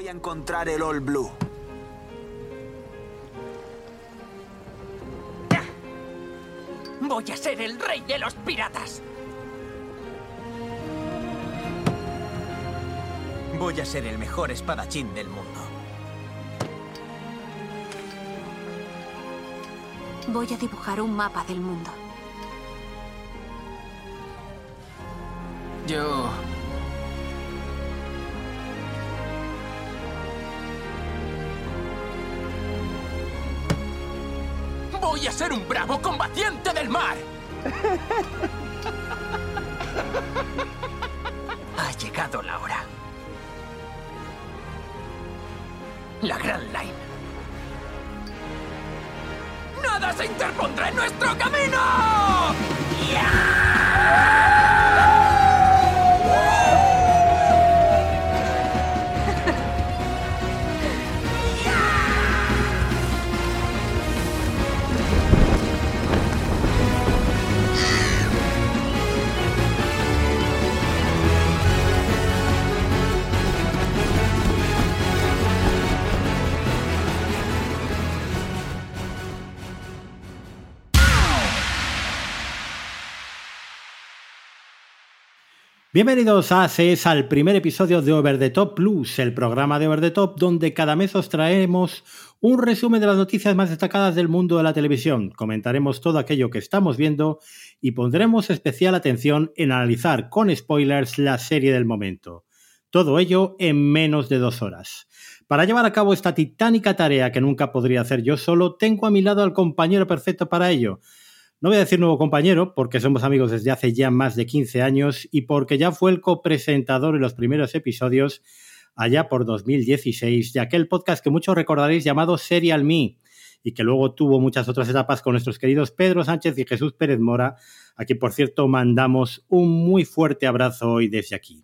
Voy a encontrar el All Blue. Voy a ser el rey de los piratas. Voy a ser el mejor espadachín del mundo. Voy a dibujar un mapa del mundo. Yo... Voy a ser un bravo combatiente del mar. Ha llegado la hora. La Gran Line. ¡Nada se interpondrá en nuestro camino! Bienvenidos a CES al primer episodio de Over the Top Plus, el programa de Over the Top donde cada mes os traemos un resumen de las noticias más destacadas del mundo de la televisión. Comentaremos todo aquello que estamos viendo y pondremos especial atención en analizar con spoilers la serie del momento. Todo ello en menos de dos horas. Para llevar a cabo esta titánica tarea que nunca podría hacer yo solo, tengo a mi lado al compañero perfecto para ello. No voy a decir nuevo compañero porque somos amigos desde hace ya más de 15 años y porque ya fue el copresentador en los primeros episodios allá por 2016 de aquel podcast que muchos recordaréis llamado Serial Me y que luego tuvo muchas otras etapas con nuestros queridos Pedro Sánchez y Jesús Pérez Mora, a quien por cierto mandamos un muy fuerte abrazo hoy desde aquí.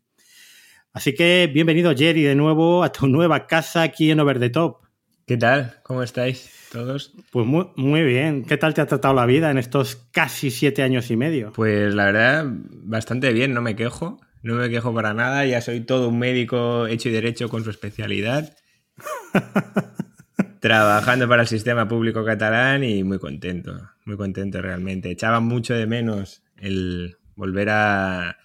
Así que bienvenido Jerry de nuevo a tu nueva casa aquí en Over the Top. ¿Qué tal? ¿Cómo estáis todos? Pues muy, muy bien. ¿Qué tal te ha tratado la vida en estos casi siete años y medio? Pues la verdad, bastante bien, no me quejo. No me quejo para nada, ya soy todo un médico hecho y derecho con su especialidad. Trabajando para el sistema público catalán y muy contento, muy contento realmente. Echaba mucho de menos el volver a,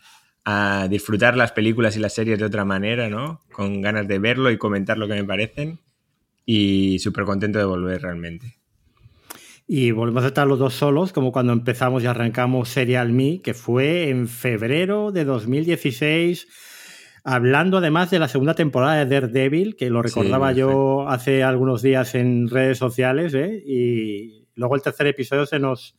a disfrutar las películas y las series de otra manera, ¿no? Con ganas de verlo y comentar lo que me parecen y súper contento de volver realmente. Y volvemos a estar los dos solos, como cuando empezamos y arrancamos Serial Me, que fue en febrero de 2016, hablando además de la segunda temporada de Daredevil, que lo recordaba Sí, yo hace algunos días en redes sociales, ¿eh? y luego el tercer episodio se nos,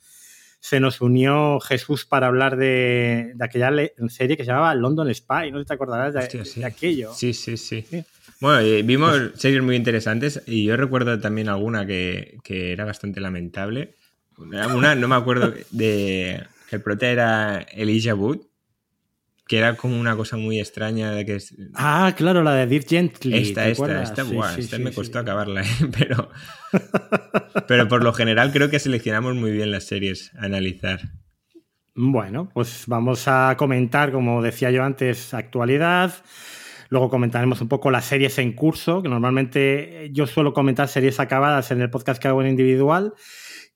se nos unió Jesús para hablar de, de aquella serie que se llamaba London Spy, no sé si te acordarás de, Hostia, sí. de aquello. Sí, sí, sí. Sí. Bueno, vimos series muy interesantes y yo recuerdo también alguna que, que era bastante lamentable. Una, una, no me acuerdo, de que el prota era Elijah Wood, que era como una cosa muy extraña de que es- Ah, claro, la de Dirk Gently. esta, ¿te esta, esta, Sí, buah, sí, esta sí, me costó acabarla, ¿eh? pero, pero por lo general creo que seleccionamos muy bien las series a analizar. Bueno, pues vamos a comentar, como decía yo antes, actualidad. Luego comentaremos un poco las series en curso, que normalmente yo suelo comentar series acabadas en el podcast que hago en individual.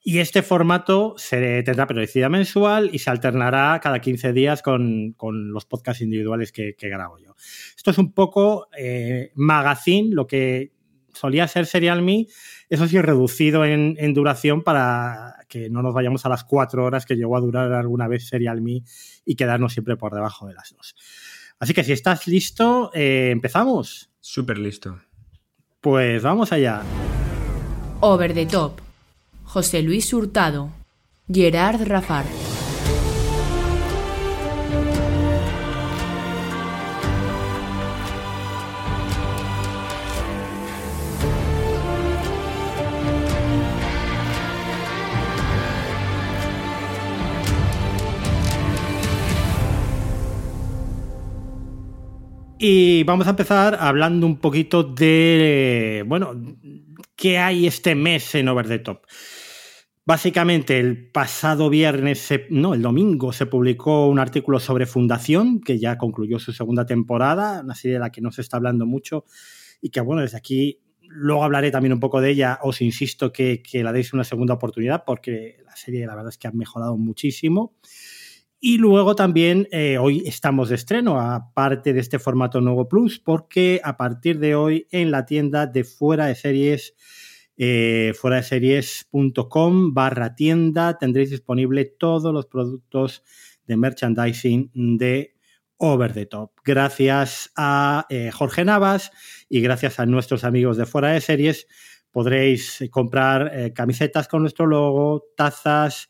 Y este formato se tendrá periodicidad mensual y se alternará cada 15 días con, con los podcasts individuales que, que grabo yo. Esto es un poco eh, magazine, lo que solía ser Serial Me, eso sí reducido en, en duración para que no nos vayamos a las cuatro horas que llegó a durar alguna vez Serial Me y quedarnos siempre por debajo de las dos. Así que si estás listo, eh, empezamos. Súper listo. Pues vamos allá. Over the Top. José Luis Hurtado. Gerard Rafar. Y vamos a empezar hablando un poquito de, bueno, qué hay este mes en Over the Top. Básicamente, el pasado viernes, no, el domingo, se publicó un artículo sobre Fundación, que ya concluyó su segunda temporada, una serie de la que no se está hablando mucho y que bueno, desde aquí luego hablaré también un poco de ella, os insisto que, que la deis una segunda oportunidad porque la serie la verdad es que ha mejorado muchísimo. Y luego también eh, hoy estamos de estreno, aparte de este formato nuevo Plus, porque a partir de hoy en la tienda de fuera de series, eh, fuera de series.com barra tienda, tendréis disponible todos los productos de merchandising de Over the Top. Gracias a eh, Jorge Navas y gracias a nuestros amigos de fuera de series, podréis comprar eh, camisetas con nuestro logo, tazas,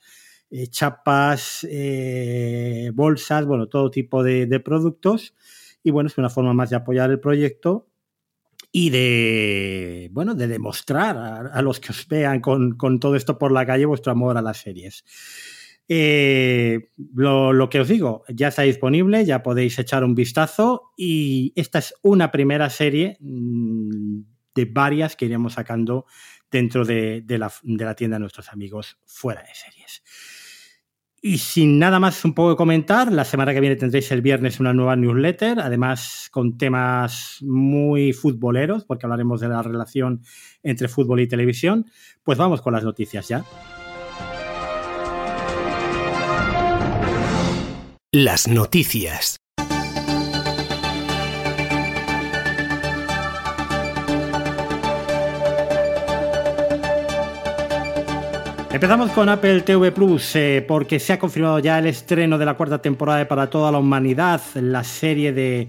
eh, chapas, eh, bolsas, bueno, todo tipo de, productos. Y bueno, es una forma más de apoyar el proyecto y de, bueno, de demostrar a, los que os vean con, todo esto por la calle vuestro amor a las series. Eh, lo, que os digo, ya está disponible, ya podéis echar un vistazo y esta es una primera serie mm, de varias que iremos sacando dentro de, la, de la tienda de nuestros amigos fuera de series. Y sin nada más un poco de comentar, la semana que viene tendréis el viernes una nueva newsletter, además con temas muy futboleros, porque hablaremos de la relación entre fútbol y televisión. Pues vamos con las noticias ya. Las noticias. Empezamos con Apple TV Plus eh, porque se ha confirmado ya el estreno de la cuarta temporada de Para toda la humanidad, la serie de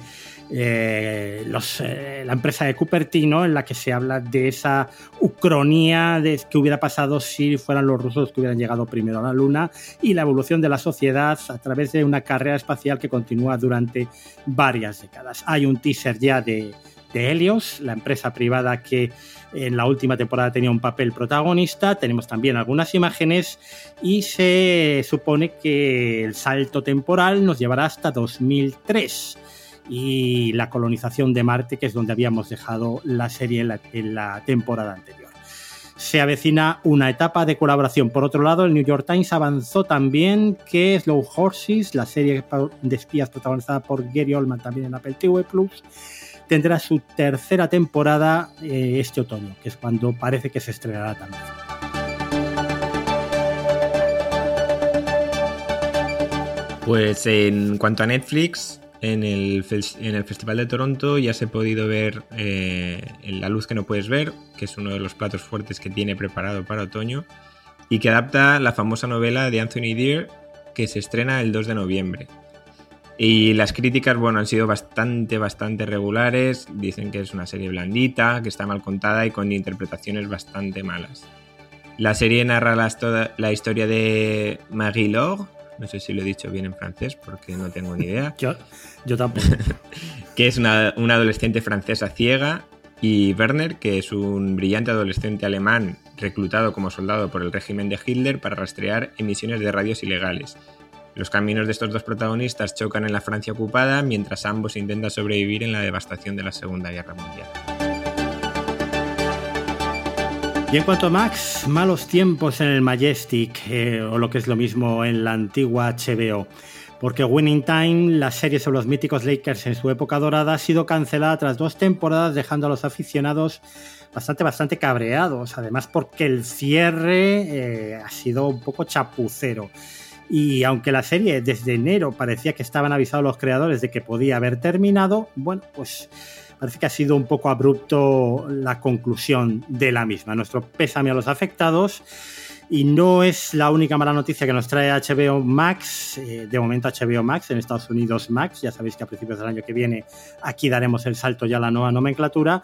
eh, eh, la empresa de Cupertino en la que se habla de esa ucronía de que hubiera pasado si fueran los rusos que hubieran llegado primero a la Luna y la evolución de la sociedad a través de una carrera espacial que continúa durante varias décadas. Hay un teaser ya de, Helios, la empresa privada que en la última temporada tenía un papel protagonista. Tenemos también algunas imágenes y se supone que el salto temporal nos llevará hasta 2003 y la colonización de Marte, que es donde habíamos dejado la serie en la, temporada anterior. Se avecina una etapa de colaboración. Por otro lado, el New York Times avanzó también que Slow Horses, la serie de espías protagonizada por Gary Oldman también en Apple TV Plus, tendrá su tercera temporada eh, este otoño, que es cuando parece que se estrenará también. Pues en cuanto a Netflix, en el, Festival de Toronto ya se ha podido ver eh, La luz que no puedes ver, que es uno de los platos fuertes que tiene preparado para otoño, y que adapta la famosa novela de Anthony Deere, que se estrena el 2 de noviembre. Y las críticas, bueno, han sido bastante, bastante regulares. Dicen que es una serie blandita, que está mal contada y con interpretaciones bastante malas. La serie narra la, la historia de Marie Laure, no sé si lo he dicho bien en francés porque no tengo ni idea. yo, yo tampoco. que es una, una, adolescente francesa ciega y Werner, que es un brillante adolescente alemán reclutado como soldado por el régimen de Hitler para rastrear emisiones de radios ilegales los caminos de estos dos protagonistas chocan en la Francia ocupada mientras ambos intentan sobrevivir en la devastación de la Segunda Guerra Mundial. Y en cuanto a Max, malos tiempos en el Majestic, eh, o lo que es lo mismo en la antigua HBO. Porque Winning Time, la serie sobre los míticos Lakers en su época dorada, ha sido cancelada tras dos temporadas, dejando a los aficionados bastante, bastante cabreados. Además, porque el cierre eh, ha sido un poco chapucero. Y aunque la serie desde enero parecía que estaban avisados los creadores de que podía haber terminado, bueno, pues parece que ha sido un poco abrupto la conclusión de la misma. Nuestro pésame a los afectados. Y no es la única mala noticia que nos trae HBO Max, eh, de momento HBO Max, en Estados Unidos Max, ya sabéis que a principios del año que viene aquí daremos el salto ya a la nueva nomenclatura,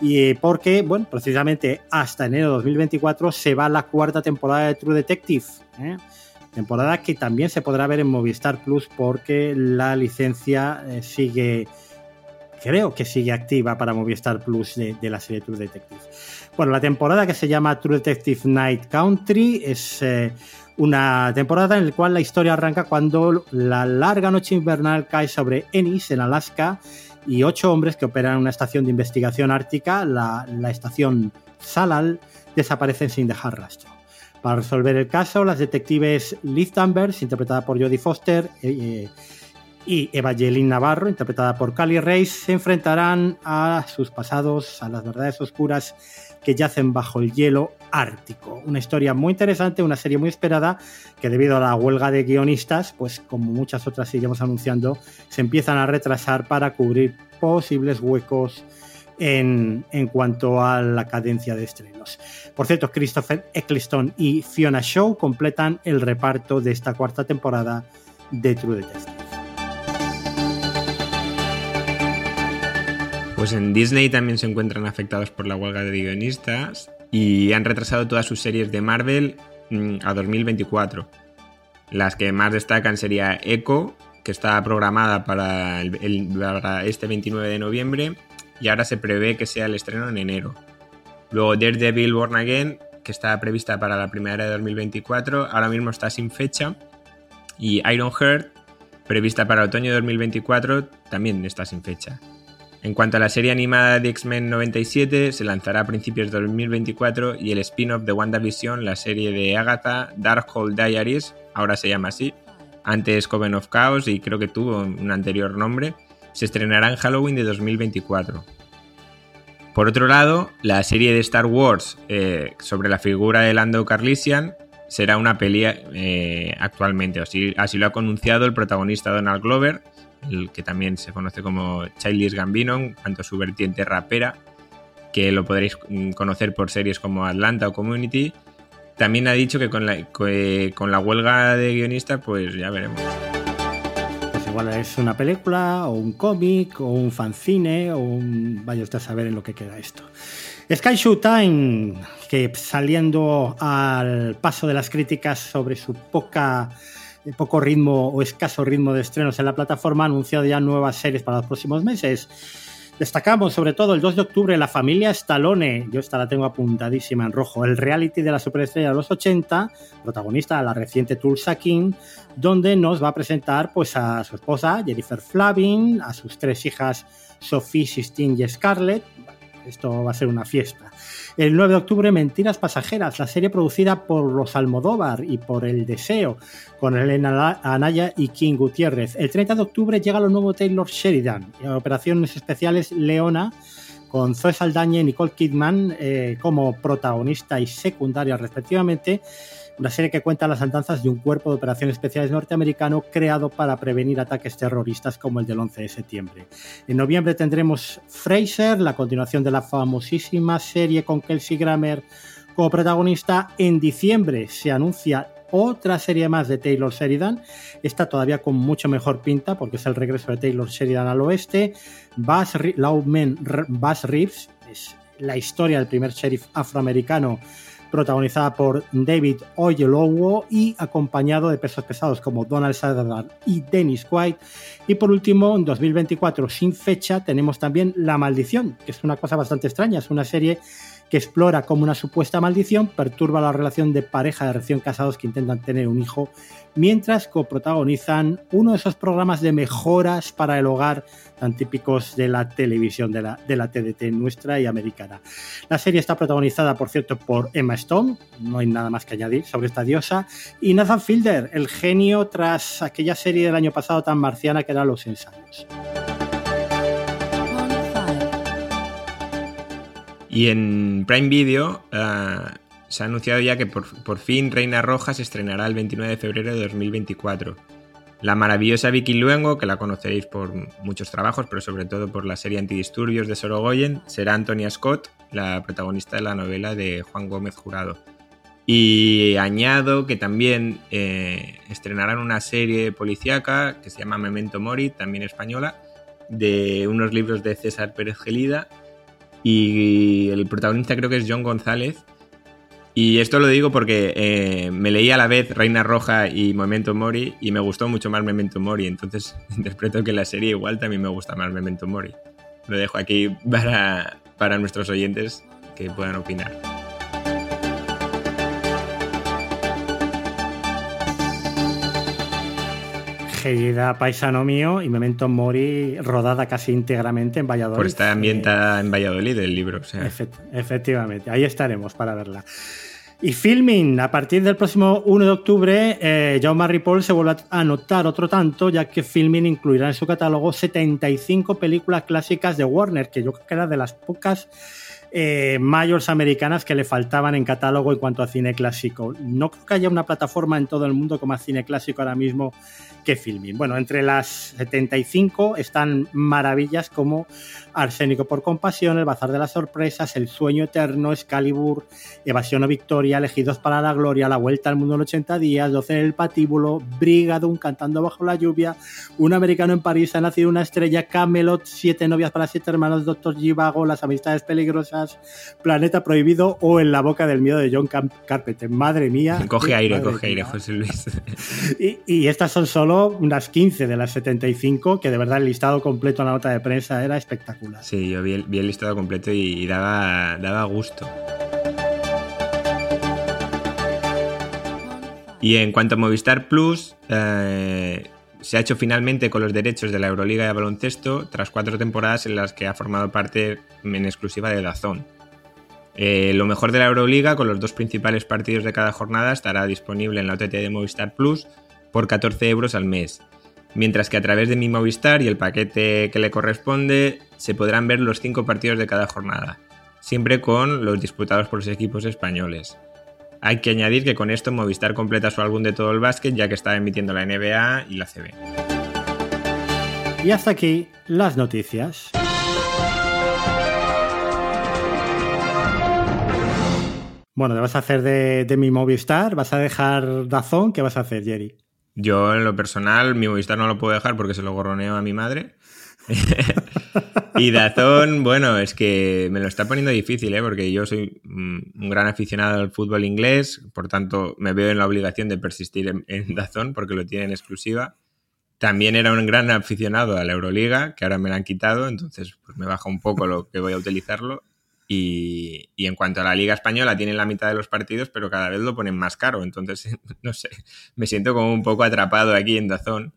y porque, bueno, precisamente hasta enero de 2024 se va la cuarta temporada de True Detective. ¿eh? Temporada que también se podrá ver en Movistar Plus porque la licencia eh, sigue, creo que sigue activa para Movistar Plus de, la serie True Detective. Bueno, la temporada que se llama True Detective Night Country es eh, una temporada en la cual la historia arranca cuando la larga noche invernal cae sobre Ennis, en Alaska, y ocho hombres que operan una estación de investigación ártica, la, la estación Salal, desaparecen sin dejar rastro. Para resolver el caso, las detectives Liz Danvers, interpretada por Jodie Foster, eh, eh, y Evangeline Navarro, interpretada por Cali Reis, se enfrentarán a sus pasados, a las verdades oscuras que yacen bajo el hielo ártico. Una historia muy interesante, una serie muy esperada, que debido a la huelga de guionistas, pues como muchas otras seguimos anunciando, se empiezan a retrasar para cubrir posibles huecos en, en, cuanto a la cadencia de estrenos. Por cierto, Christopher Eccleston y Fiona Shaw completan el reparto de esta cuarta temporada de True Detective. Pues en Disney también se encuentran afectados por la huelga de guionistas y han retrasado todas sus series de Marvel mm, a 2024. Las que más destacan sería Echo, que está programada para, para este 29 de noviembre y ahora se prevé que sea el estreno en enero. Luego Daredevil Born Again, que está prevista para la primavera de 2024, ahora mismo está sin fecha. Y Iron Heart, prevista para otoño de 2024, también está sin fecha. En cuanto a la serie animada de X-Men 97, se lanzará a principios de 2024 y el spin-off de WandaVision, la serie de Agatha, Darkhold Diaries, ahora se llama así, antes Coven of Chaos y creo que tuvo un anterior nombre, se estrenará en Halloween de 2024. Por otro lado, la serie de Star Wars eh, sobre la figura de Lando Carlisian será una peli eh, actualmente, así, lo ha anunciado el protagonista Donald Glover, el que también se conoce como Childish Gambino, tanto su vertiente rapera, que lo podréis conocer por series como Atlanta o Community. También ha dicho que con la, con la huelga de guionistas, pues ya veremos. Igual es una película, o un cómic, o un fanzine, o un. Vaya usted a saber en lo que queda esto. Sky Showtime, que saliendo al paso de las críticas sobre su poca poco ritmo o escaso ritmo de estrenos en la plataforma, ha anunciado ya nuevas series para los próximos meses. Destacamos sobre todo el 2 de octubre La familia Stallone, yo esta la tengo apuntadísima en rojo, el reality de la superestrella de los 80, protagonista de la reciente Tulsa King, donde nos va a presentar pues a su esposa Jennifer Flavin, a sus tres hijas Sophie, Sistine y Scarlett. Esto va a ser una fiesta. El 9 de octubre, Mentiras Pasajeras, la serie producida por los Almodóvar y por El Deseo, con Elena Anaya y King Gutiérrez. El 30 de octubre llega lo nuevo Taylor Sheridan, Operaciones Especiales Leona, con Zoe Saldaña y Nicole Kidman eh, como protagonista y secundaria respectivamente una serie que cuenta las andanzas de un cuerpo de operaciones especiales norteamericano creado para prevenir ataques terroristas como el del 11 de septiembre. En noviembre tendremos Fraser, la continuación de la famosísima serie con Kelsey Grammer como protagonista. En diciembre se anuncia otra serie más de Taylor Sheridan, está todavía con mucho mejor pinta porque es el regreso de Taylor Sheridan al oeste. Bass, Lawman Bass Reeves es la historia del primer sheriff afroamericano protagonizada por David Oyelowo y acompañado de pesos pesados como Donald Sutherland y Dennis White. Y por último, en 2024, sin fecha, tenemos también La Maldición, que es una cosa bastante extraña, es una serie que explora cómo una supuesta maldición perturba la relación de pareja de recién casados que intentan tener un hijo, mientras coprotagonizan uno de esos programas de mejoras para el hogar tan típicos de la televisión de la, de la TDT nuestra y americana. La serie está protagonizada, por cierto, por Emma Stone, no hay nada más que añadir sobre esta diosa, y Nathan Fielder, el genio tras aquella serie del año pasado tan marciana que era Los Ensayos. Y en Prime Video uh, se ha anunciado ya que por, por, fin Reina Roja se estrenará el 29 de febrero de 2024. La maravillosa Vicky Luengo, que la conoceréis por muchos trabajos, pero sobre todo por la serie Antidisturbios de Sorogoyen, será Antonia Scott, la protagonista de la novela de Juan Gómez Jurado. Y añado que también eh, estrenarán una serie policíaca que se llama Memento Mori, también española, de unos libros de César Pérez Gelida y el protagonista creo que es John González. Y esto lo digo porque eh, me leí a la vez Reina Roja y Memento Mori y me gustó mucho más Memento Mori. Entonces interpreto que la serie igual también me gusta más Memento Mori. Lo dejo aquí para, para nuestros oyentes que puedan opinar. Gellida Paisano Mío y Memento Mori rodada casi íntegramente en Valladolid. Por estar ambientada en Valladolid el libro. O sea. efectivamente, ahí estaremos para verla. Y filming, a partir del próximo 1 de octubre, eh, Jaume Ripoll se vuelve a anotar otro tanto, ya que Filming incluirá en su catálogo 75 películas clásicas de Warner, que yo creo que era de las pocas eh, mayores americanas que le faltaban en catálogo en cuanto a cine clásico. No creo que haya una plataforma en todo el mundo con más cine clásico ahora mismo que Filming. Bueno, entre las 75 están maravillas como Arsénico por compasión, El bazar de las sorpresas, El sueño eterno, Excalibur, Evasión o victoria, Elegidos para la gloria, La vuelta al mundo en 80 días, 12 en el patíbulo, Brigadon cantando bajo la lluvia, Un americano en París ha nacido una estrella, Camelot, Siete novias para siete hermanos, Doctor Givago, Las amistades peligrosas, Planeta prohibido o En la boca del miedo de John Carpenter. Madre mía. Coge aire, coge aire, José Luis. Y, y estas son solo unas 15 de las 75, que de verdad el listado completo en la nota de prensa era espectacular. Sí, yo vi el, vi el listado completo y, y daba, daba gusto. Y en cuanto a Movistar Plus, eh, se ha hecho finalmente con los derechos de la Euroliga de baloncesto tras cuatro temporadas en las que ha formado parte en exclusiva de Dazón. Eh, lo mejor de la Euroliga, con los dos principales partidos de cada jornada, estará disponible en la OTT de Movistar Plus por 14 euros al mes, mientras que a través de mi Movistar y el paquete que le corresponde se podrán ver los cinco partidos de cada jornada, siempre con los disputados por los equipos españoles. Hay que añadir que con esto Movistar completa su álbum de todo el básquet ya que está emitiendo la NBA y la CB. Y hasta aquí las noticias. Bueno, te vas a hacer de, de mi Movistar, vas a dejar Dazón, ¿qué vas a hacer, Jerry? Yo, en lo personal, mi Movistar no lo puedo dejar porque se lo gorroneo a mi madre. y Dazón, bueno, es que me lo está poniendo difícil, ¿eh? porque yo soy un gran aficionado al fútbol inglés, por tanto me veo en la obligación de persistir en, en Dazón porque lo tienen exclusiva. También era un gran aficionado a la Euroliga, que ahora me la han quitado, entonces pues me baja un poco lo que voy a utilizarlo. Y, y, en cuanto a la Liga Española, tienen la mitad de los partidos, pero cada vez lo ponen más caro. Entonces, no sé, me siento como un poco atrapado aquí en Dazón.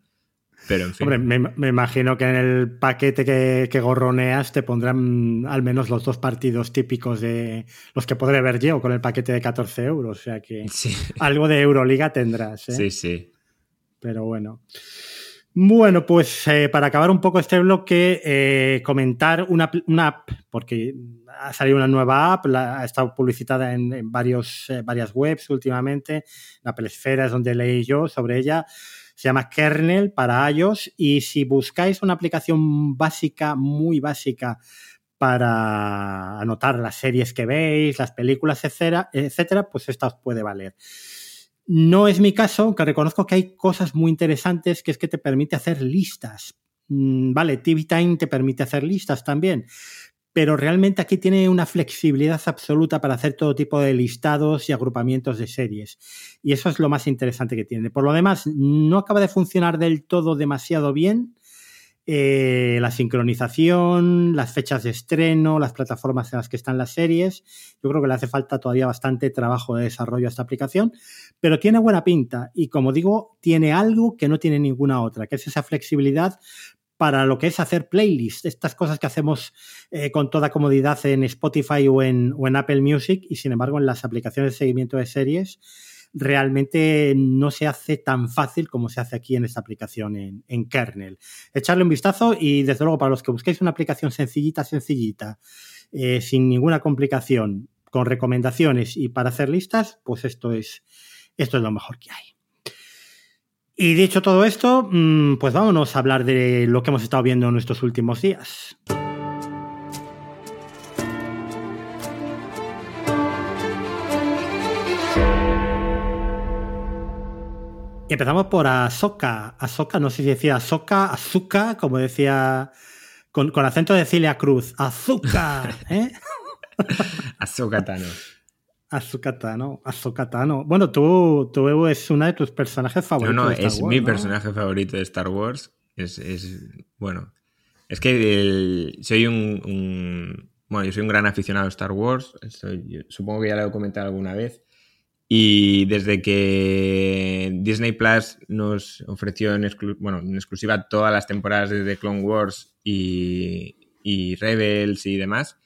Pero en fin. Hombre, me, me imagino que en el paquete que, que, gorroneas te pondrán al menos los dos partidos típicos de los que podré ver yo con el paquete de 14 euros. O sea que sí. algo de Euroliga tendrás. ¿eh? Sí, sí. Pero bueno. Bueno, pues eh, para acabar un poco este bloque, eh, comentar una, una, app, porque ha salido una nueva app, la, ha estado publicitada en, en varios, eh, varias webs últimamente, la Apple Esfera es donde leí yo sobre ella, se llama Kernel para iOS y si buscáis una aplicación básica, muy básica, para anotar las series que veis, las películas, etcétera, etcétera pues esta os puede valer. No es mi caso, aunque reconozco que hay cosas muy interesantes que es que te permite hacer listas. Mm, vale, TV Time te permite hacer listas también, pero realmente aquí tiene una flexibilidad absoluta para hacer todo tipo de listados y agrupamientos de series. Y eso es lo más interesante que tiene. Por lo demás, no acaba de funcionar del todo demasiado bien. Eh, la sincronización, las fechas de estreno, las plataformas en las que están las series. Yo creo que le hace falta todavía bastante trabajo de desarrollo a esta aplicación, pero tiene buena pinta y como digo, tiene algo que no tiene ninguna otra, que es esa flexibilidad para lo que es hacer playlists, estas cosas que hacemos eh, con toda comodidad en Spotify o en, Apple Music y sin embargo en las aplicaciones de seguimiento de series realmente no se hace tan fácil como se hace aquí en esta aplicación en, en, kernel. Echarle un vistazo y desde luego para los que busquéis una aplicación sencillita, sencillita, eh, sin ninguna complicación, con recomendaciones y para hacer listas, pues esto es, esto es lo mejor que hay. Y dicho todo esto, mm, pues vámonos a hablar de lo que hemos estado viendo en estos últimos días. Y empezamos por Ahsoka. Ahsoka, no sé si decía Ahsoka, Azuka, como decía con, con acento de Cilia Cruz. Azuka, ¿eh? Tano. Azuka Tano, Azuka Tano. Bueno, tú, tú es una de tus personajes favoritos. No, no, de Star es Wars, mi ¿no? personaje favorito de Star Wars. Es, es bueno. Es que el, soy un, un, Bueno, yo soy un gran aficionado a Star Wars. Soy, supongo que ya lo he comentado alguna vez. Y desde que Disney Plus nos ofreció en, exclu bueno, en exclusiva todas las temporadas de The Clone Wars y, y Rebels y demás,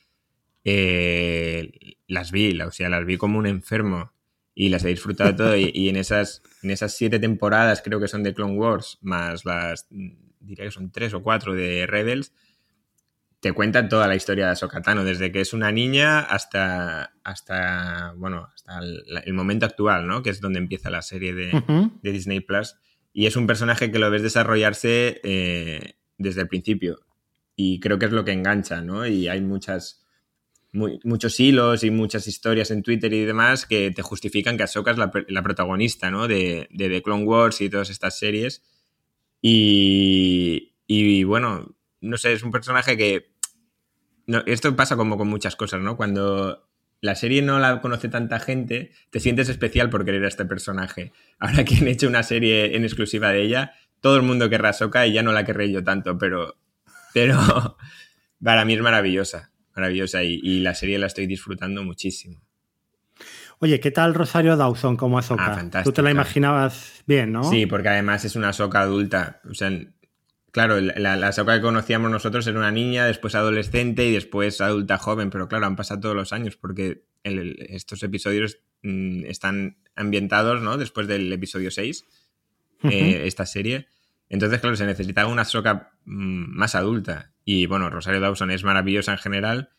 eh, las vi, o sea, las vi como un enfermo. y las he disfrutado todo. Y, en, esas, en esas siete temporadas, creo que son de Clone Wars, más las, diría que son tres o cuatro de Rebels, te cuentan toda la historia de Ahsoka Tano, desde que es una niña hasta, hasta bueno, hasta el, momento actual, ¿no? Que es donde empieza la serie de, de, Disney Plus. Y es un personaje que lo ves desarrollarse eh, desde el principio. Y creo que es lo que engancha, ¿no? Y hay muchas muchos hilos y muchas historias en Twitter y demás que te justifican que Ahsoka es la, protagonista ¿no? de, de, The Clone Wars y todas estas series. Y, y bueno, no sé, es un personaje que... No, esto pasa como con muchas cosas, ¿no? Cuando la serie no la conoce tanta gente, te sientes especial por querer a este personaje. Ahora que han hecho una serie en exclusiva de ella, todo el mundo querrá Ahsoka y ya no la querré yo tanto, pero, pero para mí es maravillosa maravillosa y, la serie la estoy disfrutando muchísimo. Oye, ¿qué tal Rosario Dawson como Ahsoka? Ah, Tú te la imaginabas bien, ¿no? Sí, porque además es una Ahsoka adulta. O sea, claro, la, la Ahsoka que conocíamos nosotros era una niña, después adolescente y después adulta joven, pero claro, han pasado todos los años porque estos episodios mm, están ambientados, ¿no? Después del episodio 6, eh, esta serie. Entonces, claro, se necesitaba una Ahsoka mm, más adulta y bueno, Rosario Dawson es maravillosa en general,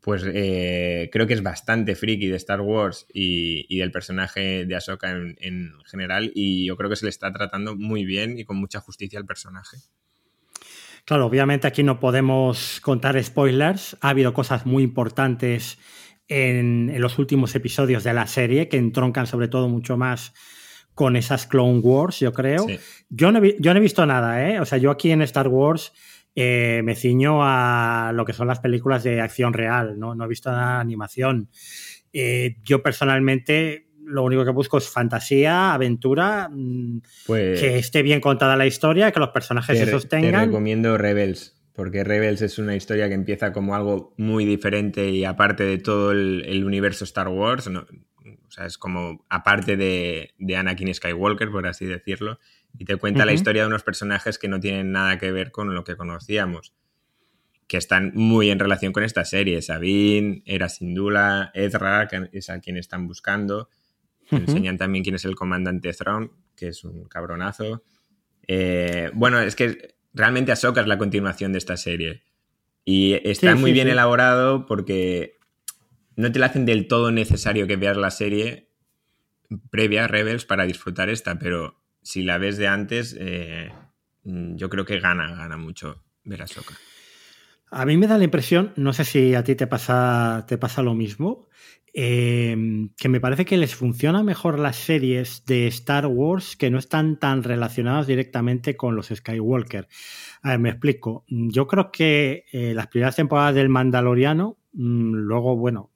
pues eh, creo que es bastante friki de Star Wars y, del personaje de Ahsoka en, general y yo creo que se le está tratando muy bien y con mucha justicia al personaje. Claro, obviamente aquí no podemos contar spoilers, ha habido cosas muy importantes en, los últimos episodios de la serie que entroncan sobre todo mucho más con esas Clone Wars, yo creo. Yo, no yo no he visto nada, ¿eh? O sea, yo aquí en Star Wars eh, me ciño a lo que son las películas de acción real, no, no he visto nada de animación. Eh, yo personalmente lo único que busco es fantasía, aventura, mm, pues que esté bien contada la historia, que los personajes se sostengan. Te recomiendo Rebels, porque Rebels es una historia que empieza como algo muy diferente y aparte de todo el, universo Star Wars, o sea, es como aparte de, de Anakin Skywalker, por así decirlo y te cuenta la historia de unos personajes que no tienen nada que ver con lo que conocíamos, que están muy en relación con esta serie. Sabine, Era Sindula, Ezra, que es a quien están buscando. enseñan también quién es el comandante Thrawn, que es un cabronazo. Eh, bueno, es que realmente Ahsoka es la continuación de esta serie. Y está muy bien elaborado porque no te la hacen del todo necesario que veas la serie previa Rebels para disfrutar esta, pero si la ves de antes, eh, mm, yo creo que gana, gana mucho ver a Soka. A mí me da la impresión, no sé si a ti te pasa, te pasa lo mismo, eh, que me parece que les funcionan mejor las series de Star Wars que no están tan relacionadas directamente con los Skywalker. A ver, me explico. Yo creo que eh, las primeras temporadas del Mandaloriano, luego, bueno,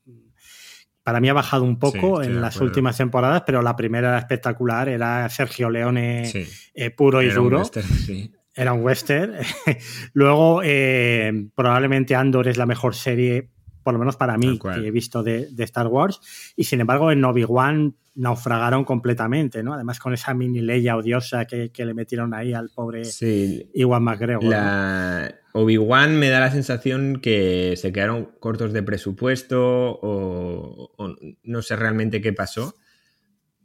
para mí ha bajado un poco en las últimas temporadas, pero la primera era espectacular, era Sergio Leone eh, puro y duro. Era un western. Luego, eh, probablemente Andor es la mejor serie, por lo menos para mí, que he visto de, Star Wars. Y sin embargo, en Obi-Wan naufragaron completamente, ¿no? Además, con esa mini ley odiosa que, le metieron ahí al pobre Iwan McGregor. La... Obi-Wan me da la sensación que se quedaron cortos de presupuesto o, no sé realmente qué pasó,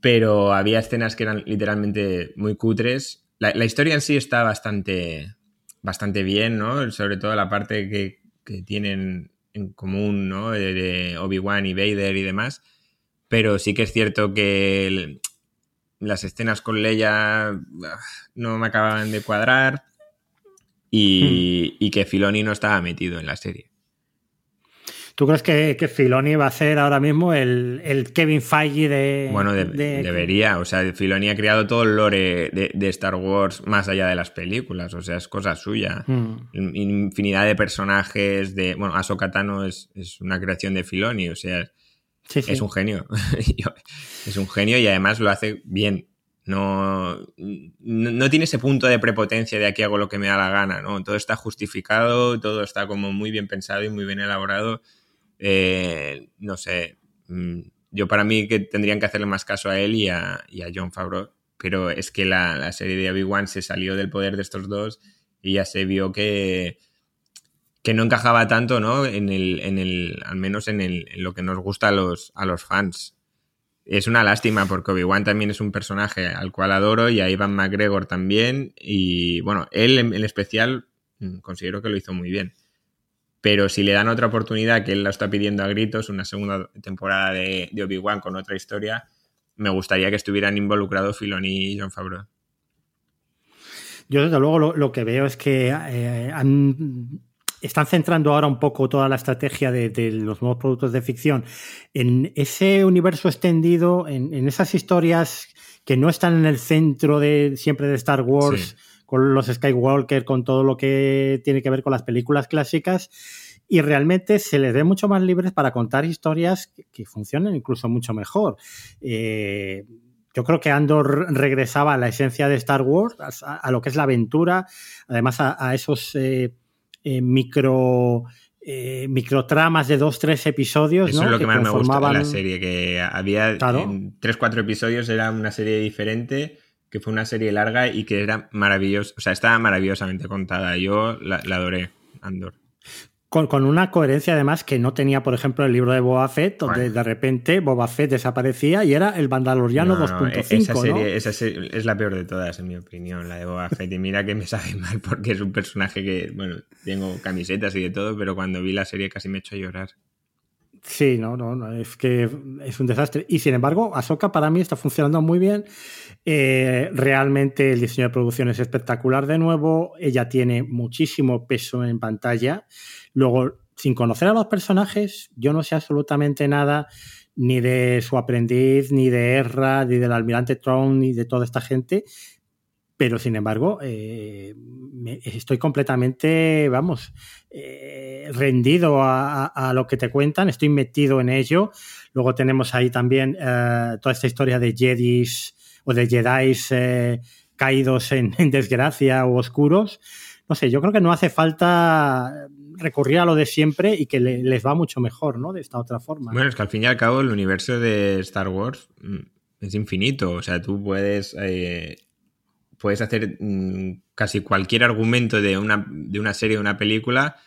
pero había escenas que eran literalmente muy cutres. La, historia en sí está bastante, bastante bien, ¿no? Sobre todo la parte que, tienen en común, ¿no? De, Obi-Wan y Vader y demás. Pero sí que es cierto que las escenas con Leia ah, no me acababan de cuadrar y, que Filoni no estaba metido en la serie. ¿Tú crees que, que Filoni va a ser ahora mismo el, Kevin Feige de. Bueno, debería. O sea, Filoni ha creado todo el lore de, Star Wars más allá de las películas. O sea, es cosa suya. Hmm. Infinidad de personajes. de Bueno, Ahsoka Tano es, una creación de Filoni. O sea, es un genio. es un genio y además lo hace bien. No, no, tiene ese punto de prepotencia de aquí hago lo que me da la gana, ¿no? Todo está justificado, todo está como muy bien pensado y muy bien elaborado. Eh, no sé, mm, yo para mí que tendrían que hacerle más caso a él y a, John Favreau, pero es que la, serie de Obi-Wan se salió del poder de estos dos y ya se vio que, que no encajaba tanto, ¿no? En el, en el, al menos en, el, en lo que nos gusta a los, a los fans. es una lástima porque Obi-Wan también es un personaje al cual adoro y a Ivan McGregor también. Y bueno, él en, especial mm, considero que lo hizo muy bien. Pero si le dan otra oportunidad, que él la está pidiendo a gritos, una segunda temporada de, Obi-Wan con otra historia, me gustaría que estuvieran involucrados Filoni y John Favreau. Yo desde luego lo, que veo es que eh, han están centrando ahora un poco toda la estrategia de, los nuevos productos de ficción en ese universo extendido, en, esas historias que no están en el centro de siempre de Star Wars, con los Skywalker, con todo lo que tiene que ver con las películas clásicas. Y realmente se les ve mucho más libres para contar historias que, funcionen incluso mucho mejor. Eh, yo creo que Andor regresaba a la esencia de Star Wars, a, lo que es la aventura, además a, esos eh, eh, micro eh, microtramas de dos, tres episodios. Eso es lo que, más me gusta de la serie, que había tres, cuatro episodios, era una serie diferente, que fue una serie larga y que era maravillosa, o sea, estaba maravillosamente contada. Yo la, la adoré, Andor con, una coherencia además que no tenía, por ejemplo, el libro de Boba Fett, donde de repente Boba Fett desaparecía y era el Mandaloriano 2.5. esa, es la peor de todas, en mi opinión, la de Boba Fett. Y mira que me sabe mal porque es un personaje que, bueno, tengo camisetas y de todo, pero cuando vi la serie casi me he hecho llorar. Sí, no, no, no, es que es un desastre. Y sin embargo, Ahsoka para mí está funcionando muy bien. Eh, realmente el diseño de producción es espectacular de nuevo. Ella tiene muchísimo peso en pantalla. Luego, sin conocer a los personajes, yo no sé absolutamente nada ni de su aprendiz, ni de Erra, ni del almirante Tron, ni de toda esta gente. Pero sin embargo, eh, estoy completamente, vamos, eh, rendido a, lo que te cuentan, estoy metido en ello. Luego tenemos ahí también toda esta historia de Jedis o de Jedis caídos en, desgracia o oscuros. No sé, yo creo que no hace falta recurrir a lo de siempre y que les va mucho mejor, ¿no? De esta otra forma. Bueno, es que al fin y al cabo el universo de Star Wars mm, es infinito. O sea, tú puedes, eh, puedes hacer mm, casi cualquier argumento de una, de una serie o una película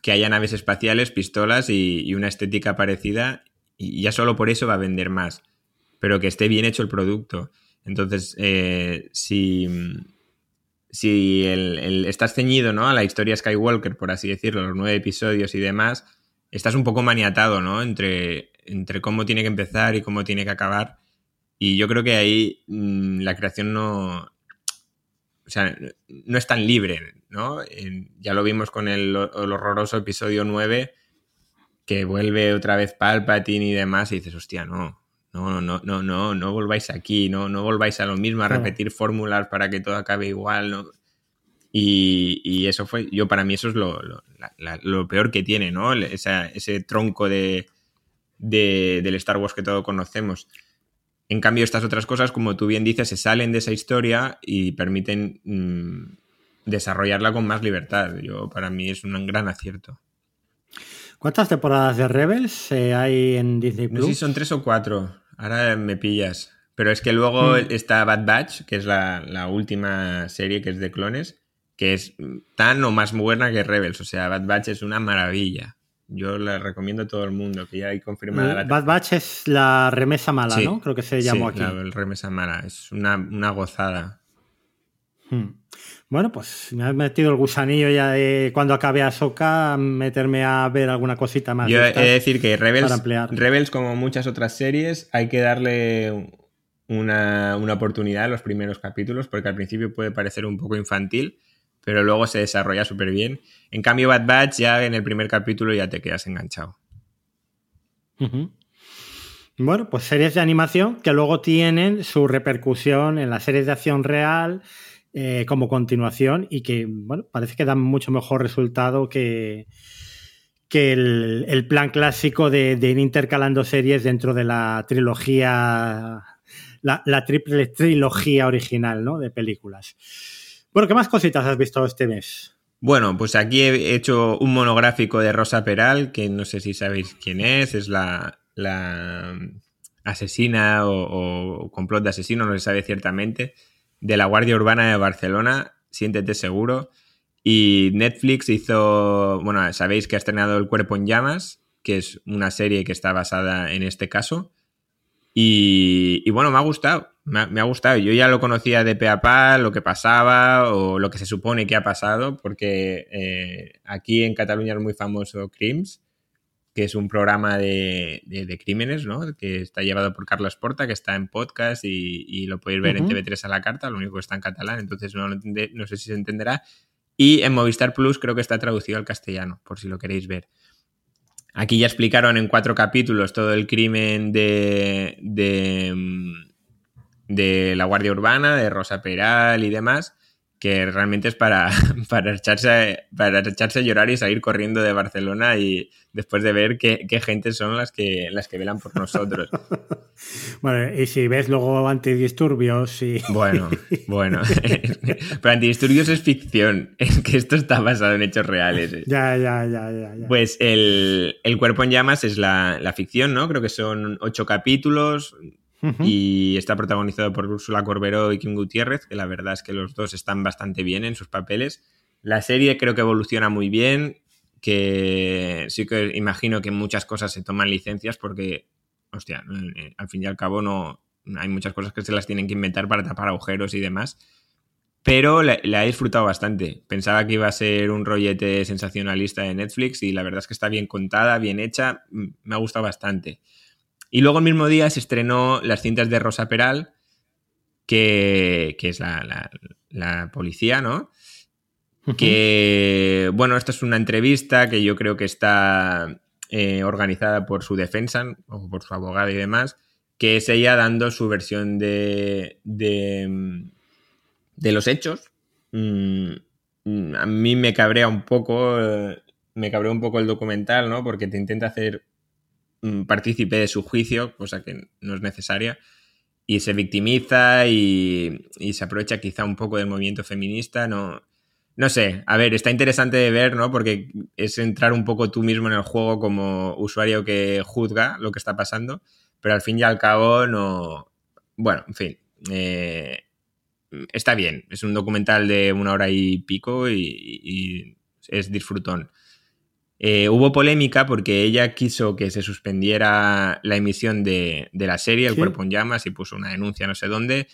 que haya naves espaciales, pistolas y, una estética parecida y ya solo por eso va a vender más. Pero que esté bien hecho el producto. Entonces, eh, si si el, estás ceñido ¿no? a la historia Skywalker, por así decirlo, los nueve episodios y demás, estás un poco maniatado ¿no? entre, entre cómo tiene que empezar y cómo tiene que acabar. Y yo creo que ahí mm, la creación no. O sea, no es tan libre, ¿no? ya lo vimos con el, horroroso episodio 9, que vuelve otra vez Palpatine y demás, y dices, hostia, no, no, no, no, no, no volváis aquí, no, no volváis a lo mismo, a repetir fórmulas para que todo acabe igual, ¿no? Y, eso fue, yo para mí eso es lo, lo, peor que tiene, ¿no? ese tronco de, del Star Wars que todos conocemos. En cambio, estas otras cosas, como tú bien dices, se salen de esa historia y permiten mm, desarrollarla con más libertad. Yo, para mí es un gran acierto. ¿Cuántas temporadas de Rebels eh, hay en Disney Plus? No sé si son tres o cuatro. Ahora me pillas. Pero es que luego hmm. está Bad Batch, que es la, última serie que es de clones, que es tan o más buena que Rebels. O sea, Bad Batch es una maravilla. Yo la recomiendo a todo el mundo, que ya hay confirmada la Bad Batch es la remesa mala, ¿no? Creo que se llamó aquí. el remesa mala. Es una, gozada. Hmm. Bueno, pues me has metido el gusanillo ya de cuando acabe Ahsoka meterme a ver alguna cosita más. Yo he de decir que Rebels, Rebels, como muchas otras series, hay que darle una, oportunidad a los primeros capítulos, porque al principio puede parecer un poco infantil, pero luego se desarrolla súper bien. En cambio, Bad Batch ya en el primer capítulo ya te quedas enganchado. Bueno, pues series de animación que luego tienen su repercusión en las series de acción real eh, como continuación y que, bueno, parece que dan mucho mejor resultado que, que el, plan clásico de, ir intercalando series dentro de la trilogía, la, triple trilogía original, ¿no? De películas. Bueno, ¿qué más cositas has visto este mes? Bueno, pues aquí he hecho un monográfico de Rosa Peral, que no sé si sabéis quién es, es la, asesina o, o, complot de asesino, no se sabe ciertamente, de la Guardia Urbana de Barcelona, siéntete seguro. Y Netflix hizo, bueno, sabéis que ha estrenado El Cuerpo en Llamas, que es una serie que está basada en este caso. Y, bueno, me ha gustado, me ha, gustado. Yo ya lo conocía de pe a pa, lo que pasaba o lo que se supone que ha pasado, porque eh, aquí en Cataluña es muy famoso Crims, que es un programa de, crímenes, ¿no? Que está llevado por Carlos Porta, que está en podcast y, lo podéis ver en TV3 a la carta, lo único que está en catalán, entonces no, no sé si se entenderá. Y en Movistar Plus creo que está traducido al castellano, por si lo queréis ver. Aquí ya explicaron en cuatro capítulos todo el crimen de, de, de la Guardia Urbana, de Rosa Peral y demás que realmente es para, para, echarse, para echarse a llorar y salir corriendo de Barcelona y después de ver qué, qué gente son las que, las que velan por nosotros. bueno, y si ves luego antidisturbios y... Bueno, bueno. Pero antidisturbios es ficción, es que esto está basado en hechos reales. Ya, ya, ya, ya. Pues el, el, cuerpo en llamas es la, la ficción, ¿no? Creo que son ocho capítulos, y está protagonizado por Úrsula Corberó y Kim Gutiérrez, que la verdad es que los dos están bastante bien en sus papeles. La serie creo que evoluciona muy bien, que sí que imagino que muchas cosas se toman licencias porque, hostia, eh, al fin y al cabo no hay muchas cosas que se las tienen que inventar para tapar agujeros y demás. Pero la, he disfrutado bastante. Pensaba que iba a ser un rollete sensacionalista de Netflix y la verdad es que está bien contada, bien hecha, me ha gustado bastante. Y luego el mismo día se estrenó Las cintas de Rosa Peral, que, es la, policía, ¿no? Que, bueno, esta es una entrevista que yo creo que está eh, organizada por su defensa o por su abogado y demás, que es ella dando su versión de, de, los hechos. Mm, a mí me cabrea un poco, eh, me cabrea un poco el documental, ¿no? Porque te intenta hacer partícipe de su juicio, cosa que no es necesaria, y se victimiza y, se aprovecha quizá un poco del movimiento feminista, no, no sé, a ver, está interesante de ver, ¿no? Porque es entrar un poco tú mismo en el juego como usuario que juzga lo que está pasando, pero al fin y al cabo no... Bueno, en fin, eh, está bien, es un documental de una hora y pico y es disfrutón. Eh, hubo polémica porque ella quiso que se suspendiera la emisión de, la serie El cuerpo en llamas y puso una denuncia no sé dónde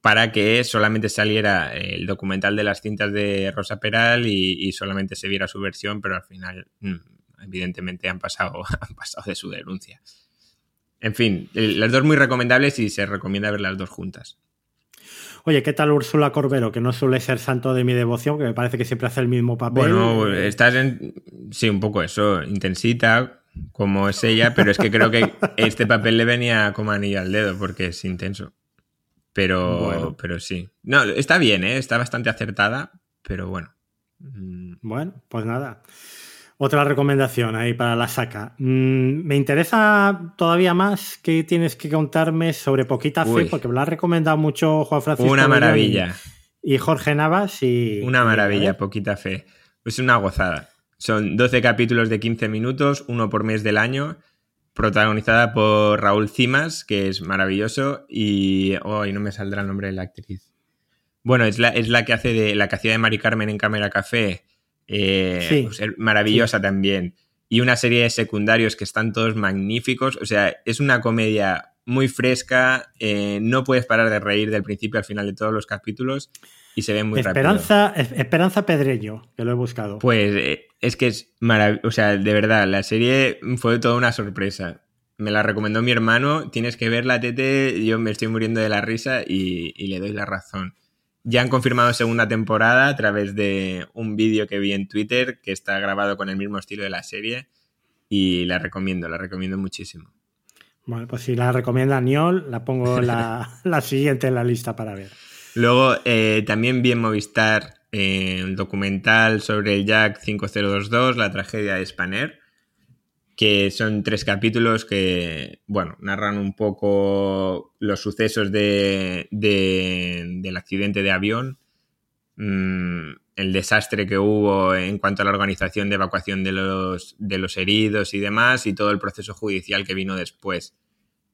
para que solamente saliera el documental de las cintas de Rosa Peral y, solamente se viera su versión, pero al final mm, evidentemente han pasado, han pasado de su denuncia. En fin, las dos muy recomendables y se recomienda ver las dos juntas. Oye, ¿qué tal Úrsula Corbero? Que no suele ser santo de mi devoción, que me parece que siempre hace el mismo papel. Bueno, estás en. Sí, un poco eso, intensita, como es ella, pero es que creo que este papel le venía como anillo al dedo, porque es intenso. Pero, pero sí. No, está bien, ¿eh? está bastante acertada, pero bueno. Mm. Bueno, pues nada. Otra recomendación ahí para la saca. Mm, me interesa todavía más que tienes que contarme sobre Poquita Fe, porque me lo ha recomendado mucho Juan Francisco. Una maravilla. Y, Jorge Navas. Y, una maravilla, Poquita Fe. Es una gozada. Son 12 capítulos de 15 minutos, uno por mes del año, protagonizada por Raúl Cimas, que es maravilloso, y hoy no me saldrá el nombre de la actriz. Bueno, es la, es la que hace de la que hacía de Mari Carmen en Cámara Café eh, pues, maravillosa también. Y una serie de secundarios que están todos magníficos. O sea, es una comedia muy fresca. Eh, no puedes parar de reír del principio al final de todos los capítulos. Y se ve muy Esperanza, rápido. Esperanza Pedreño, que lo he buscado. Pues eh, es que es maravilloso. O sea, de verdad, la serie fue toda una sorpresa. Me la recomendó mi hermano. Tienes que verla, Tete. Yo me estoy muriendo de la risa y le doy la razón. Ya han confirmado segunda temporada a través de un vídeo que vi en Twitter que está grabado con el mismo estilo de la serie y la recomiendo, la recomiendo muchísimo. Bueno, pues si la recomienda Niol, la pongo la, la siguiente en la lista para ver. Luego eh, también vi en Movistar eh, un documental sobre el Jack 5022, la tragedia de Spanner que son tres capítulos que, bueno, narran un poco los sucesos de, del accidente de avión, mm, el desastre que hubo en cuanto a la organización de evacuación de los, de los heridos y demás, y todo el proceso judicial que vino después.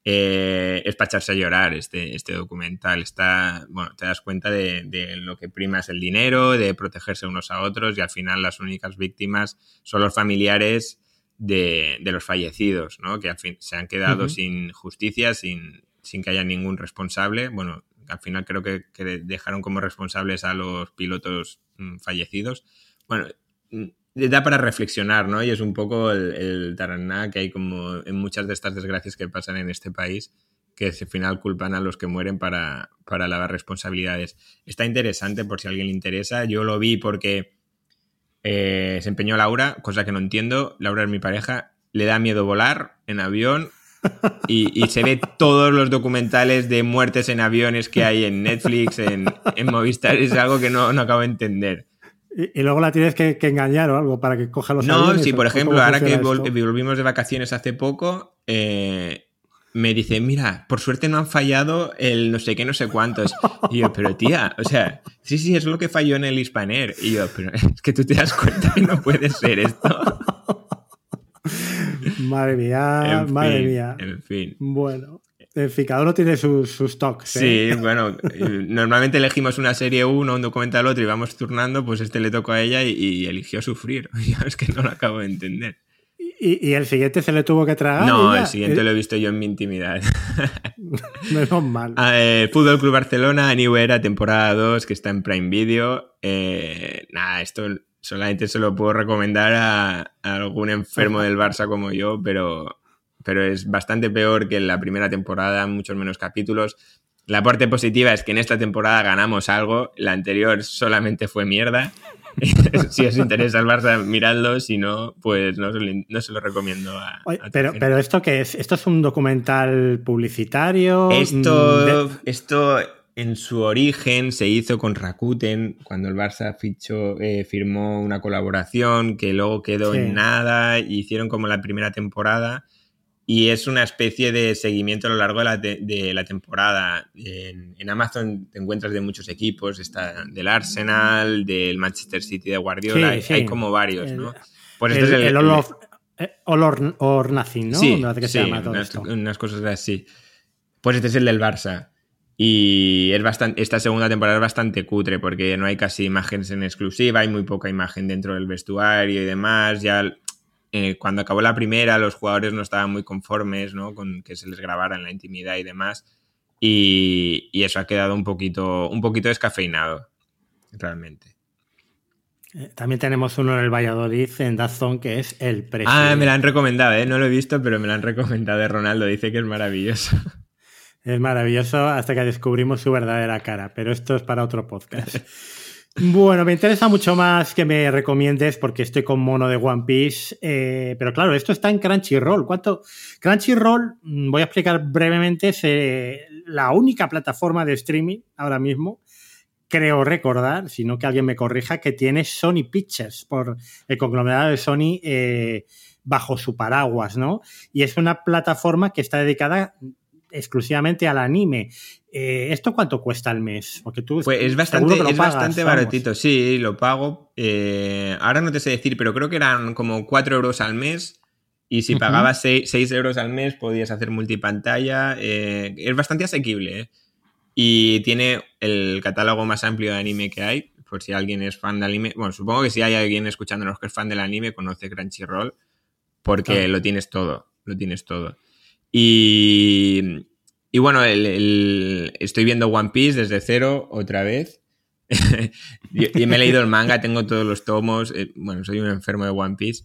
Eh, es para echarse a llorar este, este documental. Está, bueno, te das cuenta de, de, lo que prima es el dinero, de protegerse unos a otros, y al final las únicas víctimas son los familiares de, de los fallecidos, ¿no? Que al fin se han quedado sin justicia, sin, sin que haya ningún responsable. Bueno, al final creo que, que dejaron como responsables a los pilotos mm, fallecidos. Bueno, mm, da para reflexionar, ¿no? Y es un poco el, el taraná que hay como en muchas de estas desgracias que pasan en este país, que al final culpan a los que mueren para, para lavar responsabilidades. Está interesante por si a alguien le interesa. Yo lo vi porque eh, se empeñó Laura, cosa que no entiendo. Laura es mi pareja. Le da miedo volar en avión y, y se ve todos los documentales de muertes en aviones que hay en Netflix, en, en Movistar. Es algo que no, no acabo de entender. Y, y luego la tienes que, que engañar o algo para que coja los No, aviones, sí, ¿o por ejemplo, ahora que funciona vol- esto? volvimos de vacaciones hace poco, eh, me dice, mira, por suerte no han fallado el no sé qué, no sé cuántos. Y yo, pero tía, o sea, sí, sí, es lo que falló en el Hispaner. Y yo, pero es que tú te das cuenta que no puede ser esto. Madre mía, En madre fin, mía. En fin. Bueno, en fin, cada uno tiene sus, sus toques. ¿eh? Sí, bueno, normalmente elegimos una serie uno, un documental otro y vamos turnando, pues este le tocó a ella y, y eligió sufrir. Yo es que no lo acabo de entender. Y, y el siguiente se le tuvo que tragar. No, el siguiente Eh, lo he visto yo en mi intimidad. Menos mal. Eh, Fútbol Club Barcelona, New Era, temporada 2, que está en Prime Video. Eh, nada, esto solamente se lo puedo recomendar a, a algún enfermo del Barça como yo, pero, pero es bastante peor que en la primera temporada, muchos menos capítulos. La parte positiva es que en esta temporada ganamos algo, la anterior solamente fue mierda. si os interesa el Barça, miradlo, si no, pues no se lo, no se lo recomiendo a, Oye, a otra pero, pero esto qué es? ¿Esto es un documental publicitario? Mm, Esto, de- esto en su origen se hizo con Rakuten cuando el Barça fichó, eh, firmó una colaboración que luego quedó Sí. en nada, y hicieron como la primera temporada y es una especie de seguimiento a lo largo de la, te- de la temporada. En, en Amazon te encuentras de muchos equipos, está del Arsenal, del Manchester City de Guardiola, Sí, hay- sí. hay como varios, El- ¿no? Pues el, este es el All, of- eh, All or, or Nothing, ¿no? Sí, Me parece que se llama todo unas, esto. unas cosas así. Pues este es el del Barça. Y es bastante, esta segunda temporada es bastante cutre porque no hay casi imágenes en exclusiva, hay muy poca imagen dentro del vestuario y demás. Ya eh, cuando acabó la primera, los jugadores no estaban muy conformes ¿no? con que se les grabara en la intimidad y demás. Y, y eso ha quedado un poquito, un poquito descafeinado, realmente. Eh, También tenemos uno en el Valladolid, en Dazón, que es El Precio. Ah, me la han recomendado, ¿eh? no lo he visto, pero me la han recomendado de Ronaldo. Dice que es maravilloso. Es maravilloso hasta que descubrimos su verdadera cara, pero esto es para otro podcast. Bueno, me interesa mucho más que me recomiendes porque estoy con mono de One Piece, eh, pero claro, esto está en Crunchyroll. ¿Cuánto? Crunchyroll, mm, voy a explicar brevemente, es eh, la única plataforma de streaming ahora mismo, creo recordar, si no que alguien me corrija, que tiene Sony Pictures por el conglomerado de Sony eh, bajo su paraguas, ¿no? Y es una plataforma que está dedicada exclusivamente al anime. Eh, ¿Esto cuánto cuesta al mes? Porque tú Pues es bastante, que lo es pagas, bastante vamos. baratito, sí, lo pago. Eh, ahora no te sé decir, pero creo que eran como 4 euros al mes. Y si pagabas 6, euros al mes, podías hacer multipantalla. Eh, es bastante asequible. ¿eh? Y tiene el catálogo más amplio de anime que hay. Por si alguien es fan de anime. Bueno, supongo que si hay alguien escuchándonos que es fan del anime, conoce Crunchyroll. Porque Claro. lo tienes todo. Lo tienes todo. Y, y bueno, el- el- estoy viendo One Piece desde cero otra vez. y, me he leído el manga, tengo todos los tomos. eh, bueno, soy un enfermo de One Piece.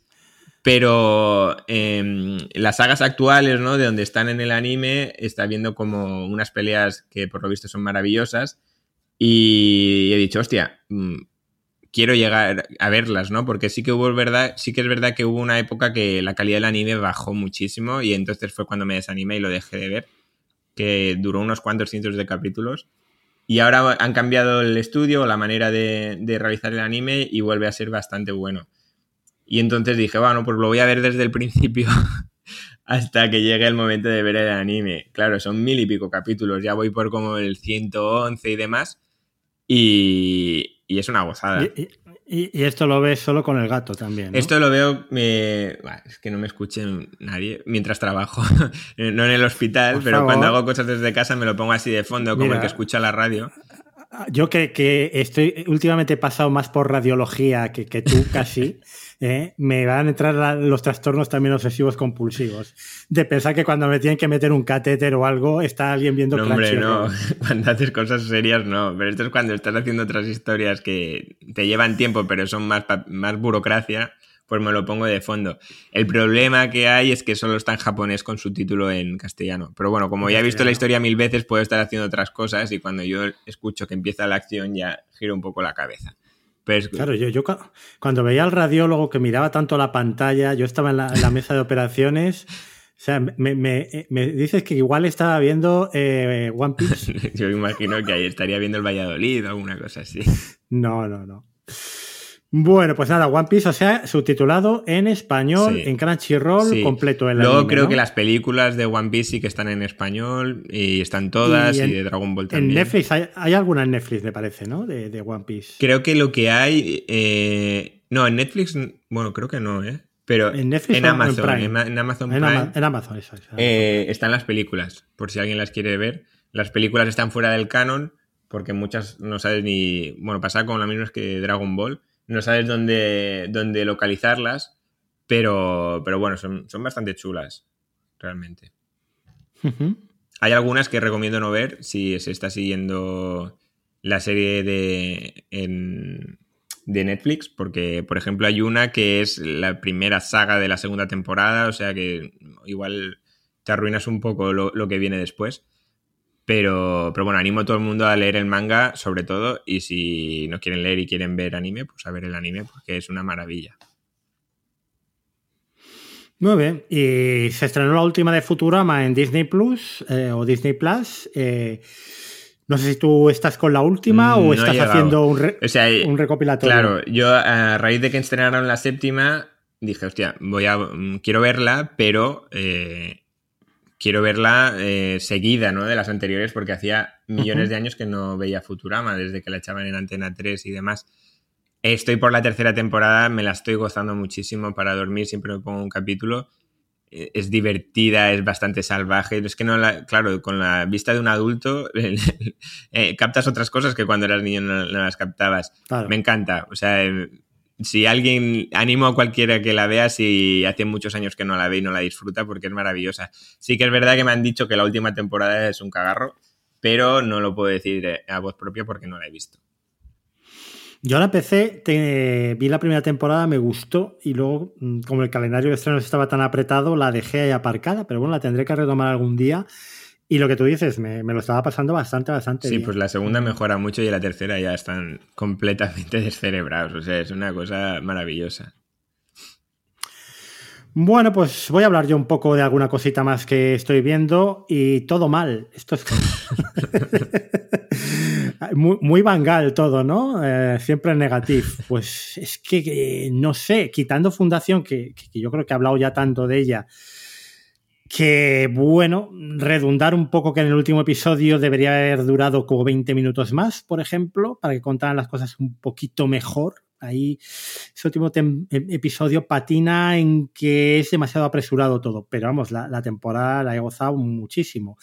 Pero em, las sagas actuales, ¿no? De donde están en el anime, está viendo como unas peleas que por lo visto son maravillosas. Y he dicho, hostia, mm, quiero llegar a verlas, ¿no? Porque sí que hubo verdad, sí que es verdad que hubo una época que la calidad del anime bajó muchísimo y entonces fue cuando me desanimé y lo dejé de ver, que duró unos cuantos cientos de capítulos. Y ahora han cambiado el estudio, la manera de, de realizar el anime y vuelve a ser bastante bueno. Y entonces dije, bueno, pues lo voy a ver desde el principio hasta que llegue el momento de ver el anime. Claro, son mil y pico capítulos, ya voy por como el 111 y demás. Y, y es una gozada. Y, esto lo ves solo con el gato también. ¿no? Esto lo veo, me... Buah, es que no me escuche nadie mientras trabajo, no en el hospital, Por pero favor. cuando hago cosas desde casa me lo pongo así de fondo, como Mira. el que escucha la radio. Yo que, que estoy últimamente he pasado más por radiología que, que tú casi. ¿eh? me van a entrar los trastornos también obsesivos compulsivos. De pensar que cuando me tienen que meter un catéter o algo, está alguien viendo no, Hombre, no. Cuando haces cosas serias, no. Pero esto es cuando estás haciendo otras historias que te llevan tiempo, pero son más, más burocracia pues me lo pongo de fondo. El problema que hay es que solo está en japonés con su título en castellano. Pero bueno, como ya he visto la historia mil veces, puedo estar haciendo otras cosas y cuando yo escucho que empieza la acción ya giro un poco la cabeza. Claro, yo, yo cuando veía al radiólogo que miraba tanto la pantalla, yo estaba en la, mesa de operaciones. O sea, me, dices que igual estaba viendo eh, One Piece. yo me imagino que ahí estaría viendo el Valladolid o alguna cosa así. No, no, no. Bueno, pues nada, One Piece, o sea, subtitulado en español, en Crunchyroll, completo en Luego creo que las películas de One Piece sí que están en español y están todas, y, de Dragon Ball también. En Netflix, hay, alguna en Netflix, me parece, ¿no? De, One Piece. Creo que lo que hay. Eh, no, en Netflix, bueno, creo que no, ¿eh? Pero en, Netflix en Amazon, en, Amazon Prime. En, Amazon, eso. Eh, están las películas, por si alguien las quiere ver. Las películas están fuera del canon, porque muchas no sabes ni. Bueno, pasa con la misma que Dragon Ball no sabes dónde, dónde localizarlas, pero, pero bueno, son, son bastante chulas, realmente. Hay algunas que recomiendo no ver si se está siguiendo la serie de, de Netflix, porque, por ejemplo, hay una que es la primera saga de la segunda temporada, o sea que igual te arruinas un poco lo, lo que viene después. Pero, pero bueno, animo a todo el mundo a leer el manga, sobre todo, y si no quieren leer y quieren ver anime, pues a ver el anime, porque es una maravilla. Muy bien, y se estrenó la última de Futurama en Disney Plus eh, o Disney Plus. Eh, no sé si tú estás con la última o mm, estás haciendo un, un, recopilatorio. Claro, yo a raíz de que estrenaron la séptima, dije, hostia, voy a, mm, quiero verla, pero eh, quiero verla eh, seguida, ¿no? De las anteriores, porque hacía millones de años que no veía Futurama, desde que la echaban en Antena 3 y demás. Estoy por la tercera temporada, me la estoy gozando muchísimo para dormir, siempre me pongo un capítulo. Eh, es divertida, es bastante salvaje. Es que no la, claro, con la vista de un adulto eh, captas otras cosas que cuando eras niño no, las captabas. Me encanta. O sea, si alguien, animo a cualquiera que la vea si hace muchos años que no la ve y no la disfruta porque es maravillosa. Sí que es verdad que me han dicho que la última temporada es un cagarro, pero no lo puedo decir a voz propia porque no la he visto. Yo la empecé, vi la primera temporada, me gustó y luego, mm, como el calendario de estrenos estaba tan apretado, la dejé ahí aparcada, pero bueno, la tendré que retomar algún día y lo que tú dices, me, lo estaba pasando bastante, bastante. Sí, pues la segunda mejora mucho y la tercera ya están completamente descerebrados. O sea, es una cosa maravillosa. Bueno, pues voy a hablar yo un poco de alguna cosita más que estoy viendo y todo mal. Esto es muy, muy vangal todo, ¿no? Eh, siempre negativo. Pues es que, no sé, quitando Fundación, que, que, yo creo que he hablado ya tanto de ella, que bueno, redundar un poco que en el último episodio debería haber durado como 20 minutos más, por ejemplo, para que contaran las cosas un poquito mejor. Ahí ese último episodio patina en que es demasiado apresurado todo, pero vamos, la, la, temporada la he gozado muchísimo.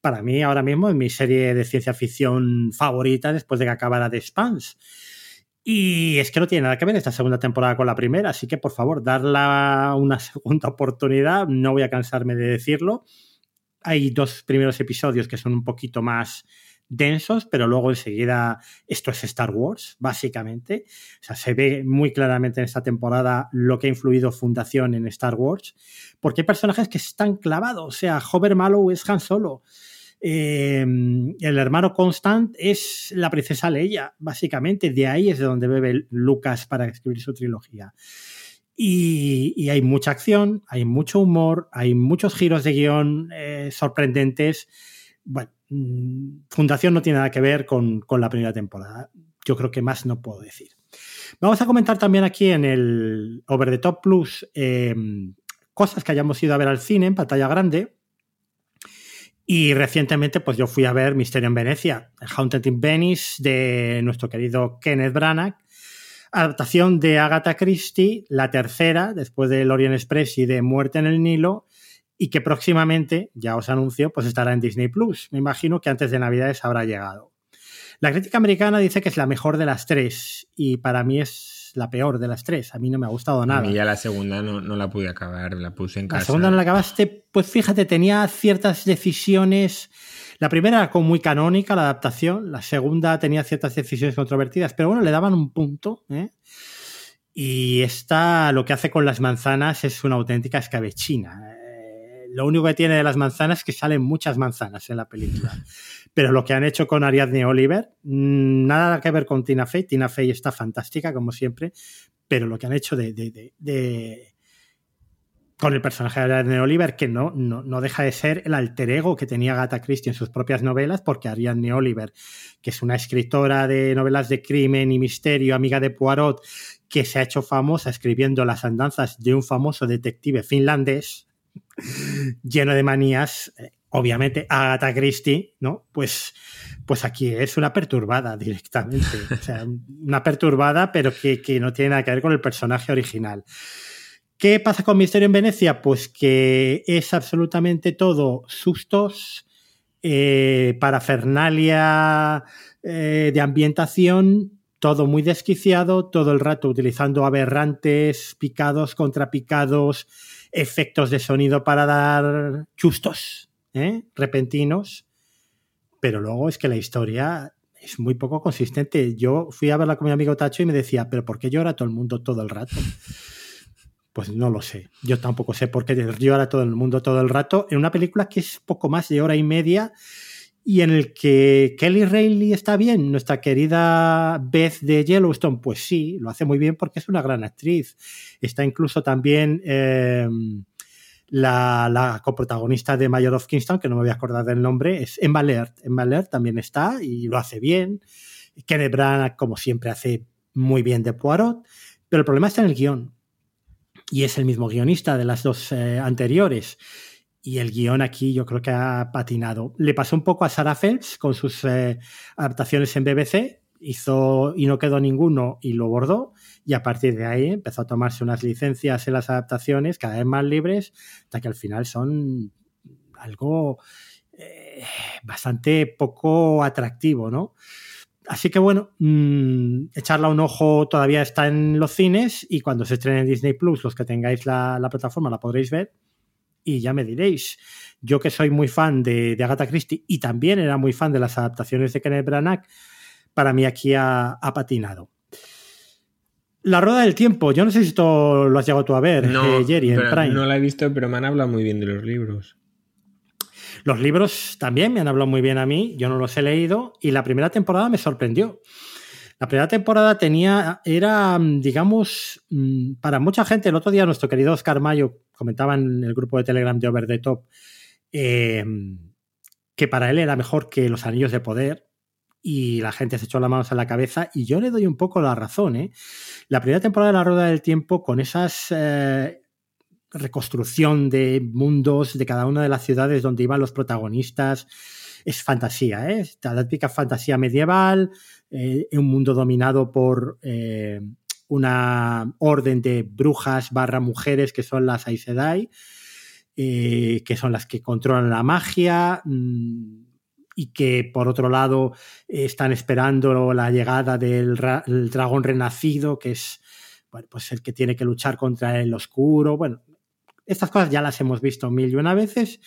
Para mí ahora mismo es mi serie de ciencia ficción favorita después de que acabara The Spans. Y es que no tiene nada que ver esta segunda temporada con la primera, así que por favor, darla una segunda oportunidad, no voy a cansarme de decirlo. Hay dos primeros episodios que son un poquito más densos, pero luego enseguida esto es Star Wars, básicamente. O sea, se ve muy claramente en esta temporada lo que ha influido Fundación en Star Wars, porque hay personajes que están clavados. O sea, Hover Mallow es Han Solo. Eh, el hermano Constant es la princesa Leia, básicamente. De ahí es de donde bebe Lucas para escribir su trilogía. Y, hay mucha acción, hay mucho humor, hay muchos giros de guion eh, sorprendentes. Bueno, mm, Fundación no tiene nada que ver con, la primera temporada. Yo creo que más no puedo decir. Vamos a comentar también aquí en el Over the Top Plus eh, cosas que hayamos ido a ver al cine en pantalla grande. Y recientemente, pues yo fui a ver Misterio en Venecia, Haunted in Venice, de nuestro querido Kenneth Branagh, adaptación de Agatha Christie, la tercera, después de Lorient Express y de Muerte en el Nilo, y que próximamente, ya os anuncio, pues estará en Disney Plus. Me imagino que antes de Navidades habrá llegado. La crítica americana dice que es la mejor de las tres y para mí es la peor de las tres. A mí no me ha gustado nada. Mí ya la segunda no, no la pude acabar, la puse en casa. La segunda no la acabaste, pues fíjate, tenía ciertas decisiones. La primera era como muy canónica, la adaptación. La segunda tenía ciertas decisiones controvertidas, pero bueno, le daban un punto. ¿eh? Y esta lo que hace con las manzanas es una auténtica escabechina lo único que tiene de las manzanas es que salen muchas manzanas en la película. Pero lo que han hecho con Ariadne Oliver, mm, nada que ver con Tina Fey. Tina Fey está fantástica, como siempre, pero lo que han hecho de, con el personaje de Ariadne Oliver, que no, no, deja de ser el alter ego que tenía Agatha Christie en sus propias novelas, porque Ariadne Oliver, que es una escritora de novelas de crimen y misterio, amiga de Poirot, que se ha hecho famosa escribiendo las andanzas de un famoso detective finlandés, lleno de manías, eh, obviamente Agatha Christie, ¿no? Pues, pues aquí es una perturbada directamente. O sea, una perturbada, pero que, no tiene nada que ver con el personaje original. ¿Qué pasa con Misterio en Venecia? Pues que es absolutamente todo sustos, eh, parafernalia eh, de ambientación, todo muy desquiciado, todo el rato utilizando aberrantes, picados, contrapicados, efectos de sonido para dar chustos, ¿eh? repentinos, pero luego es que la historia es muy poco consistente. Yo fui a verla con mi amigo Tacho y me decía, pero ¿por qué llora todo el mundo todo el rato? Pues no lo sé. Yo tampoco sé por qué llora todo el mundo todo el rato en una película que es poco más de hora y media y en el que Kelly Reilly está bien, nuestra querida Beth de Yellowstone, pues sí, lo hace muy bien porque es una gran actriz. Está incluso también em, la, coprotagonista de Mayor of Kingston, que no me voy a acordar del nombre, es Emma Laird. Emma Laird también está y lo hace bien. Kenneth Branagh, como siempre, hace muy bien de Poirot, pero el problema está en el guion. Y es el mismo guionista de las dos eh, anteriores y el guion aquí yo creo que ha patinado. Le pasó un poco a Sarah Phelps con sus eh, adaptaciones en BBC, hizo y no quedó ninguno y lo bordó, y a partir de ahí empezó a tomarse unas licencias en las adaptaciones cada vez más libres, hasta que al final son algo eh, bastante poco atractivo, ¿no? Así que bueno, mmm, echarla un ojo todavía está en los cines y cuando se estrene en Disney Plus, los que tengáis la plataforma la podréis ver y ya me diréis. Yo que soy muy fan de, Agatha Christie y también era muy fan de las adaptaciones de Kenneth Branagh, para mí aquí ha, patinado. La Rueda del Tiempo, yo no sé si esto lo has llegado tú a ver, no, eh, Jerry, en Prime. No la he visto, pero me han hablado muy bien de los libros. Los libros también me han hablado muy bien a mí, yo no los he leído y la primera temporada me sorprendió. La primera temporada tenía, era, digamos, mm, para mucha gente, el otro día nuestro querido Oscar Mayo comentaba en el grupo de Telegram de Over the Top, eh, que para él era mejor que los anillos de poder y la gente se echó las manos a la cabeza y yo le doy un poco la razón. ¿eh? La primera temporada de La Rueda del Tiempo con esas... Eh, reconstrucción de mundos de cada una de las ciudades donde iban los protagonistas, es fantasía, ¿eh? la típica fantasía medieval, eh, un mundo dominado por una orden de brujas barra mujeres que son las Aes que son las que controlan la magia mm, y que por otro lado están esperando la llegada del dragón renacido, que es bueno, pues el que tiene que luchar contra el oscuro. Bueno, estas cosas ya las hemos visto mil y una veces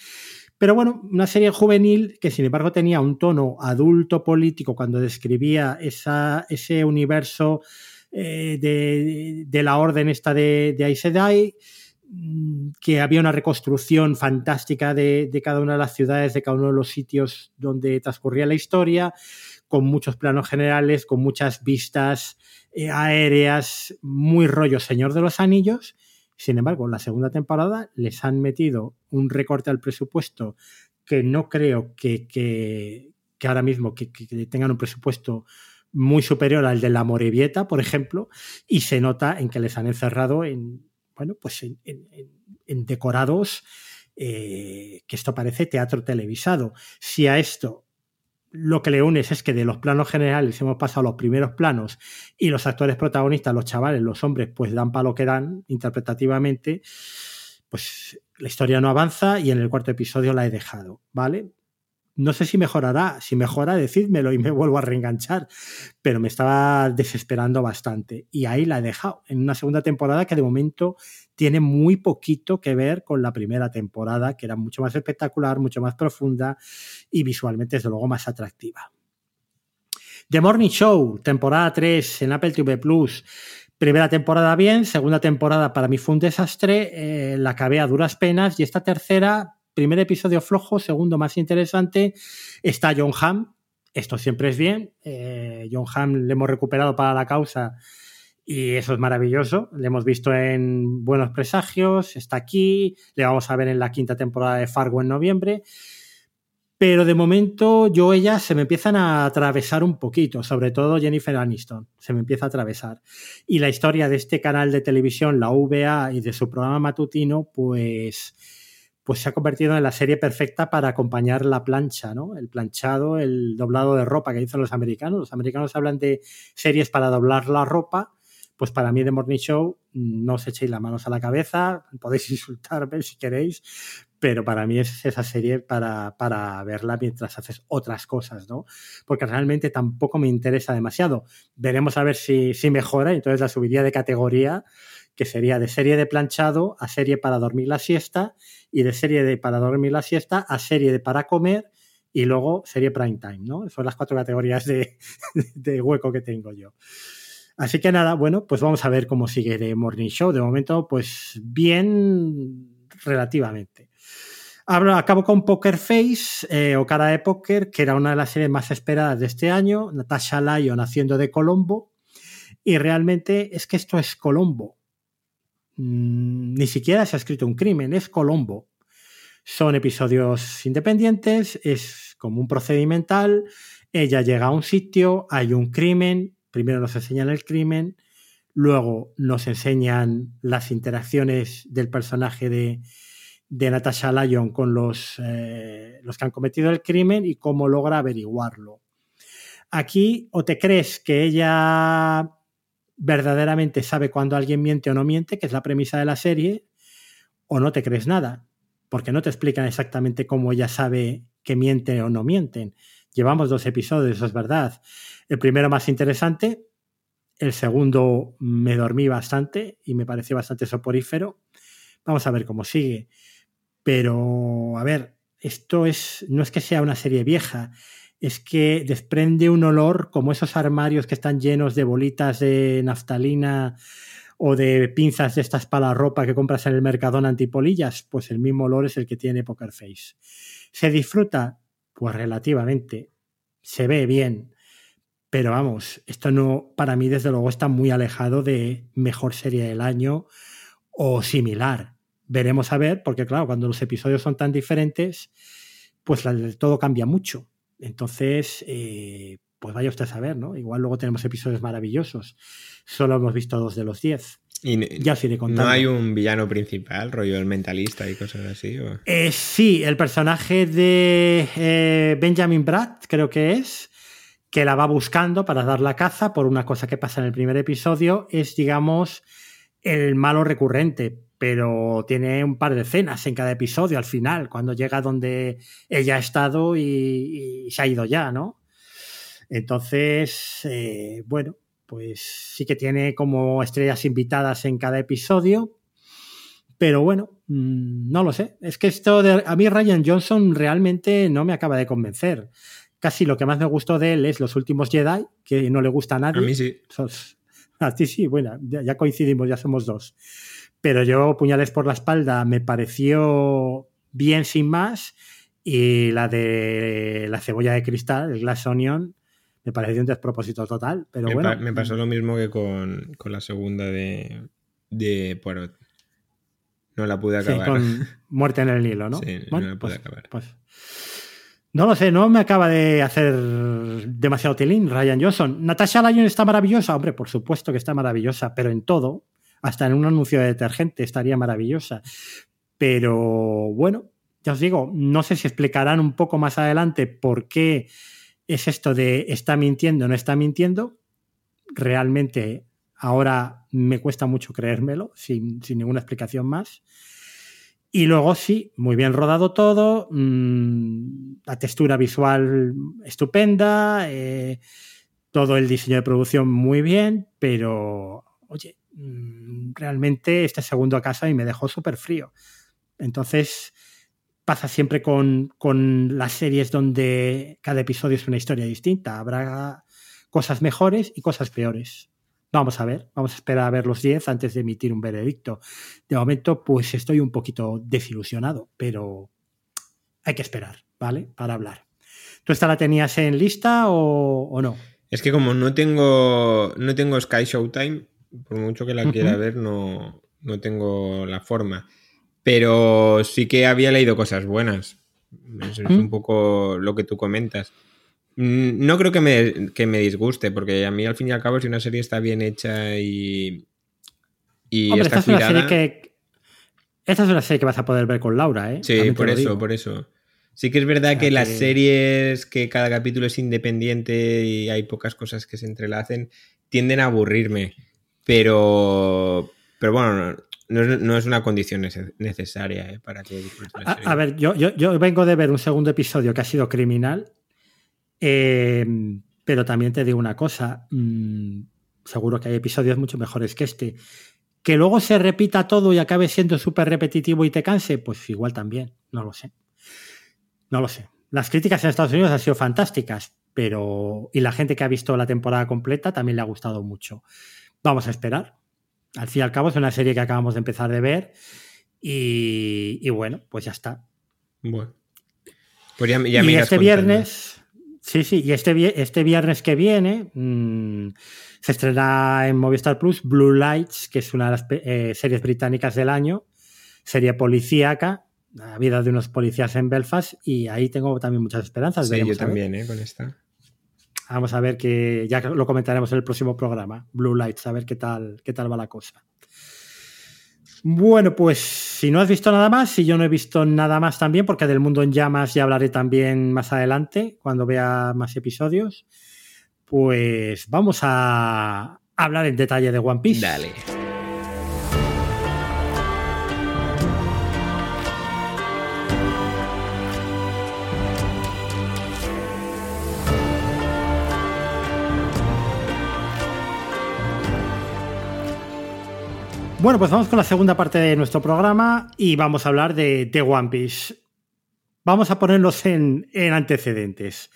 pero bueno, una serie juvenil que sin embargo tenía un tono adulto político cuando describía esa, ese universo eh, de, la orden esta de, de Aes Sedai, que había una reconstrucción fantástica de, cada una de las ciudades, de cada uno de los sitios donde transcurría la historia, con muchos planos generales, con muchas vistas eh, aéreas, muy rollo Señor de los Anillos, sin embargo, en la segunda temporada les han metido un recorte al presupuesto que no creo que, ahora mismo que, tengan un presupuesto muy superior al de la Morevieta, por ejemplo, y se nota en que les han encerrado en, bueno, pues en, decorados eh, que esto parece teatro televisado. Si a esto lo que le unes es que de los planos generales hemos pasado a los primeros planos y los actores protagonistas, los chavales, los hombres, pues dan para lo que dan interpretativamente, pues la historia no avanza y en el cuarto episodio la he dejado, ¿vale? No sé si mejorará. Si mejora, decídmelo y me vuelvo a reenganchar. Pero me estaba desesperando bastante. Y ahí la he dejado. En una segunda temporada que de momento tiene muy poquito que ver con la primera temporada, que era mucho más espectacular, mucho más profunda y visualmente, desde luego, más atractiva. The Morning Show, temporada 3 en Apple TV Plus. Primera temporada bien, segunda temporada para mí fue un desastre, eh, la acabé a duras penas y esta tercera, primer episodio flojo, segundo más interesante, está John Hamm, esto siempre es bien, eh, John Hamm le hemos recuperado para la causa y eso es maravilloso, le hemos visto en Buenos Presagios, está aquí, le vamos a ver en la quinta temporada de Fargo en noviembre. Pero de momento yo ellas se me empiezan a atravesar un poquito, sobre todo Jennifer Aniston, se me empieza a atravesar. Y la historia de este canal de televisión, la VA, y de su programa matutino, pues, pues se ha convertido en la serie perfecta para acompañar la plancha, ¿no? El planchado, el doblado de ropa que dicen los americanos. Los americanos hablan de series para doblar la ropa pues para mí The Morning Show no os echéis las manos a la cabeza, podéis insultarme si queréis, pero para mí es esa serie para, para, verla mientras haces otras cosas, ¿no? Porque realmente tampoco me interesa demasiado. Veremos a ver si, si mejora, entonces la subiría de categoría, que sería de serie de planchado a serie para dormir la siesta y de serie de para dormir la siesta a serie de para comer y luego serie prime time, ¿no? Son las cuatro categorías de, de hueco que tengo yo. Así que nada, bueno, pues vamos a ver cómo sigue The Morning Show. De momento, pues bien relativamente. acabo con Poker Face eh, o Cara de Póker, que era una de las series más esperadas de este año. Natasha Lyon haciendo de Colombo. Y realmente es que esto es Colombo. Mm, ni siquiera se ha escrito un crimen, es Colombo. Son episodios independientes, es como un procedimental. Ella llega a un sitio, hay un crimen, Primero nos enseñan el crimen, luego nos enseñan las interacciones del personaje de, Natasha Lyon con los, eh, los que han cometido el crimen y cómo logra averiguarlo. Aquí o te crees que ella verdaderamente sabe cuando alguien miente o no miente, que es la premisa de la serie, o no te crees nada, porque no te explican exactamente cómo ella sabe que miente o no mienten. Llevamos dos episodios, eso es verdad. El primero más interesante, el segundo me dormí bastante y me pareció bastante soporífero. Vamos a ver cómo sigue. Pero, a ver, esto es, no es que sea una serie vieja, es que desprende un olor como esos armarios que están llenos de bolitas de naftalina o de pinzas de estas para la ropa que compras en el Mercadona antipolillas, pues el mismo olor es el que tiene Poker Face. ¿Se disfruta? Pues relativamente. Se ve bien. Pero vamos, esto no, para mí desde luego está muy alejado de mejor serie del año o similar. Veremos a ver, porque claro, cuando los episodios son tan diferentes, pues todo cambia mucho. Entonces, eh, pues vaya usted a saber, ¿no? Igual luego tenemos episodios maravillosos. Solo hemos visto dos de los diez. Y ya os iré contando. ¿No hay un villano principal, rollo el mentalista y cosas así? Eh, sí, el personaje de eh, Benjamin Bratt, creo que es, que la va buscando para dar la caza por una cosa que pasa en el primer episodio, es, digamos, el malo recurrente, pero tiene un par de escenas en cada episodio al final, cuando llega donde ella ha estado y, se ha ido ya, ¿no? Entonces, eh, bueno, pues sí que tiene como estrellas invitadas en cada episodio. Pero bueno, mm, no lo sé. Es que esto de. A mí Ryan Johnson realmente no me acaba de convencer. Casi lo que más me gustó de él es Los últimos Jedi, que no le gusta a nadie. A mí sí. A ti sí, bueno, ya coincidimos, ya somos dos. Pero yo, Puñales por la espalda, me pareció bien sin más. Y la de la cebolla de cristal, el Glass Onion, me pareció un despropósito total, pero me bueno. me pasó lo mismo que con, la segunda de, de Poirot. No la pude acabar. con Muerte en el Nilo, ¿no? Sí, no la pude pues, acabar. Pues, no lo sé, no me acaba de hacer demasiado tilín Ryan Johnson. Natasha Lyon está maravillosa, hombre, por supuesto que está maravillosa, pero en todo, hasta en un anuncio de detergente estaría maravillosa. Pero bueno, ya os digo, no sé si explicarán un poco más adelante por qué es esto de está mintiendo, no está mintiendo. Realmente ahora me cuesta mucho creérmelo, sin, ninguna explicación más. Y luego sí, muy bien rodado todo. Mm, la textura visual estupenda, eh, todo el diseño de producción muy bien, pero oye, mm, realmente este segundo a casa y me dejó súper frío. Entonces pasa siempre con, con las series donde cada episodio es una historia distinta. Habrá cosas mejores y cosas peores. Vamos a ver, vamos a esperar a ver los 10 antes de emitir un veredicto. De momento, pues estoy un poquito desilusionado, pero hay que esperar, ¿vale? Para hablar. ¿Tú esta la tenías en lista o, no? Es que como no tengo, no tengo Sky Showtime, por mucho que la quiera ver, no, no tengo la forma. Pero sí que había leído cosas buenas. Es, un poco lo que tú comentas. Mm, no creo que me, que me, disguste, porque a mí al fin y al cabo, si una serie está bien hecha y. y Hombre, está esta es una serie que. Esta es una serie que vas a poder ver con Laura, ¿eh? Sí, por eso, por eso. Sí que es verdad que, las series que cada capítulo es independiente y hay pocas cosas que se entrelacen, tienden a aburrirme. Pero. Pero bueno, no, es una condición necesaria ¿eh? para que a, a, ver, yo, yo, vengo de ver un segundo episodio que ha sido criminal, eh, pero también te digo una cosa, mm, seguro que hay episodios mucho mejores que este. Que luego se repita todo y acabe siendo súper repetitivo y te canse, pues igual también, no lo sé. No lo sé. Las críticas en Estados Unidos han sido fantásticas, pero... Y la gente que ha visto la temporada completa también le ha gustado mucho. Vamos a esperar, al fin y al cabo es una serie que acabamos de empezar de ver y, bueno, pues ya está. Bueno. Pues ya, y este viernes, sí, sí, y este, este viernes que viene mm, se estrena en Movistar Plus Blue Lights, que es una de las eh, series británicas del año, serie policíaca, la vida de unos policías en Belfast, y ahí tengo también muchas esperanzas. Sí, yo también, ¿eh? Con esta. Vamos a ver que ya lo comentaremos en el próximo programa, Blue Lights, a ver qué tal, qué tal va la cosa. Bueno, pues si no has visto nada más, y yo no he visto nada más también, porque del mundo en llamas ya hablaré también más adelante, cuando vea más episodios, pues vamos a hablar en detalle de One Piece. Dale. Bueno, pues vamos con la segunda parte de nuestro programa y vamos a hablar de, One Piece. Vamos a ponernos en, antecedentes.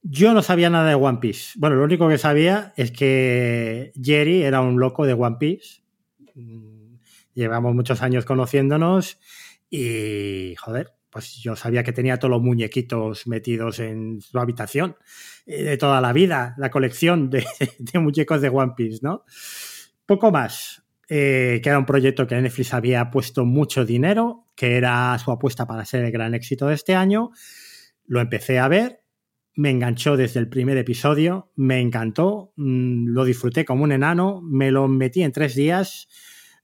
Yo no sabía nada de One Piece. Bueno, lo único que sabía es que Jerry era un loco de One Piece. Llevamos muchos años conociéndonos y, joder, pues yo sabía que tenía todos los muñequitos metidos en su habitación eh, de toda la vida, la colección de muñecos de One Piece, ¿no? Poco más. Eh, que era un proyecto que Netflix había puesto mucho dinero, que era su apuesta para ser el gran éxito de este año. Lo empecé a ver, me enganchó desde el primer episodio, me encantó, mm, lo disfruté como un enano, me lo metí en tres días.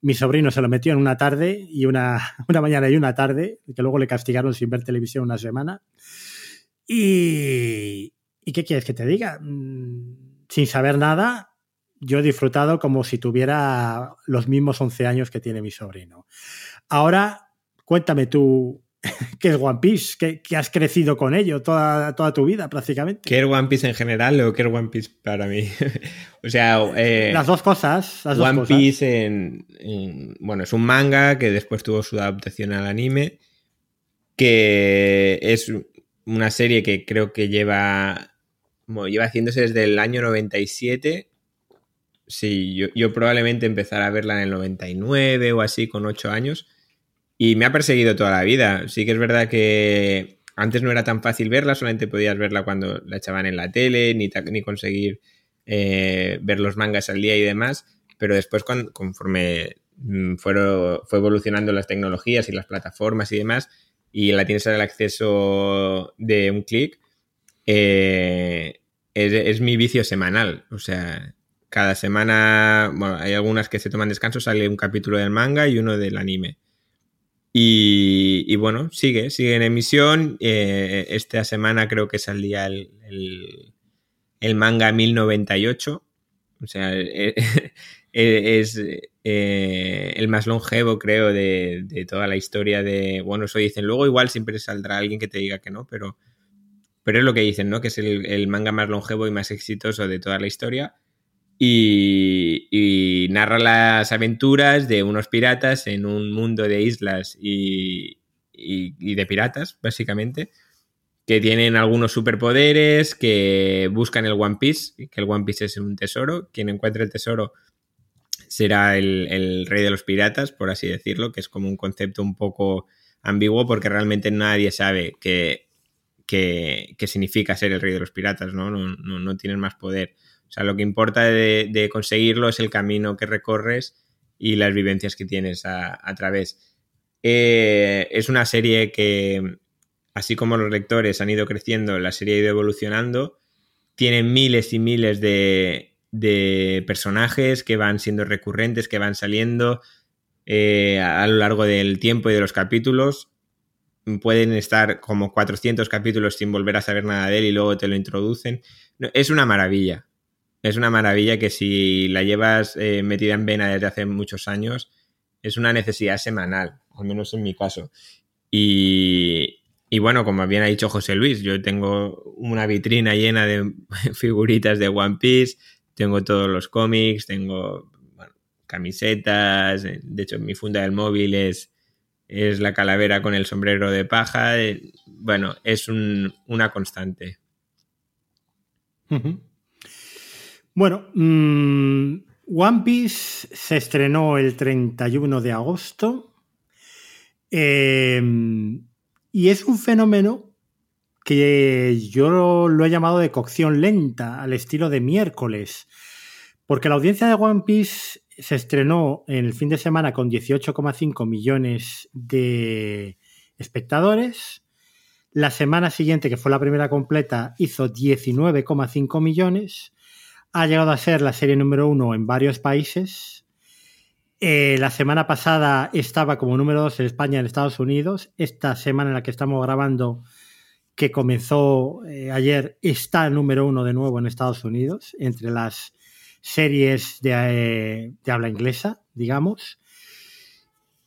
Mi sobrino se lo metió en una tarde y una, una mañana y una tarde, que luego le castigaron sin ver televisión una semana. Y, ¿y qué quieres que te diga? Mm, sin saber nada, yo he disfrutado como si tuviera los mismos 11 años que tiene mi sobrino. Ahora, cuéntame tú, ¿qué es One Piece? ¿Qué, has crecido con ello toda, toda tu vida prácticamente? ¿Qué es One Piece en general o qué es One Piece para mí? o sea... Eh, las dos cosas. One Piece en, Bueno, es un manga que después tuvo su adaptación al anime, que es una serie que creo que lleva... lleva haciéndose desde el año 97 Sí, yo, probablemente empezara a verla en el 99 o así, con 8 años. Y me ha perseguido toda la vida. Sí que es verdad que antes no era tan fácil verla, solamente podías verla cuando la echaban en la tele, ni, ni conseguir eh, ver los mangas al día y demás. Pero después, conforme mm, fueron, fue evolucionando las tecnologías y las plataformas y demás, y la tienes al acceso de un clic, eh, es mi vicio semanal. O sea, cada semana, bueno, hay algunas que se toman descanso, sale un capítulo del manga y uno del anime. Y, bueno, sigue, sigue en emisión. Eh, esta semana creo que saldría el, el, manga 1098. O sea, eh, es eh, el más longevo, creo, de, de, toda la historia de. Bueno, eso dicen. Luego, igual siempre saldrá alguien que te diga que no, pero pero es lo que dicen, ¿no? Que es el, manga más longevo y más exitoso de toda la historia. Y, narra las aventuras de unos piratas en un mundo de islas y, y, de piratas, básicamente, que tienen algunos superpoderes, que buscan el One Piece, que el One Piece es un tesoro. Quien encuentre el tesoro será el, el rey de los piratas, por así decirlo, que es como un concepto un poco ambiguo porque realmente nadie sabe qué, significa ser el rey de los piratas, ¿no? No, no, tienen más poder. O sea, lo que importa de, conseguirlo es el camino que recorres y las vivencias que tienes a, través. Eh, es una serie que, así como los lectores han ido creciendo, la serie ha ido evolucionando. Tiene miles y miles de, personajes que van siendo recurrentes, que van saliendo. Eh, a lo largo del tiempo y de los capítulos. Pueden estar como 400 capítulos sin volver a saber nada de él y luego te lo introducen. Es una maravilla. Es una maravilla que si la llevas eh, metida en vena desde hace muchos años, es una necesidad semanal, al menos en mi caso. Y, y bueno, como bien ha dicho José Luis, yo tengo una vitrina llena de figuritas de One Piece, tengo todos los cómics, tengo camisetas, eh, de hecho mi funda del móvil es, es la calavera con el sombrero de paja, eh, bueno, es una constante. Bueno, mm, One Piece se estrenó el 31 de agosto em, y es un fenómeno que yo lo he llamado de cocción lenta, al estilo de miércoles, porque la audiencia de One Piece se estrenó en el fin de semana con 18,5 millones de espectadores. La semana siguiente, que fue la primera completa, hizo 19,5 millones. Ha llegado a ser la serie número uno en varios países. Eh, la semana pasada estaba como número dos en España y en Estados Unidos. Esta semana en la que estamos grabando, que comenzó eh, ayer, está número uno de nuevo en Estados Unidos, entre las series de, habla inglesa, digamos.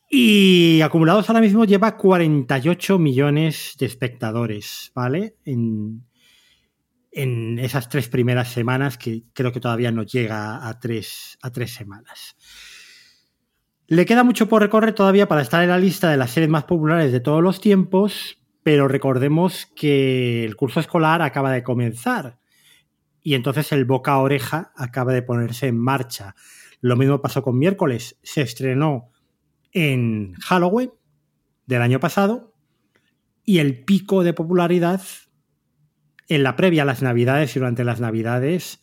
Y acumulados ahora mismo lleva 48 millones de espectadores, ¿vale? En esas tres primeras semanas, que creo que todavía no llega a tres, a tres semanas. Le queda mucho por recorrer todavía para estar en la lista de las series más populares de todos los tiempos, pero recordemos que el curso escolar acaba de comenzar y entonces el boca a oreja acaba de ponerse en marcha. Lo mismo pasó con miércoles, se estrenó en Halloween del año pasado y el pico de popularidad en la previa a las navidades y durante las navidades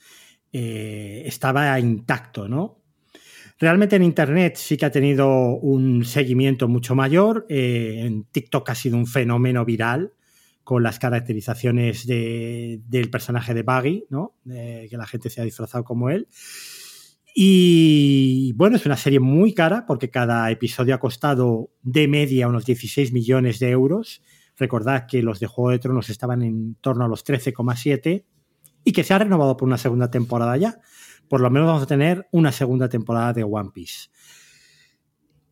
eh, estaba intacto, ¿no? Realmente en Internet sí que ha tenido un seguimiento mucho mayor, eh, en TikTok ha sido un fenómeno viral, con las caracterizaciones del personaje de Buggy, ¿no? que la gente se ha disfrazado como él. Y bueno, es una serie muy cara porque cada episodio ha costado de media unos 16 millones de euros. Recordad que los de Juego de Tronos estaban en torno a los 13,7 y que se ha renovado por una segunda temporada ya. Por lo menos vamos a tener una segunda temporada de One Piece.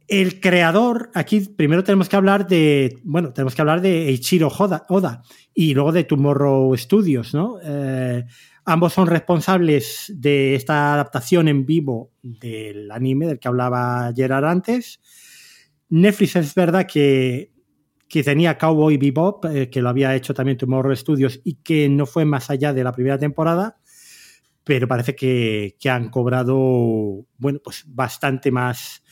El creador, aquí primero tenemos que hablar de, bueno, tenemos que hablar de Eiichiro Oda, y luego de Tomorrow Studios, ¿no? Eh, ambos son responsables de esta adaptación en vivo del anime del que hablaba Gerard antes. Netflix es verdad que, que tenía Cowboy Bebop, eh, que lo había hecho también Tomorrow Studios y que no fue más allá de la primera temporada, pero parece que, que han cobrado, bueno, pues bastante más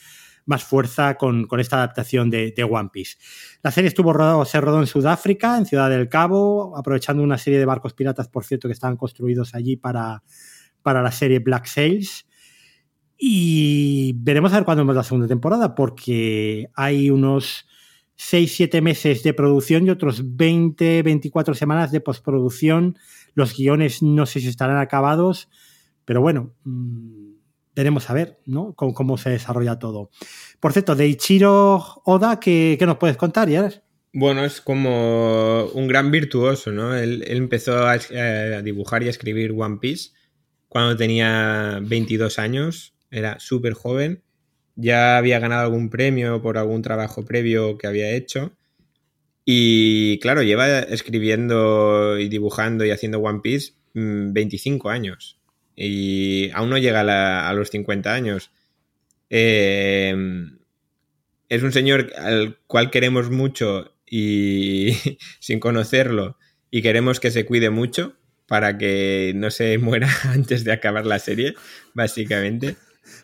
más fuerza con, esta adaptación de, One Piece. La serie estuvo rodado, se rodó en Sudáfrica, en Ciudad del Cabo, aprovechando una serie de barcos piratas, por cierto, que estaban construidos allí para, para la serie Black Sails. Y veremos a ver cuándo es la segunda temporada, porque hay unos 6-7 meses de producción y otros 20-24 semanas de postproducción. Los guiones no sé si estarán acabados, pero bueno, mm, veremos a ver ¿no? cómo, se desarrolla todo. Por cierto, de Ichiro Oda, ¿qué, nos puedes contar, ya? Bueno, es como un gran virtuoso, ¿no? Él, empezó a, dibujar y a escribir One Piece cuando tenía 22 años, era súper joven, ya había ganado algún premio por algún trabajo previo que había hecho Y claro, lleva escribiendo y dibujando y haciendo One Piece 25 mm, años. Y aún no llega a, los 50 años. Em, es un señor al cual queremos mucho y sin conocerlo y queremos que se cuide mucho para que no se muera antes de acabar la serie, básicamente.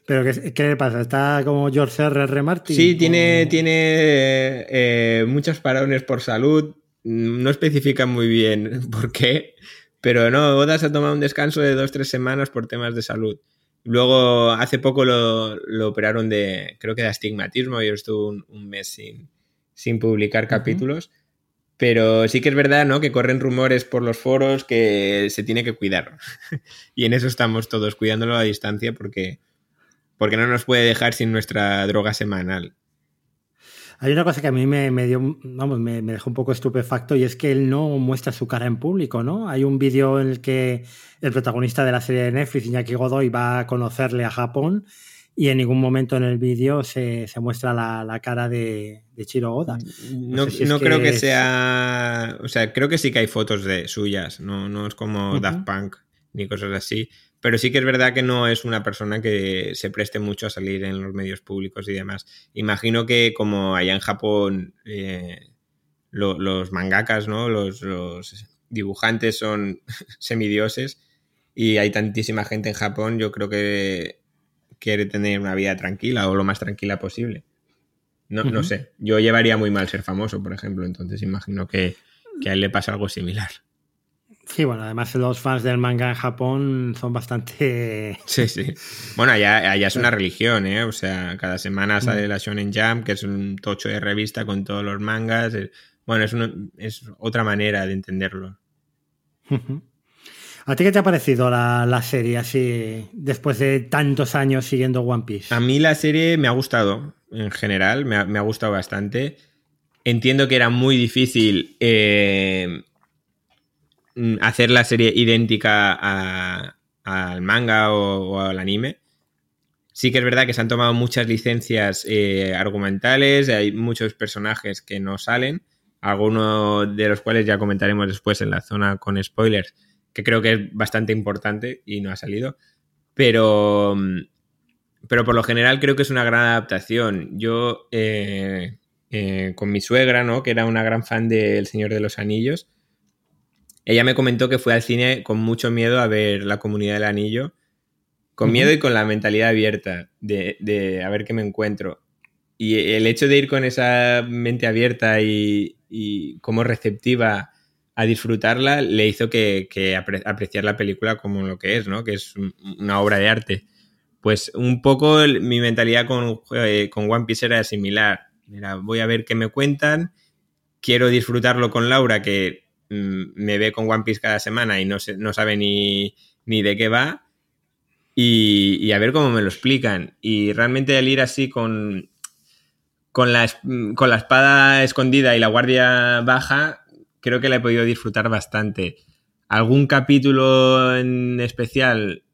¿Pero qué, le pasa? ¿Está como George R. R. Martin? Sí, tiene, tiene eh, muchos parones por salud. No especifican muy bien por qué, pero no, Oda se ha tomado un descanso de dos tres semanas por temas de salud. Luego, hace poco lo, operaron de, creo que de astigmatismo y estuvo un, mes sin, sin publicar capítulos. Pero sí que es verdad, ¿no? Que corren rumores por los foros que se tiene que cuidar. y en eso estamos todos, cuidándolo a distancia porque porque no nos puede dejar sin nuestra droga semanal. Hay una cosa que a mí me, dio, vamos, me, dejó un poco estupefacto y es que él no muestra su cara en público, ¿no? Hay un vídeo en el que el protagonista de la serie de Netflix, Iñaki Godoy, va a conocerle a Japón y en ningún momento en el vídeo se, muestra la, cara de, Chiro Oda. No, creo que, sea. O sea, creo que sí que hay fotos de suyas, no, no es como Daft Punk ni cosas así. Pero sí que es verdad que no es una persona que se preste mucho a salir en los medios públicos y demás. Imagino que como allá en Japón eh, los mangakas, ¿no? Los, dibujantes son semidioses y hay tantísima gente en Japón, yo creo que quiere tener una vida tranquila o lo más tranquila posible. No, no sé, yo llevaría muy mal ser famoso, por ejemplo, entonces imagino que, que a él le pasa algo similar. Sí, bueno, además los fans del manga en Japón son bastante... Sí, sí. Bueno, allá, es una religión, ¿eh? O sea, cada semana sale mm. la Shonen Jump, que es un tocho de revista con todos los mangas. Bueno, es, es otra manera de entenderlo. ¿A ti qué te ha parecido la, serie así después de tantos años siguiendo One Piece? A mí la serie me ha gustado, en general, me ha, gustado bastante. Entiendo que era muy difícil... Eh, hacer la serie idéntica al manga o, al anime. Sí que es verdad que se han tomado muchas licencias eh, argumentales, hay muchos personajes que no salen, algunos de los cuales ya comentaremos después en la zona con spoilers, que creo que es bastante importante y no ha salido. Pero, mm, pero por lo general creo que es una gran adaptación. Yo, eh, eh, con mi suegra, ¿no? que era una gran fan de El Señor de los Anillos, ella me comentó que fue al cine con mucho miedo a ver La Comunidad del Anillo, con miedo y con la mentalidad abierta de, a ver qué me encuentro. Y el hecho de ir con esa mente abierta y, como receptiva a disfrutarla le hizo que, apreciar la película como lo que es, ¿no? Que es una obra de arte. Pues un poco mi mentalidad con, eh, con One Piece era similar. Mira, voy a ver qué me cuentan, quiero disfrutarlo con Laura, que me ve con One Piece cada semana y no, no sabe ni, de qué va. Y, a ver cómo me lo explican. Y realmente al ir así con, con, la, con la espada escondida y la guardia baja, creo que la he podido disfrutar bastante. Algún capítulo en especial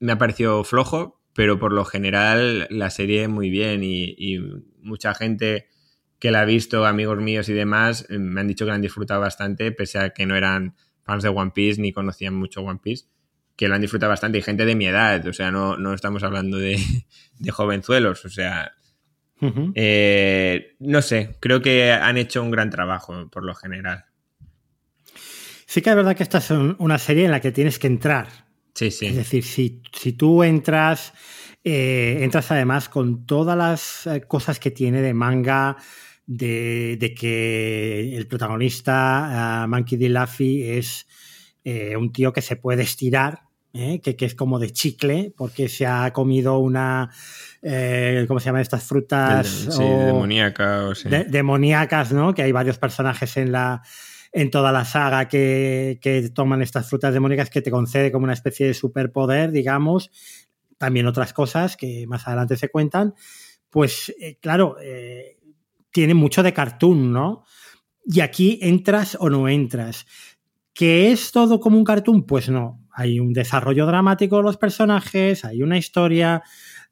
me ha parecido flojo, pero por lo general la serie muy bien y mucha gente que la he visto, amigos míos y demás, eh, me han dicho que la han disfrutado bastante, pese a que no eran fans de One Piece ni conocían mucho One Piece, que lo han disfrutado bastante. Y gente de mi edad, o sea, no, no estamos hablando de, jovenzuelos, o sea, eh, no sé, creo que han hecho un gran trabajo por lo general. Sí que es verdad que esta es una serie en la que tienes que entrar. Sí, sí. Es decir, si, si tú entras, eh, entras además con todas las cosas que tiene de manga, de, que el protagonista, uh, Monkey D. Luffy, es eh, un tío que se puede estirar, ¿eh? que, es como de chicle, porque se ha comido una. Eh, ¿Cómo se llaman estas frutas? Sí, demoníacas. demoníacas, ¿no? Que hay varios personajes en la en toda la saga que, que, toman estas frutas demoníacas que te concede como una especie de superpoder, digamos. También otras cosas que más adelante se cuentan. Pues claro, tiene mucho de cartoon, ¿no? Y aquí entras o no entras. ¿Que es todo como un cartoon? Pues no. Hay un desarrollo dramático de los personajes, hay una historia,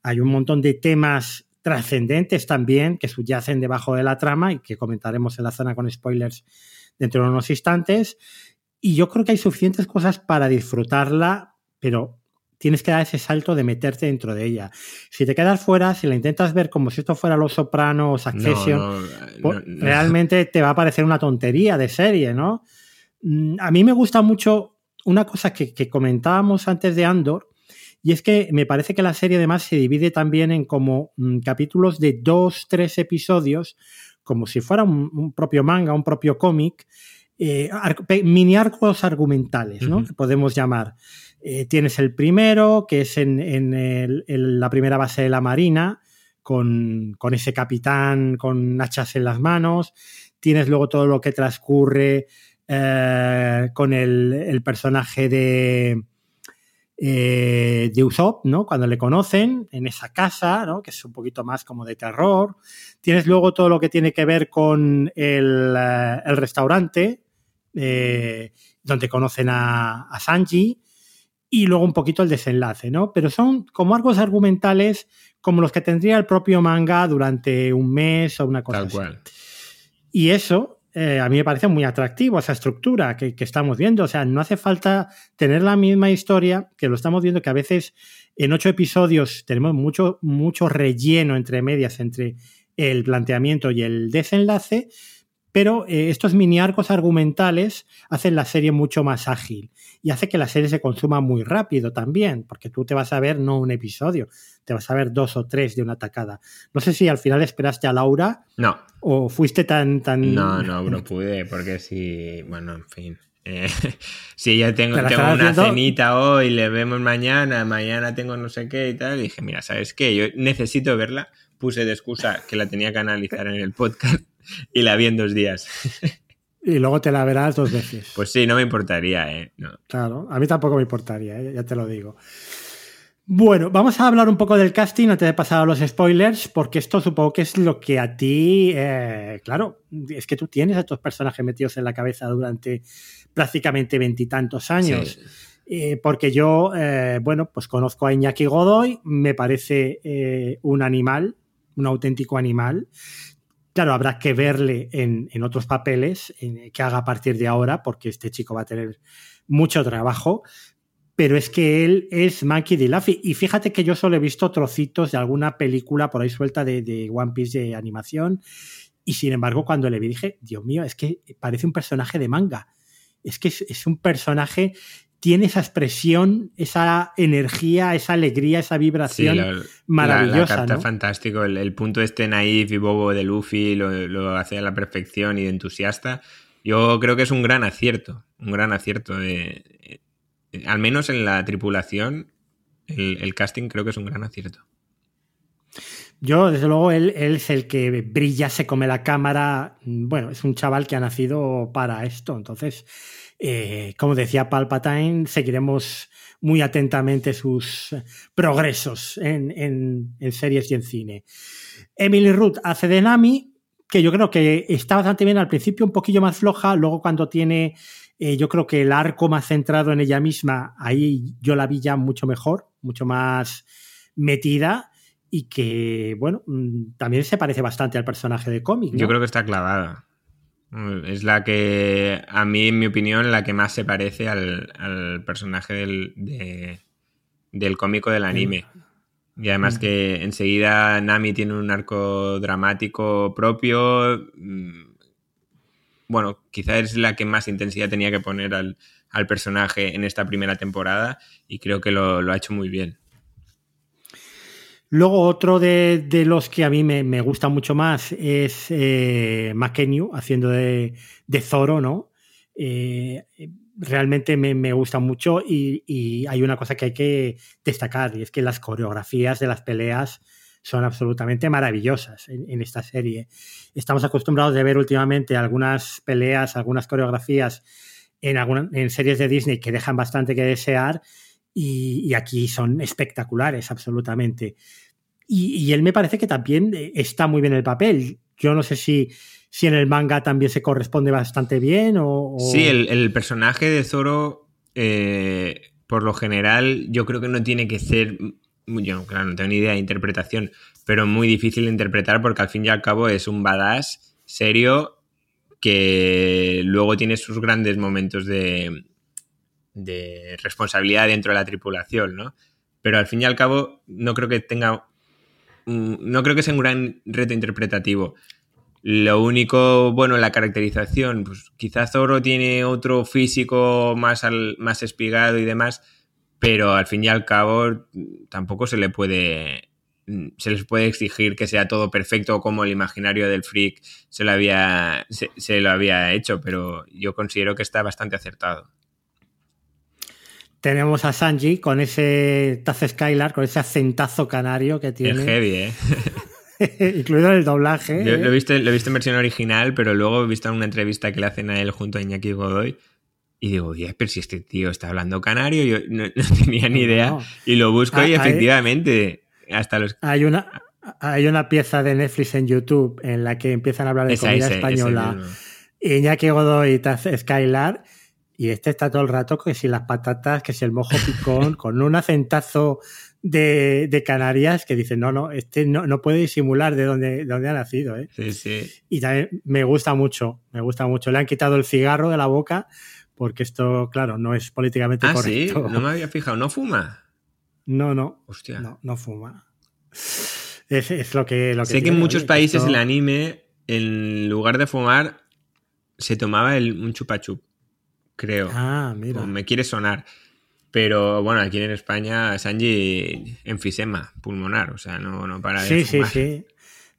hay un montón de temas trascendentes también que subyacen debajo de la trama y que comentaremos en la zona con spoilers dentro de unos instantes. Y yo creo que hay suficientes cosas para disfrutarla, pero tienes que dar ese salto de meterte dentro de ella. Si te quedas fuera, si la intentas ver como si esto fuera Los Sopranos, Accession, pues realmente te va a parecer una tontería de serie, ¿no? Mm, a mí me gusta mucho una cosa que, comentábamos antes de Andor, y es que me parece que la serie además se divide también en como mm, capítulos de dos, tres episodios, como si fuera un, propio manga, un propio cómic, eh, mini arcos argumentales, ¿no? Que podemos llamar. Eh, tienes el primero, que es en, la primera base de la Marina, con, ese capitán con hachas en las manos. Tienes luego todo lo que transcurre eh, con el, personaje de, eh, Usopp, ¿no? Cuando le conocen en esa casa, ¿no? Que es un poquito más como de terror. Tienes luego todo lo que tiene que ver con el, restaurante, donde conocen a, a Sanji y luego un poquito el desenlace, ¿no? Pero son como arcos argumentales como los que tendría el propio manga durante un mes o una cosa Tal Cual. Y eso eh, a mí me parece muy atractivo, esa estructura que, estamos viendo. O sea, no hace falta tener la misma historia, que lo estamos viendo que a veces en ocho episodios tenemos mucho, mucho relleno entre medias, entre el planteamiento y el desenlace, pero eh, estos mini arcos argumentales hacen la serie mucho más ágil y hace que la serie se consuma muy rápido también, porque tú te vas a ver no un episodio, te vas a ver dos o tres de una tacada. No sé si al final esperaste a Laura. No. O fuiste tan... tan... No, no, no pude, porque si... Bueno, en fin. Eh, si ya tengo, tengo una cenita hoy, le vemos mañana, mañana tengo no sé qué y tal, y dije, mira, ¿sabes qué? Yo necesito verla. Puse de excusa que la tenía que analizar en el podcast y la vi en dos días. Y luego te la verás dos veces. Pues sí, no me importaría, ¿eh? Claro, a mí tampoco me importaría, ¿eh? ya te lo digo. Bueno, vamos a hablar un poco del casting antes de pasar a los spoilers, porque esto supongo que es lo que a ti, eh, claro, es que tú tienes a estos personajes metidos en la cabeza durante prácticamente veintitantos años. Eh, porque yo, bueno, pues conozco a Iñaki Godoy, me parece un animal, un auténtico animal. Claro, habrá que verle en, otros papeles que haga a partir de ahora, porque este chico va a tener mucho trabajo. Pero es que él es Monkey D. Luffy. Y fíjate que yo solo he visto trocitos de alguna película por ahí suelta de, One Piece de animación. Y sin embargo, cuando le vi dije, Dios mío, es que parece un personaje de manga. Es que es un personaje tiene esa expresión, esa energía, esa alegría, esa vibración maravillosa. La, fantástico. El, punto este naif y bobo de Luffy lo, hace a la perfección y de entusiasta. Yo creo que es un gran acierto. Un gran acierto. De, al menos en la tripulación, el, casting creo que es un gran acierto. Yo, desde luego, él, él, es el que brilla, se come la cámara. Bueno, es un chaval que ha nacido para esto. Entonces, eh, como decía Palpatine, seguiremos muy atentamente sus progresos en, series y en cine. Emily Ruth hace de Nami, que yo creo que está bastante bien al principio, un poquillo más floja, luego cuando tiene, eh, yo creo que el arco más centrado en ella misma, ahí yo la vi ya mucho mejor, mucho más metida y que, bueno, mm, también se parece bastante al personaje de cómic. Yo creo que está clavada. Es la que, a mí, en mi opinión, la que más se parece al, personaje del, del cómico del anime. Y además mm. que enseguida Nami tiene un arco dramático propio. Mm, bueno, quizá es la que más intensidad tenía que poner al, personaje en esta primera temporada y creo que lo ha hecho muy bien. Luego otro de, los que a mí me, gusta mucho más es eh, haciendo de, de, Zoro, ¿no? Eh, realmente me, gusta mucho y, hay una cosa que hay que destacar y es que las coreografías de las peleas son absolutamente maravillosas en, esta serie. Estamos acostumbrados de ver últimamente algunas peleas, algunas coreografías en, en series de Disney que dejan bastante que desear y, aquí son espectaculares, absolutamente. Y, él me parece que también eh, está muy bien el papel. Yo no sé si, si en el manga también se corresponde bastante bien o... Sí, el, personaje de Zoro, eh, por lo general, yo creo que no tiene que ser yo claro, no tengo ni idea de interpretación, pero muy difícil de interpretar porque al fin y al cabo es un badass serio que luego tiene sus grandes momentos de, de responsabilidad dentro de la tripulación, ¿no? Pero al fin y al cabo no creo que tenga... No creo que sea un gran reto interpretativo. Lo único, bueno, la caracterización, pues quizás Zoro tiene otro físico más, al, más espigado y demás, pero al fin y al cabo tampoco se le puede se les puede exigir que sea todo perfecto como el imaginario del freak se lo había se lo había hecho, pero yo considero que está bastante acertado tenemos a Sanji con ese Taz Skylar, con ese acentazo canario que tiene. Es heavy, ¿eh? Incluido en el doblaje. Yo lo, he visto, lo he visto en versión original, pero luego he visto una entrevista que le hacen a él junto a Iñaki Godoy. Y digo, oye, pero si este tío está hablando canario, yo no, tenía ni idea. Y lo busco y ah, efectivamente, hasta los. Hay una, hay una pieza de Netflix en YouTube en la que empiezan a hablar de comida española. Iñaki Godoy y Taz Skylar y este está todo el rato que si las patatas, que si el mojo picón, con un acentazo de, Canarias que dice, no, no, este no, puede disimular de dónde, dónde ha nacido. ¿eh? Sí, sí. Y también me gusta mucho, me gusta mucho. Le han quitado el cigarro de la boca porque esto, claro, no es políticamente ah, correcto. Sí, no me había fijado, ¿no fuma? No, no. Hostia. No, no fuma. Es, lo que, lo Sé que en muchos países el anime, en lugar de fumar, se tomaba el, un chupachup creo. Ah, mira. me quiere sonar. Pero bueno, aquí en España, Sanji enfisema pulmonar, o sea, no, no para de Sí, sí, sí.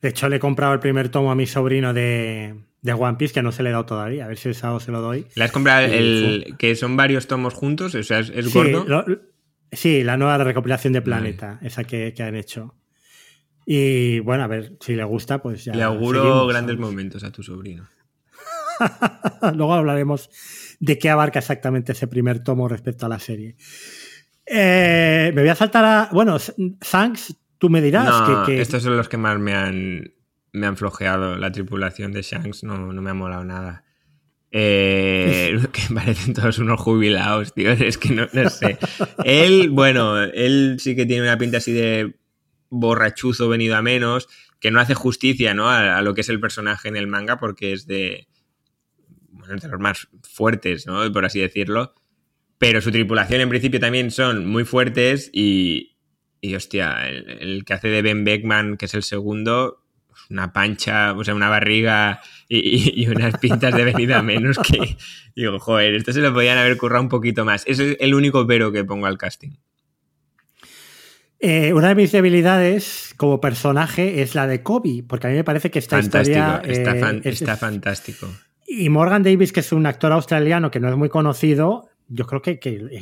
De hecho, le he comprado el primer tomo a mi sobrino de, de One Piece, que no se le he dado todavía. A ver si el sábado se lo doy. ¿Le has comprado el, que son varios tomos juntos? O sea, ¿es, gordo? sí, la nueva recopilación de Planeta, esa que, han hecho. Y bueno, a ver si le gusta, pues ya. Le auguro grandes momentos a tu sobrino. Luego hablaremos de qué abarca exactamente ese primer tomo respecto a la serie. Eh, me voy a saltar a. Bueno, Shanks, tú me dirás que, Estos son los que más me han, me han flojeado. La tripulación de Shanks no, me ha molado nada. Eh, que parecen todos unos jubilados, tío. Es que no, sé. él, bueno, él sí que tiene una pinta así de borrachuzo venido a menos, que no hace justicia ¿no? a, lo que es el personaje en el manga, porque es de, de los más fuertes, ¿no? Por así decirlo. Pero su tripulación en principio también son muy fuertes y, y hostia, el, que hace de Ben Beckman, que es el segundo, una pancha, o sea, una barriga y, unas pintas de venida menos que digo, joder, esto se lo podían haber currado un poquito más. Ese es el único pero que pongo al casting. Eh, una de mis debilidades como personaje es la de Kobe, porque a mí me parece que esta historia está, eh, está fantástico. Y Morgan Davis, que es un actor australiano que no es muy conocido, yo creo que,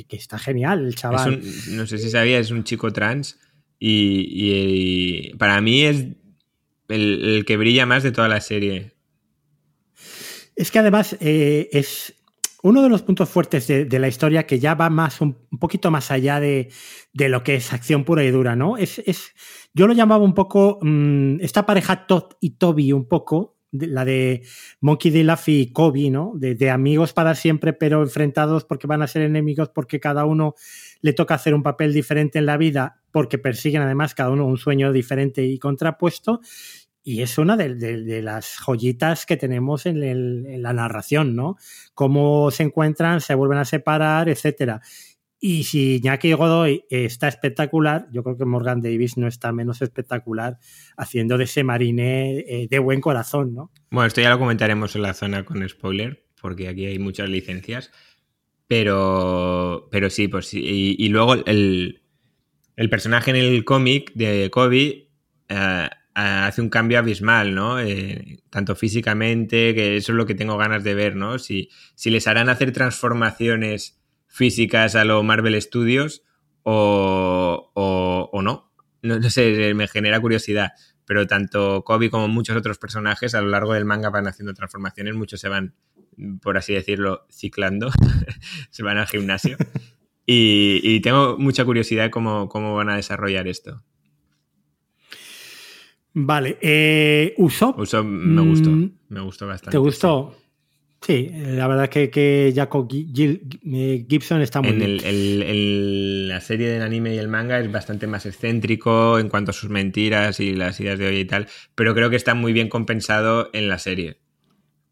está genial el chaval. no sé si sabía, es un chico trans y, para mí es el, que brilla más de toda la serie. Es que además eh, es uno de los puntos fuertes de, la historia que ya va más un, poquito más allá de, lo que es acción pura y dura, ¿no? Es, yo lo llamaba un poco mm, esta pareja Todd y Toby un poco la de Monkey D. Luffy y Kobe, ¿no? De, amigos para siempre, pero enfrentados porque van a ser enemigos, porque cada uno le toca hacer un papel diferente en la vida, porque persiguen además cada uno un sueño diferente y contrapuesto. Y es una de, las joyitas que tenemos en, en, la narración, ¿no? Cómo se encuentran, se vuelven a separar, etcétera. Y si Iñaki Godoy está espectacular, yo creo que Morgan Davis no está menos espectacular haciendo de ese marine eh, de buen corazón, ¿no? Bueno, esto ya lo comentaremos en la zona con spoiler, porque aquí hay muchas licencias. Pero, pero sí, pues sí. Y, luego el, personaje en el cómic de Kobe eh, hace un cambio abismal, ¿no? Eh, tanto físicamente, que eso es lo que tengo ganas de ver, ¿no? Si, si les harán hacer transformaciones físicas a lo Marvel Studios o, o, no. no. sé, me genera curiosidad. Pero tanto Kobe como muchos otros personajes a lo largo del manga van haciendo transformaciones, muchos se van, por así decirlo, ciclando, se van al gimnasio. Y, tengo mucha curiosidad cómo, cómo van a desarrollar esto. Vale, eh, Usopp. Usopp me gustó, mm, me gustó bastante. ¿Te gustó? Sí, la verdad es que, que Jacob eh, Gibson está muy en bien. El, el, el, la serie del anime y el manga es bastante más excéntrico en cuanto a sus mentiras y las ideas de hoy y tal, pero creo que está muy bien compensado en la serie.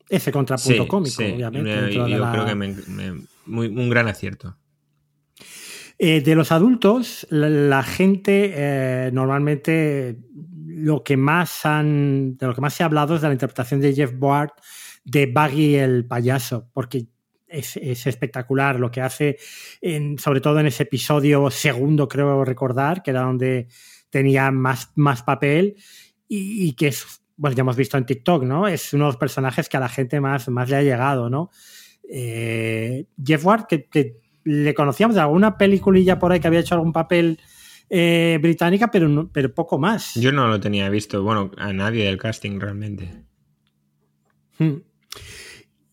Ese contrapunto Sí, cómico, sí, obviamente. de yo la- creo que me- me- muy- un gran acierto. Eh, de los adultos, la, la gente eh, normalmente lo que más han, de lo que más se ha hablado es de la interpretación de Jeff Ward de Buggy el payaso, porque es, es espectacular lo que hace, en- sobre todo en ese episodio segundo, creo recordar, que era donde tenía más, más papel y, y que es, bueno, ya hemos visto en TikTok, ¿no? Es uno de los personajes que a la gente más, más le ha llegado, ¿no? Eh, Jeff Ward, que, que le conocíamos de alguna peliculilla por ahí que había hecho algún papel eh, británica, pero, no- pero poco más. Yo no lo tenía visto, bueno, a nadie del casting realmente. Mm.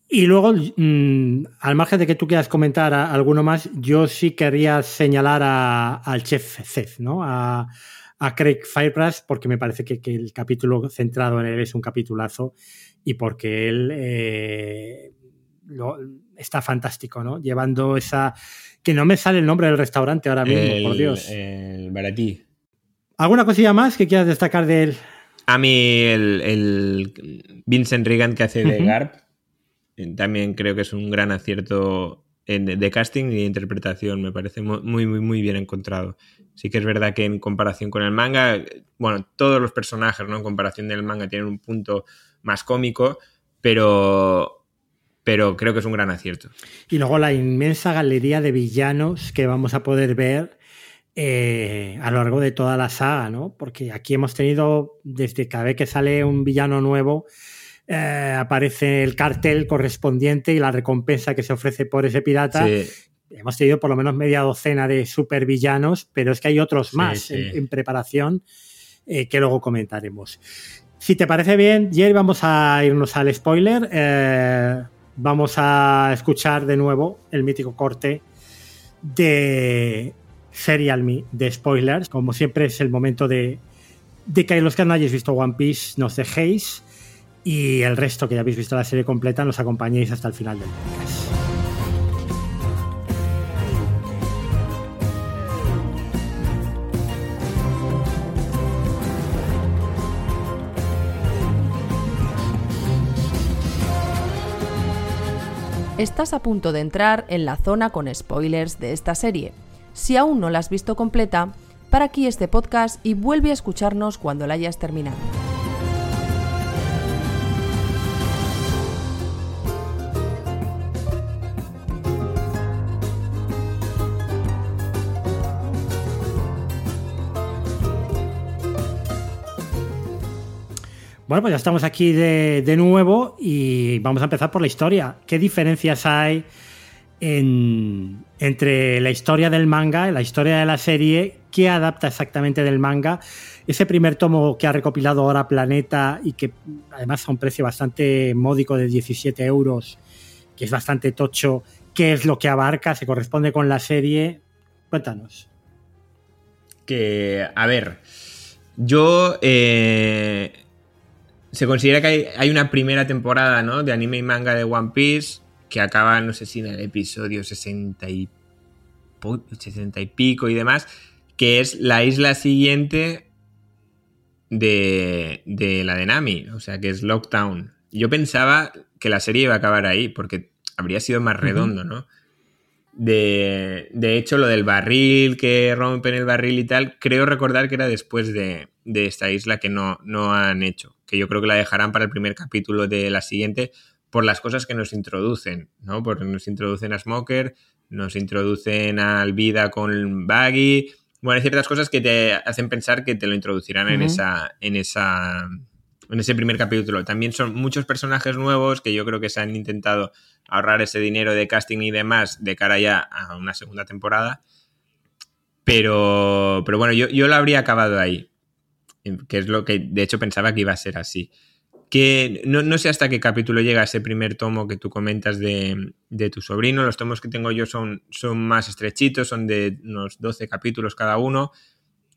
Y luego, mm, al margen de que tú quieras comentar a- alguno más, yo sí querría señalar a- al chef Zed, ¿no? A, a Craig Firebrass, porque me parece que, que el capítulo centrado en él es un capitulazo y porque él eh, lo- está fantástico, ¿no? Llevando esa... que no me sale el nombre del restaurante ahora mismo, el, por Dios. El Baratí. ¿Alguna cosilla más que quieras destacar de él? A mí el, el Vincent Regan que hace de. Garp eh, también creo que es un gran acierto en- de casting y de interpretación. Me parece mu- muy, muy, muy bien encontrado. Sí que es verdad que en comparación con el manga, bueno, todos los personajes, ¿no? En comparación del manga tienen un punto más cómico, pero, pero creo que es un gran acierto. Y luego la inmensa galería de villanos que vamos a poder ver eh, a lo largo de toda la saga, ¿no? Porque aquí hemos tenido, desde cada vez que sale un villano nuevo, eh, aparece el cartel correspondiente y la recompensa que se ofrece por ese pirata. Sí, Hemos tenido por lo menos media docena de supervillanos, pero es que hay otros Sí, más sí. En, en preparación eh, que luego comentaremos. Si te parece bien, Jerry, vamos a irnos al spoiler. Eh, vamos a escuchar de nuevo el mítico corte de Serial Me de spoilers. Como siempre es el momento de, de que los que no hayáis visto One Piece nos dejéis y el resto que ya habéis visto la serie completa nos acompañéis hasta el final del podcast. Estás a punto de entrar en la zona con spoilers de esta serie. Si aún no la has visto completa, para aquí este podcast y vuelve a escucharnos cuando la hayas terminado. Bueno, pues ya estamos aquí de, de nuevo y vamos a empezar por la historia. ¿Qué diferencias hay en- entre la historia del manga la historia de la serie? ¿Qué adapta exactamente del manga? Ese primer tomo que ha recopilado ahora Planeta y que además a un precio bastante módico de 17 euros, que es bastante tocho, ¿qué es lo que abarca? ¿Se corresponde con la serie? Cuéntanos. que, a ver, yo... eh, se considera que hay, hay una primera temporada, ¿no? De anime y manga de One Piece que acaba, no sé si en el episodio 60 y, po- 60 y pico y demás, que es la isla siguiente de, de la de Nami, o sea, que es Lockdown. Yo pensaba que la serie iba a acabar ahí, porque habría sido más redondo, ¿no? De, de hecho, lo del barril, que rompen el barril y tal, creo recordar que era después de, de esta isla que no, no han hecho. Que yo creo que la dejarán para el primer capítulo de la siguiente por las cosas que nos introducen, ¿no? Porque nos introducen a Smoker, nos introducen a Alvida con Baggy. Bueno, hay ciertas cosas que te hacen pensar que te lo introducirán en esa. en esa. en ese primer capítulo. También son muchos personajes nuevos que yo creo que se han intentado ahorrar ese dinero de casting y demás de cara ya a una segunda temporada. Pero, pero bueno, yo, yo lo habría acabado ahí. Que es lo que de hecho pensaba que iba a ser así. Que no, no sé hasta qué capítulo llega ese primer tomo que tú comentas de, de tu sobrino. Los tomos que tengo yo son, son más estrechitos, son de unos 12 capítulos cada uno.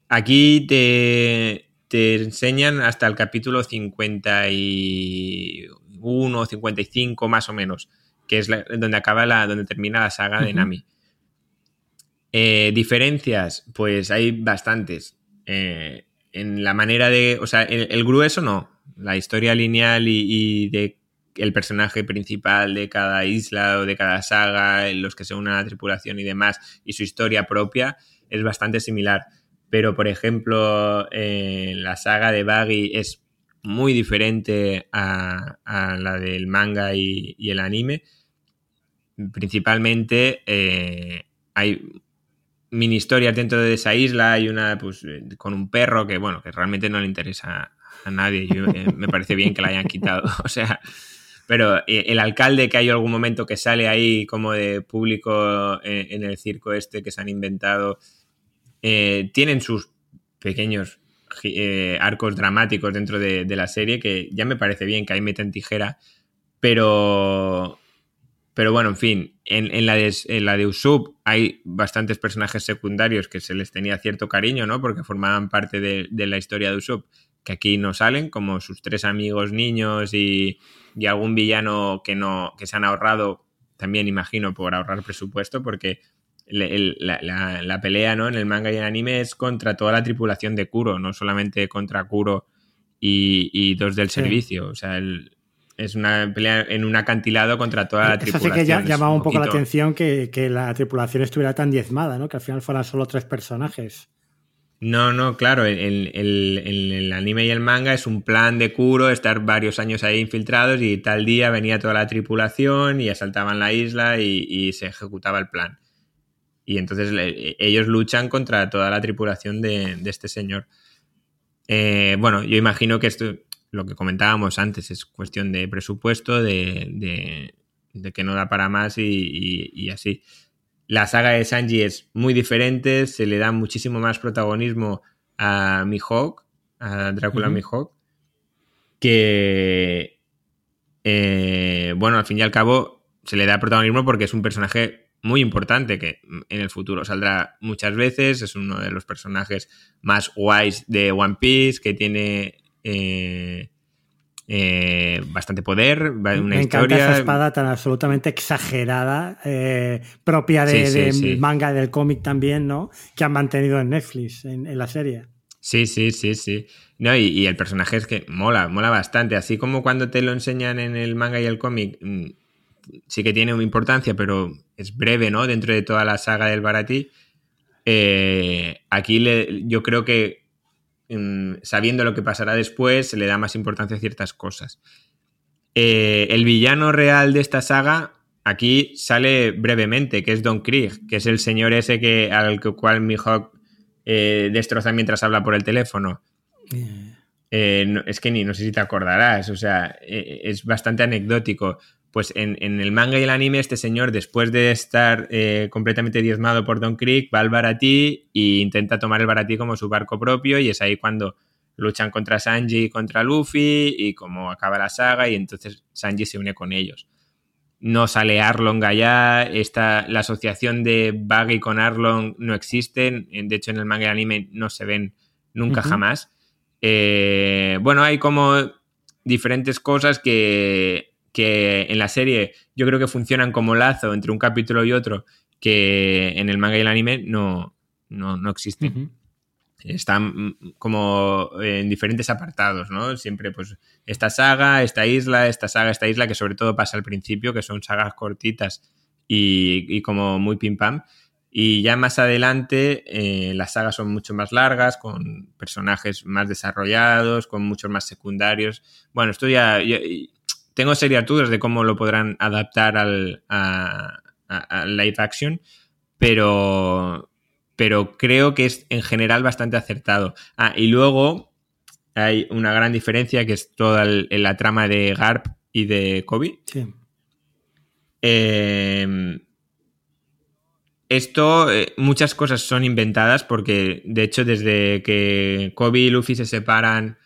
Aquí te, te enseñan hasta el capítulo 50 y 51 o 55 más o menos, que es donde acaba la, donde termina la saga de Nami. Eh, diferencias, pues hay bastantes. Eh, en la manera de, o sea, el, grueso no, la historia lineal y, de el personaje principal de cada isla o de cada saga, los que se unen a la tripulación y demás, y su historia propia es bastante similar. Pero, por ejemplo, la saga de Baggy es muy diferente a, la del manga y, el anime. Principalmente eh, hay mini historias dentro de esa isla, hay una pues, con un perro que, bueno, que realmente no le interesa a nadie. Eh, me parece bien que la hayan quitado. O sea, pero eh, el alcalde que hay algún momento que sale ahí como de público en, el circo este que se han inventado, tienen sus pequeños eh, arcos dramáticos dentro de, la serie, que ya me parece bien que ahí meten tijera, pero, pero bueno, en fin, en, la, de, en la de Usopp hay bastantes personajes secundarios que se les tenía cierto cariño, ¿no? Porque formaban parte de, la historia de Usopp, que aquí no salen, como sus tres amigos niños y, y algún villano que, no, que se han ahorrado, también imagino, por ahorrar presupuesto, porque la, pelea ¿no? en el manga y en el anime es contra toda la tripulación de Kuro, no solamente contra Kuro y, dos del servicio. O sea, es una pelea en un acantilado contra toda la tripulación. Eso sí que llamaba un, poco la atención que, la tripulación estuviera tan diezmada, ¿no? que al final fueran solo tres personajes. No, no, claro, el, el, anime y el manga es un plan de Kuro, estar varios años ahí infiltrados y tal día venía toda la tripulación y asaltaban la isla y se ejecutaba el plan y entonces ellos luchan contra toda la tripulación de, este señor. Eh, bueno, yo imagino que esto, lo que comentábamos antes, es cuestión de presupuesto, de, que no da para más y, así. La saga de Sanji es muy diferente, se le da muchísimo más protagonismo a Mihawk, a Drácula Mihawk, que, eh, bueno, al fin y al cabo se le da protagonismo porque es un personaje muy importante que en el futuro saldrá muchas veces. Es uno de los personajes más guays de One Piece, que tiene eh, eh, bastante poder, una Me historia. Encanta esa espada tan absolutamente exagerada, eh, propia de, manga del cómic también, ¿no? Que han mantenido en Netflix, en, la serie. Sí, sí, sí, sí. No, y, y, el personaje es que mola, mola bastante. Así como cuando te lo enseñan en el manga y el cómic, mm, sí que tiene una importancia, pero es breve, ¿no? Dentro de toda la saga del Baratí. Eh, aquí le, yo creo que sabiendo lo que pasará después, se le da más importancia a ciertas cosas. Eh, el villano real de esta saga aquí sale brevemente, que es Don Krieg, que es el señor ese que, al cual Mihawk eh, destroza mientras habla por el teléfono. es que ni no sé si te acordarás, o sea, es bastante anecdótico pues en, el manga y el anime, este señor, después de estar eh, completamente diezmado por Don Creek, va al Baratí e intenta tomar el Baratí como su barco propio, y es ahí cuando luchan contra Sanji y contra Luffy, y como acaba la saga, y entonces Sanji se une con ellos. No sale Arlong allá, esta, la asociación de Buggy con Arlong no existe, de hecho en el manga y el anime no se ven nunca jamás. Eh, bueno, hay como diferentes cosas que que en la serie yo creo que funcionan como lazo entre un capítulo y otro que en el manga y el anime no, no, existen. Están como en diferentes apartados, ¿no? Siempre, pues, esta saga, esta isla, esta saga, esta isla, que sobre todo pasa al principio, que son sagas cortitas y, como muy pim pam. Y ya más adelante eh, las sagas son mucho más largas, con personajes más desarrollados, con muchos más secundarios. Bueno, esto ya tengo serias dudas de cómo lo podrán adaptar al, a, live action, pero, pero creo que es en general bastante acertado. Ah, y luego hay una gran diferencia que es toda la trama de Garp y de Kobe. Sí. Em, esto, eh, muchas cosas son inventadas porque, de hecho, desde que Kobe y Luffy se separan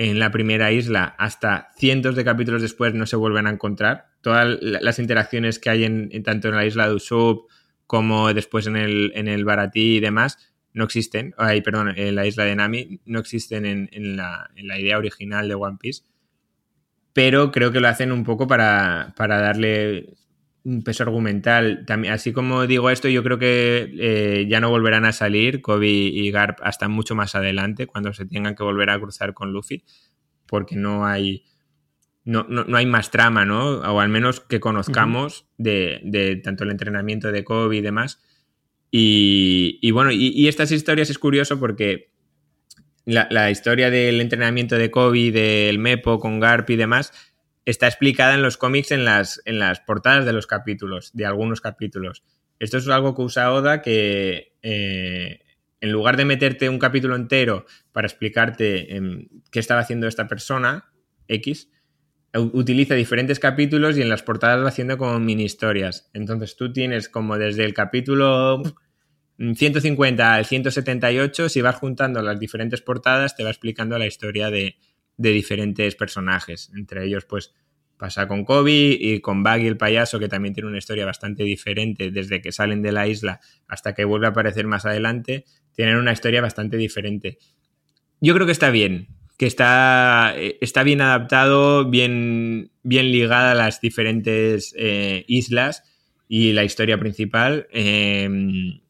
en la primera isla hasta cientos de capítulos después no se vuelven a encontrar. Todas las interacciones que hay en, tanto en la isla de Usopp como después en el, en el Baratí y demás no existen. Ay, perdón, en la isla de Nami no existen en, la, idea original de One Piece. pero creo que lo hacen un poco para, para darle un peso argumental. También, así como digo esto, yo creo que eh, ya no volverán a salir Kobe y Garp hasta mucho más adelante, cuando se tengan que volver a cruzar con Luffy, porque no hay, no, no, hay más trama, ¿no? O al menos que conozcamos de, de, tanto el entrenamiento de Kobe y demás. Y, bueno, y, estas historias es curioso porque la, la historia del entrenamiento de Kobe, del Mepo con Garp y demás, está explicada en los cómics en las, en las portadas de los capítulos, de algunos capítulos. Esto es algo que usa Oda que eh, en lugar de meterte un capítulo entero para explicarte em, qué estaba haciendo esta persona, X, utiliza diferentes capítulos y en las portadas va haciendo como mini historias. Entonces tú tienes como desde el capítulo 150 al 178, si vas juntando las diferentes portadas, te va explicando la historia de, de diferentes personajes. Entre ellos, pues pasa con Kobe y con Baggy el payaso, que también tiene una historia bastante diferente desde que salen de la isla hasta que vuelve a aparecer más adelante. Tienen una historia bastante diferente. Yo creo que está bien, que está, eh, está bien adaptado, bien, bien ligada a las diferentes eh, islas y la historia principal. Em,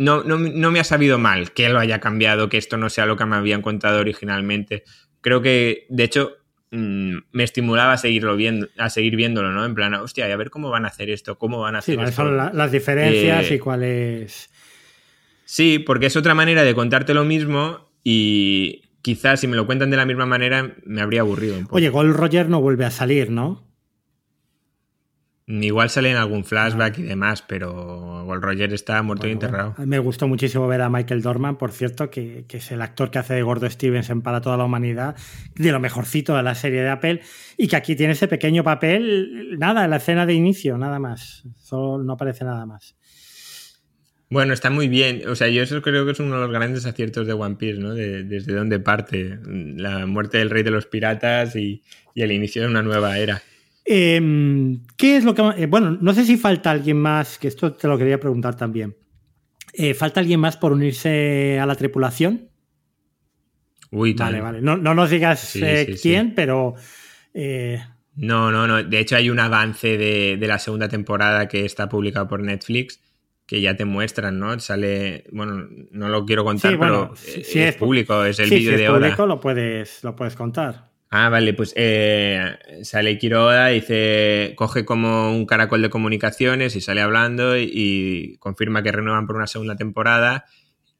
no, no, me ha sabido mal que lo haya cambiado, que esto no sea lo que me habían contado originalmente. Creo que, de hecho, mm, me estimulaba a seguirlo viendo, a seguir viéndolo, ¿no? En plan, hostia, a ver cómo van a hacer esto, cómo van a hacer sí, esto. son las diferencias y eh, cuáles. Sí, porque es otra manera de contarte lo mismo y quizás si me lo cuentan de la misma manera me habría aburrido un poco. Oye, Gold Roger no vuelve a salir, ¿no? Igual sale en algún flashback y demás, pero Gold Roger está muerto y enterrado. me gustó muchísimo ver a Michael Dorman, por cierto, que, es el actor que hace de Gordo Stevenson para toda la humanidad, de lo mejorcito de la serie de Apple, y que aquí tiene ese pequeño papel, nada, en la escena de inicio, nada más. Solo no aparece nada más. Bueno, está muy bien. O sea, yo eso creo que es uno de los grandes aciertos de One Piece, ¿no? desde dónde parte la muerte del rey de los piratas y el inicio de una nueva era. Em, ¿Qué es lo que... Eh, bueno, no sé si falta alguien más, que esto te lo quería preguntar también. Eh, ¿Falta alguien más por unirse a la tripulación? Uy, Vale, vale. No, nos digas eh, quién, pero... No, no, no. De hecho, hay un avance de, la segunda temporada que está publicado por Netflix que ya te muestran, ¿no? Sale, bueno, no lo quiero contar, pero si, es, público, es el vídeo de Oda. público lo puedes, lo puedes contar. Ah, vale, pues eh, sale Quiroga, dice, coge como un caracol de comunicaciones y sale hablando y, confirma que renuevan por una segunda temporada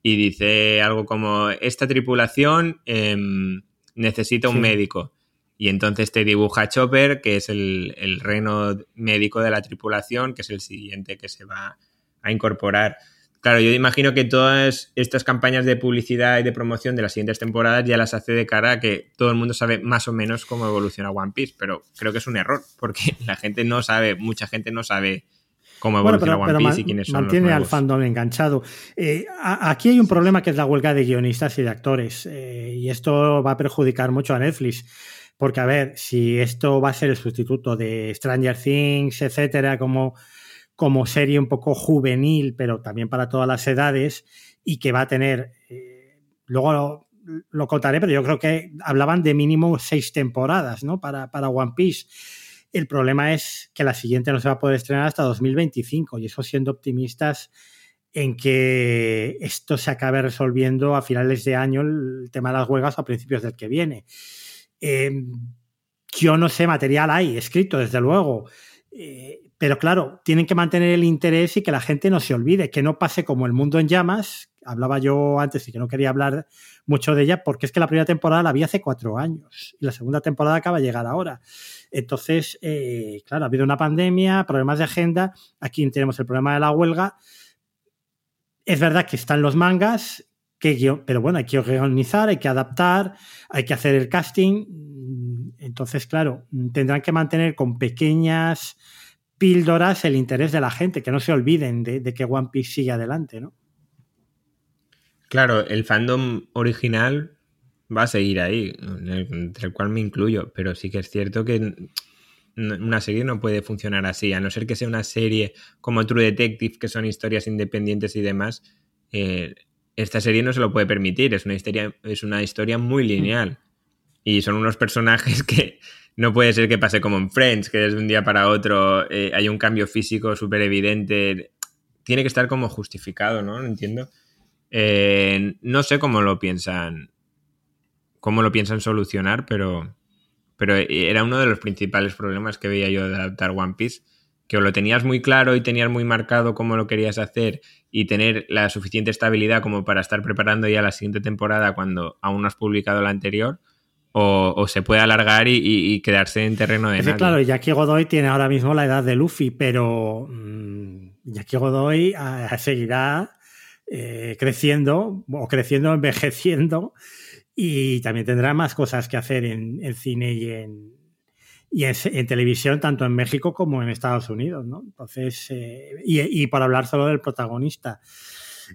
y dice algo como, esta tripulación em, necesita un médico. Y entonces te dibuja Chopper, que es el, el reno médico de la tripulación, que es el siguiente que se va a incorporar. Claro, yo imagino que todas estas campañas de publicidad y de promoción de las siguientes temporadas ya las hace de cara a que todo el mundo sabe más o menos cómo evoluciona One Piece, pero creo que es un error, porque la gente no sabe, mucha gente no sabe cómo evoluciona One Piece y quiénes son Mantiene al fandom enganchado. Eh, aquí hay un problema que es la huelga de guionistas y de actores, eh, y esto va a perjudicar mucho a Netflix. Porque, a ver, si esto va a ser el sustituto de Stranger Things, etcétera, como como serie un poco juvenil, pero también para todas las edades, y que va a tener, eh, luego lo, contaré, pero yo creo que hablaban de mínimo seis temporadas, ¿no? Para, para One Piece. El problema es que la siguiente no se va a poder estrenar hasta 2025, y eso siendo optimistas en que esto se acabe resolviendo a finales de año el tema de las huelgas o a principios del que viene. Em, yo no sé, material hay escrito, desde luego. Eh, pero claro, tienen que mantener el interés y que la gente no se olvide, que no pase como el mundo en llamas. Hablaba yo antes y que no quería hablar mucho de ella, porque es que la primera temporada la vi hace cuatro años y la segunda temporada acaba de llegar ahora. Entonces, eh, claro, ha habido una pandemia, problemas de agenda. Aquí tenemos el problema de la huelga. Es verdad que están los mangas, que, pero bueno, hay que organizar, hay que adaptar, hay que hacer el casting. Entonces, claro, tendrán que mantener con pequeñas píldoras el interés de la gente, que no se olviden de, que One Piece sigue adelante, ¿no? Claro, el fandom original va a seguir ahí, entre el cual me incluyo, pero sí que es cierto que una serie no puede funcionar así, a no ser que sea una serie como True Detective, que son historias independientes y demás. Eh, esta serie no se lo puede permitir, es una historia, es una historia muy lineal. Y son unos personajes que no puede ser que pase como en Friends, que desde un día para otro eh, hay un cambio físico súper evidente. Tiene que estar como justificado, ¿no? No entiendo. Eh, no sé cómo lo piensan. cómo lo piensan solucionar, pero. Pero era uno de los principales problemas que veía yo de adaptar One Piece. Que o lo tenías muy claro y tenías muy marcado cómo lo querías hacer y tener la suficiente estabilidad como para estar preparando ya la siguiente temporada cuando aún no has publicado la anterior o, se puede alargar y, quedarse en terreno de es nadie. Claro, Jackie Godoy tiene ahora mismo la edad de Luffy, pero mmm, Jackie Godoy a, seguirá eh, creciendo o creciendo, envejeciendo y también tendrá más cosas que hacer en, cine y en, y en, televisión, tanto en México como en Estados Unidos, ¿no? Entonces, eh, y, y, por hablar solo del protagonista,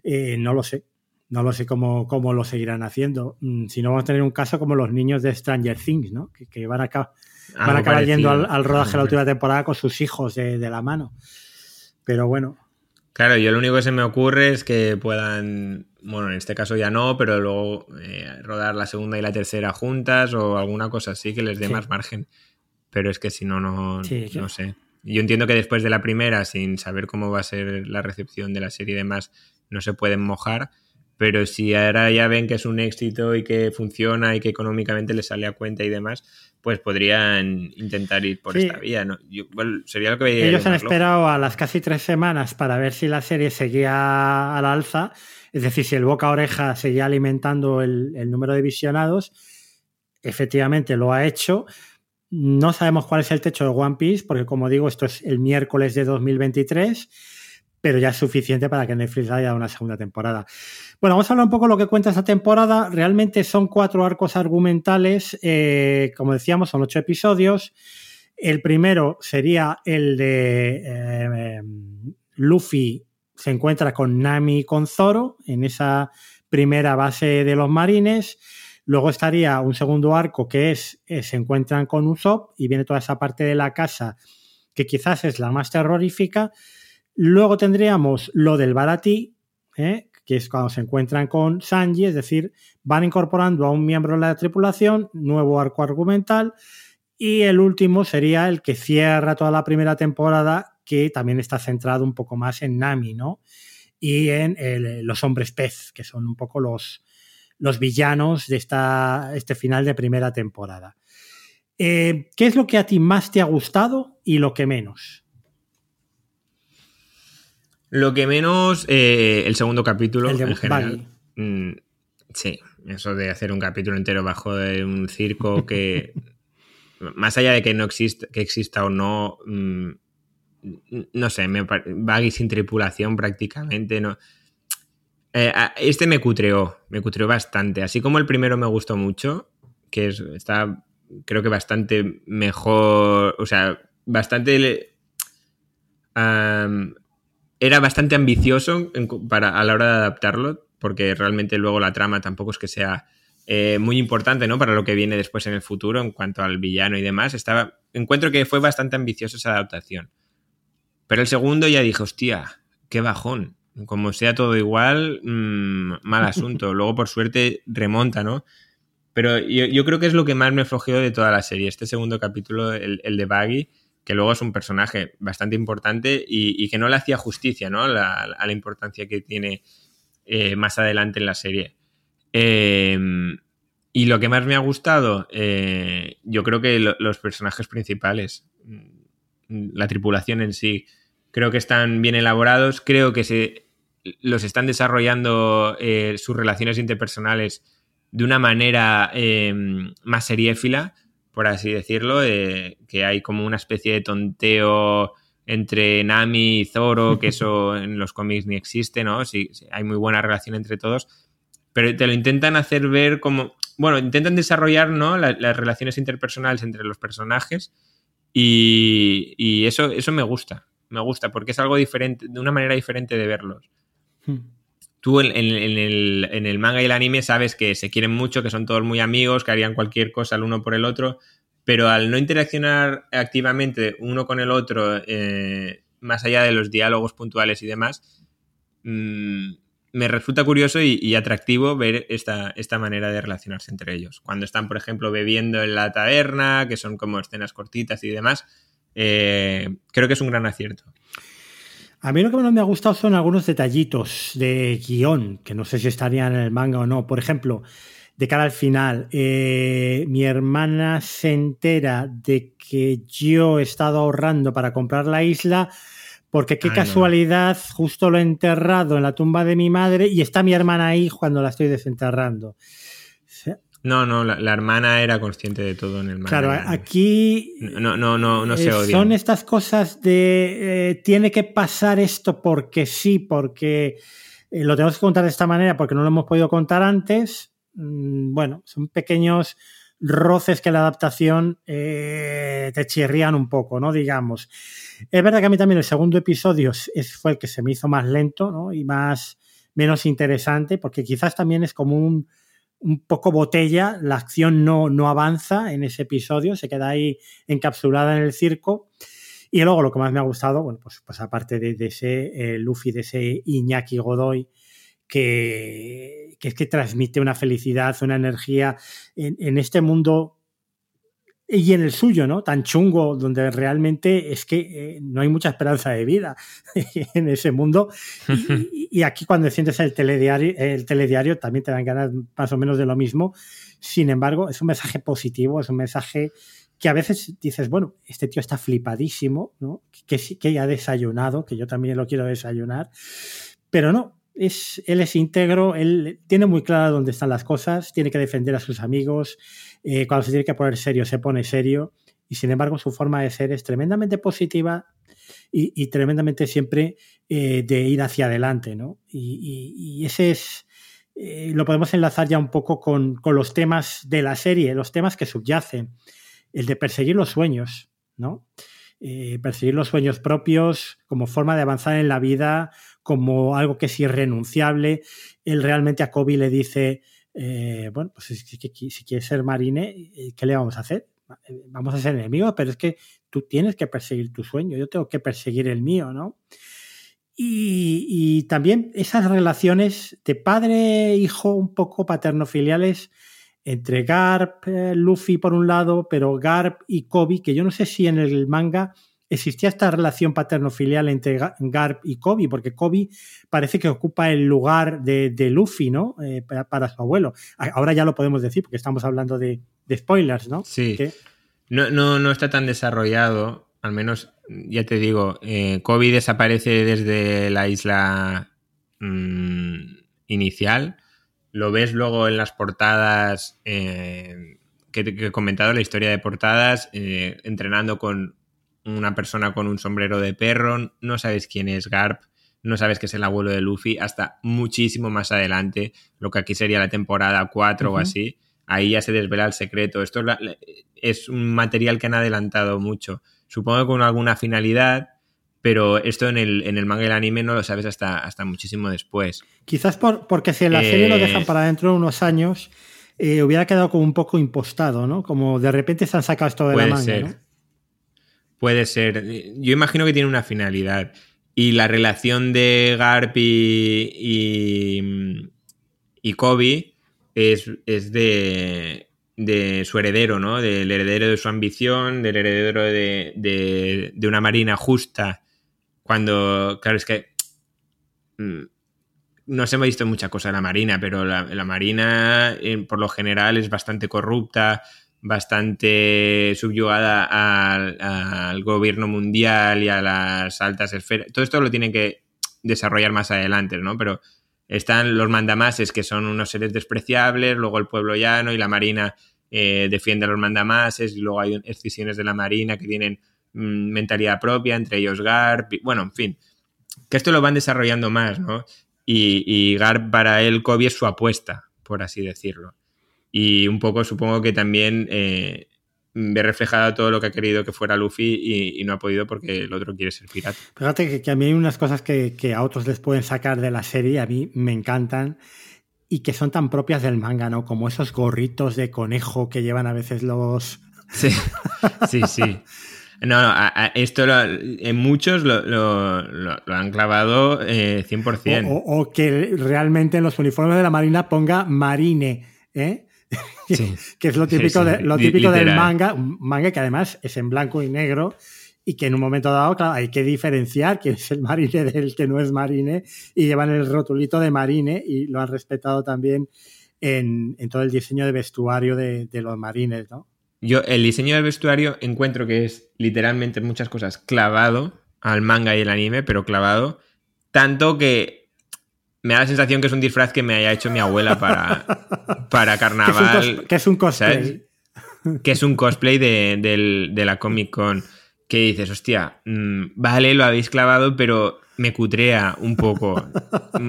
eh, no lo sé. No lo sé cómo, cómo lo seguirán haciendo. Mm, si no, vamos a tener un caso como los niños de Stranger Things, ¿no? Que, van a, van a acabar yendo al, rodaje de la última temporada con sus hijos de, la mano. Pero bueno. Claro, yo lo único que se me ocurre es que puedan, bueno, en este caso ya no, pero luego eh, rodar la segunda y la tercera juntas o alguna cosa así que les dé más margen. Pero es que si no, no, no sé. Yo entiendo que después de la primera, sin saber cómo va a ser la recepción de la serie y demás, no se pueden mojar pero si ahora ya ven que es un éxito y que funciona y que económicamente les sale a cuenta y demás, pues podrían intentar ir por esta vía. ¿no? sería lo que Ellos han esperado a las casi tres semanas para ver si la serie seguía al alza, es decir, si el boca a oreja seguía alimentando el, el número de visionados. Efectivamente lo ha hecho. No sabemos cuál es el techo de One Piece, porque como digo, esto es el miércoles de 2023 pero ya es suficiente para que Netflix haya una segunda temporada. Bueno, vamos a hablar un poco de lo que cuenta esta temporada. Realmente son cuatro arcos argumentales, eh, como decíamos, son ocho episodios. El primero sería el de eh, Luffy se encuentra con Nami y con Zoro en esa primera base de los marines. Luego estaría un segundo arco que es eh, se encuentran con Usopp y viene toda esa parte de la casa que quizás es la más terrorífica. Luego tendríamos lo del Baratí, ¿eh? que es cuando se encuentran con Sanji, es decir, van incorporando a un miembro de la tripulación, nuevo arco argumental, y el último sería el que cierra toda la primera temporada, que también está centrado un poco más en Nami, ¿no? Y en los hombres pez, que son un poco los, los villanos de esta, este final de primera temporada. Eh, ¿Qué es lo que a ti más te ha gustado y lo que menos? Lo que menos, eh, el segundo capítulo en general. Mm, sí, eso de hacer un capítulo entero bajo de un circo que, más allá de que no exista, que exista o no, mm, no sé, me, Baggy sin tripulación prácticamente, no. Eh, este me cutreó, me cutreó bastante. Así como el primero me gustó mucho, que está, creo que bastante mejor, o sea, bastante era bastante ambicioso para, a la hora de adaptarlo, porque realmente luego la trama tampoco es que sea eh, muy importante, ¿no? Para lo que viene después en el futuro en cuanto al villano y demás. Estaba, encuentro que fue bastante ambicioso esa adaptación. Pero el segundo ya dije, hostia, qué bajón. Como sea todo igual, mm, mal asunto. Luego, por suerte, remonta, ¿no? Pero yo, creo que es lo que más me flojeó de toda la serie. Este segundo capítulo, el, el de Baggy, que luego es un personaje bastante importante y, que no le hacía justicia ¿no? a la importancia que tiene eh, más adelante en la serie. Em, y lo que más me ha gustado, eh, yo creo que los personajes principales, mm, la tripulación en sí, creo que están bien elaborados, creo que se los están desarrollando eh, sus relaciones interpersonales de una manera em, más seriéfila por así decirlo, que hay como una especie de tonteo entre Nami y Zoro, que eso en los cómics ni existe, ¿no? Sí, hay muy buena relación entre todos, pero te lo intentan hacer ver como, bueno, intentan desarrollar, ¿no? las relaciones interpersonales entre los personajes y, eso, eso me gusta, me gusta, porque es algo diferente, de una manera diferente de verlos. Tú en, el, manga y el anime sabes que se quieren mucho, que son todos muy amigos, que harían cualquier cosa el uno por el otro, pero al no interaccionar activamente uno con el otro, eh, más allá de los diálogos puntuales y demás, mm, me resulta curioso y, atractivo ver esta, esta, manera de relacionarse entre ellos. Cuando están, por ejemplo, bebiendo en la taberna, que son como escenas cortitas y demás, eh, creo que es un gran acierto. A mí lo que menos me ha gustado son algunos detallitos de guion, que no sé si estarían en el manga o no. Por ejemplo, de cara al final, eh, mi hermana se entera de que yo he estado ahorrando para comprar la isla, porque qué casualidad, justo lo he enterrado en la tumba de mi madre y está mi hermana ahí cuando la estoy desenterrando. No, no, la, hermana era consciente de todo en el manga. Claro, aquí. No, no, no, no se eh, odia. Son estas cosas de. Eh, tiene que pasar esto porque sí, porque eh, lo tenemos que contar de esta manera porque no lo hemos podido contar antes. Mm, bueno, son pequeños roces que la adaptación te chirrían un poco, ¿no? Digamos. Es verdad que a mí también el segundo episodio fue el que se me hizo más lento, ¿no? Y más. menos interesante, porque quizás también es como un un poco botella, la acción no, no avanza en ese episodio, se queda ahí encapsulada en el circo. Y luego lo que más me ha gustado, bueno, pues, pues aparte de, ese eh, Luffy, de ese Iñaki Godoy, que, que, es que transmite una felicidad, una energía en, en este mundo y en el suyo, ¿no? Tan chungo, donde realmente es que eh, no hay mucha esperanza de vida en ese mundo. Y, aquí cuando sientes el telediario, el telediario también te dan ganas más o menos de lo mismo. Sin embargo, es un mensaje positivo, es un mensaje que a veces dices, bueno, este tío está flipadísimo, ¿no? Que, que ya ha desayunado, que yo también lo quiero desayunar. Pero no, es, él es íntegro, él tiene muy claro dónde están las cosas, tiene que defender a sus amigos, eh, cuando se tiene que poner serio, se pone serio, y sin embargo su forma de ser es tremendamente positiva y, tremendamente siempre eh, de ir hacia adelante, ¿no? Y, ese es, eh, lo podemos enlazar ya un poco con, con, los temas de la serie, los temas que subyacen, el de perseguir los sueños, ¿no? perseguir los sueños propios como forma de avanzar en la vida, como algo que es irrenunciable. Él realmente a Kobe le dice, eh, bueno, pues si, quieres ser marine, eh, ¿qué le vamos a hacer? Eh, vamos a ser enemigos, pero es que tú tienes que perseguir tu sueño, yo tengo que perseguir el mío, ¿no? Y, también esas relaciones de padre-hijo un poco paterno-filiales entre Garp, Luffy por un lado, pero Garp y Kobe, que yo no sé si en el manga existía esta relación paterno-filial entre Garp y Kobe, porque Kobe parece que ocupa el lugar de, Luffy, ¿no? Eh, para, su abuelo. Ahora ya lo podemos decir, porque estamos hablando de, spoilers, ¿no? Sí. No, no, no, está tan desarrollado, al menos, ya te digo, eh, Kobe desaparece desde la isla mm, inicial. Lo ves luego en las portadas eh, que, he comentado, la historia de portadas, entrenando con una persona con un sombrero de perro, no sabes quién es Garp, no sabes que es el abuelo de Luffy, hasta muchísimo más adelante, lo que aquí sería la temporada 4 o así, ahí ya se desvela el secreto. Esto es, un material que han adelantado mucho, supongo que con alguna finalidad, pero esto en el, en el manga y el anime no lo sabes hasta, hasta muchísimo después. Quizás por, porque si en la serie lo dejan eh, para dentro de unos años, eh, hubiera quedado como un poco impostado, ¿no? Como de repente se han sacado esto de la manga, ¿no? Puede ser. Yo imagino que tiene una finalidad. Y la relación de Garp y, y, Kobe es, de, de, su heredero, ¿no? Del heredero de su ambición, del heredero de, de, una marina justa. Cuando, claro, es que mm, no se me ha visto mucha cosa de la marina, pero la, la marina por lo general es bastante corrupta, bastante subyugada al, gobierno mundial y a las altas esferas. Todo esto lo tienen que desarrollar más adelante, ¿no? Pero están los mandamases, que son unos seres despreciables, luego el pueblo llano y la marina eh, defiende a los mandamases, y luego hay excisiones de la marina que tienen mm, mentalidad propia, entre ellos Garp, bueno, en fin, que esto lo van desarrollando más, ¿no? Y, y Garp para él, Kobe es su apuesta, por así decirlo y un poco supongo que también eh, ve reflejado todo lo que ha querido que fuera Luffy y, no ha podido porque el otro quiere ser pirata. Fíjate que, a mí hay unas cosas que, a otros les pueden sacar de la serie, a mí me encantan y que son tan propias del manga, ¿no? Como esos gorritos de conejo que llevan a veces los... Sí, sí, sí. No, a, a esto lo, en muchos lo, lo, lo han clavado eh, 100%. O, o, que realmente en los uniformes de la Marina ponga Marine, ¿eh? Sí. que es lo típico, sí, sí. De, lo típico del manga, un manga que además es en blanco y negro y que en un momento dado, claro, hay que diferenciar quién es el marine del que no es marine y llevan el rotulito de marine y lo han respetado también en, en todo el diseño de vestuario de, de, los marines, ¿no? Yo el diseño del vestuario encuentro que es literalmente en muchas cosas clavado al manga y el anime, pero clavado tanto que me da la sensación que es un disfraz que me haya hecho mi abuela para, para carnaval. que, es un cosplay. ¿sabes? Que es un cosplay de, de, de la Comic Con que dices, hostia, mmm, vale, lo habéis clavado, pero me cutrea un poco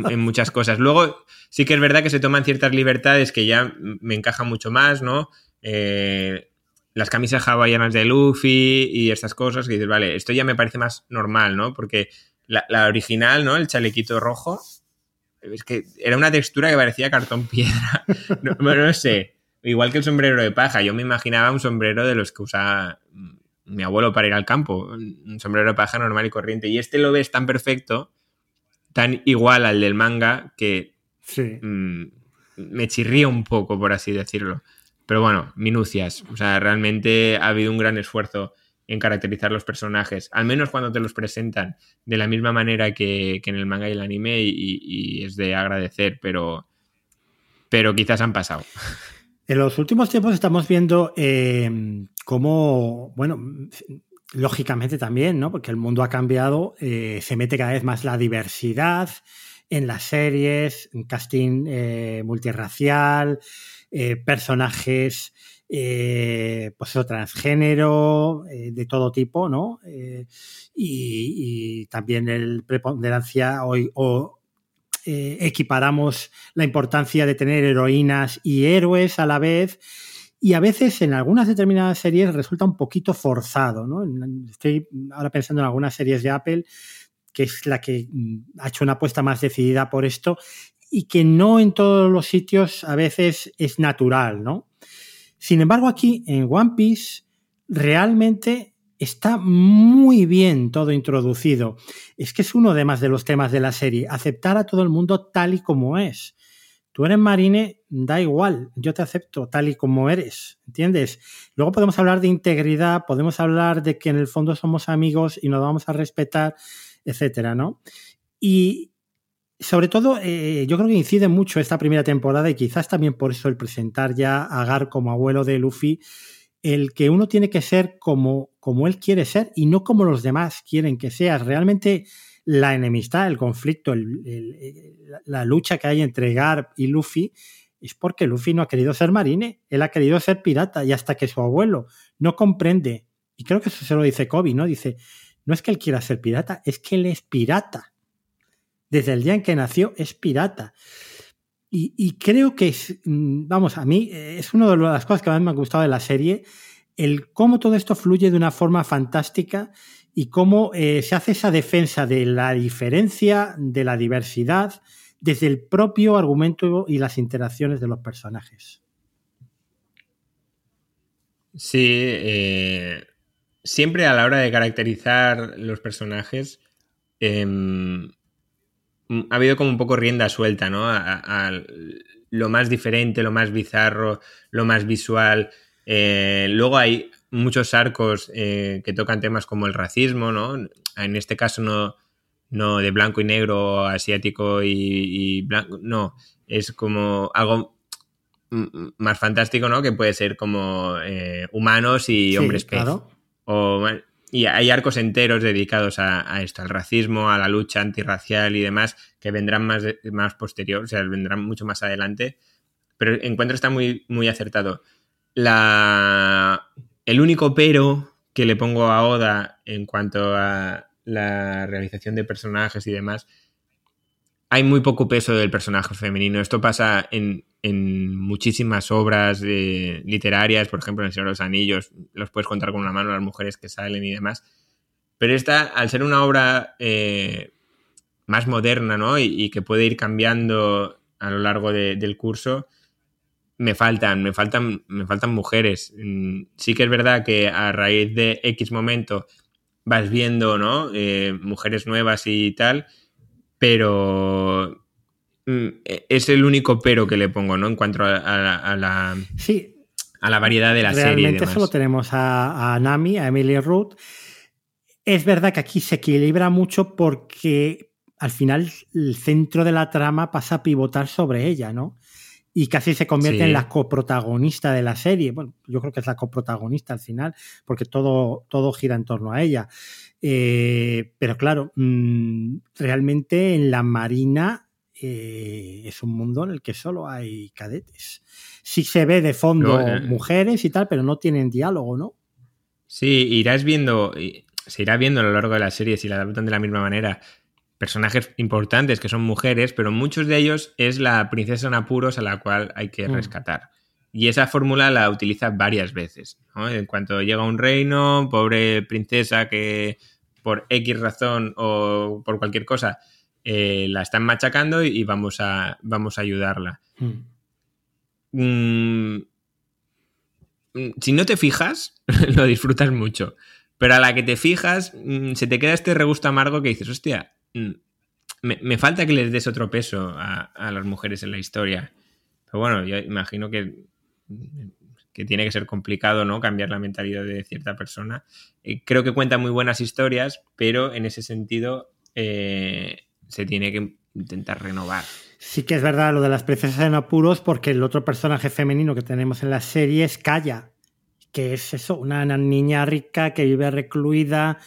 en muchas cosas. Luego, sí que es verdad que se toman ciertas libertades que ya me encajan mucho más, ¿no? Eh, las camisas hawaianas de Luffy y estas cosas que dices, vale, esto ya me parece más normal, ¿no? Porque la, la original, ¿no? El chalequito rojo, es que era una textura que parecía cartón piedra. No, no, sé. Igual que el sombrero de paja. Yo me imaginaba un sombrero de los que usaba mi abuelo para ir al campo, un sombrero de paja normal y corriente. Y este lo ves tan perfecto, tan igual al del manga, que sí. mmm, me chirría un poco, por así decirlo. Pero bueno, minucias. O sea, realmente ha habido un gran esfuerzo en caracterizar los personajes, al menos cuando te los presentan de la misma manera que, que en el manga y el anime, y, es de agradecer, pero, pero quizás han pasado. En los últimos tiempos estamos viendo eh, cómo, bueno, lógicamente también, ¿no? Porque el mundo ha cambiado, eh, se mete cada vez más la diversidad en las series, en casting eh, multirracial, eh, pues eso, transgénero, de todo tipo, ¿no? Y, y, también el preponderancia o eh, equiparamos la importancia de tener heroínas y héroes a la vez. Y a veces en algunas determinadas series resulta un poquito forzado, ¿no? Estoy ahora pensando en algunas series de Apple, que es la que mm, ha hecho una apuesta más decidida por esto y que no en todos los sitios a veces es natural, ¿no? Sin embargo, aquí en One Piece realmente está muy bien todo introducido. Es que es uno de más de los temas de la serie, aceptar a todo el mundo tal y como es. Tú eres marine, da igual, yo te acepto tal y como eres, ¿entiendes? Luego podemos hablar de integridad, podemos hablar de que en el fondo somos amigos y nos vamos a respetar, etcétera, ¿no? Y sobre todo, eh, yo creo que incide mucho esta primera temporada y quizás también por eso el presentar ya a Gar como abuelo de Luffy, el que uno tiene que ser como, como él quiere ser y no como los demás quieren que seas. Realmente la enemistad, el conflicto, la lucha que hay entre Garp y Luffy es porque Luffy no ha querido ser marine, él ha querido ser pirata y hasta que su abuelo no comprende, y creo que eso se lo dice Kobe, ¿no? Dice, no es que él quiera ser pirata, es que él es pirata. Desde el día en que nació es pirata. Y, creo que, es, mm, vamos, a mí eh, es una de las cosas que más me ha gustado de la serie, el cómo todo esto fluye de una forma fantástica y cómo eh, se hace esa defensa de la diferencia, de la diversidad, desde el propio argumento y las interacciones de los personajes. Sí, eh, siempre a la hora de caracterizar los personajes, eh, ha habido como un poco rienda suelta, ¿no? A, a, a lo más diferente, lo más bizarro, lo más visual. Eh, luego hay muchos arcos eh, que tocan temas como el racismo, ¿no? En este caso no, no de blanco y negro, asiático y, y blanco, no, es como algo más fantástico, ¿no? Que puede ser como eh, humanos y sí, hombres pez. Claro. O, y hay arcos enteros dedicados a, a, esto, al racismo, a la lucha antirracial y demás, que vendrán más, más posterior, o sea, vendrán mucho más adelante. Pero el encuentro está muy, muy acertado. La, el único pero que le pongo a Oda en cuanto a la realización de personajes y demás, hay muy poco peso del personaje femenino. Esto pasa en, en muchísimas obras literarias, por ejemplo, en El Señor de los Anillos, los puedes contar con una mano las mujeres que salen y demás. Pero esta, al ser una obra eh, más moderna, ¿no? Y, que puede ir cambiando a lo largo de, del curso, me faltan, me faltan, me faltan mujeres. Mm, sí que es verdad que a raíz de X momento vas viendo, ¿no? Eh, mujeres nuevas y tal, pero mm, e, es el único pero que le pongo, ¿no? En cuanto a, la... Sí. A la variedad de la serie. Realmente solo tenemos a, a Nami, a Emily Ruth. Es verdad que aquí se equilibra mucho porque al final el centro de la trama pasa a pivotar sobre ella, ¿no? y casi se convierte en la coprotagonista de la serie. Bueno, yo creo que es la coprotagonista al final, porque todo, todo gira en torno a ella. Eh, pero claro, mm, realmente en la Marina eh, es un mundo en el que solo hay cadetes. Sí se ve de fondo eh, mujeres y tal, pero no tienen diálogo, ¿no? Sí, irás viendo, se irá viendo a lo largo de la serie si la adaptan de la misma manera personajes importantes que son mujeres, pero muchos de ellos es la princesa en apuros a la cual hay que mm. Y esa fórmula la utiliza varias veces. En cuanto llega a un reino, pobre princesa que por X razón o por cualquier cosa eh, la están machacando y vamos a, vamos a ayudarla. Mm. Mm, si no te fijas, lo disfrutas mucho. Pero a la que te fijas, se te queda este regusto amargo que dices, hostia, Mm, me, falta que les des otro peso a, las mujeres en la historia. Pero bueno, yo imagino que, que tiene que ser complicado, ¿no? Cambiar la mentalidad de cierta persona. Eh, creo que cuenta muy buenas historias, pero en ese sentido eh, se tiene que intentar renovar. Sí que es verdad lo de las princesas en apuros, porque el otro personaje femenino que tenemos en la serie es Kaya, que es eso, una niña rica que vive recluida,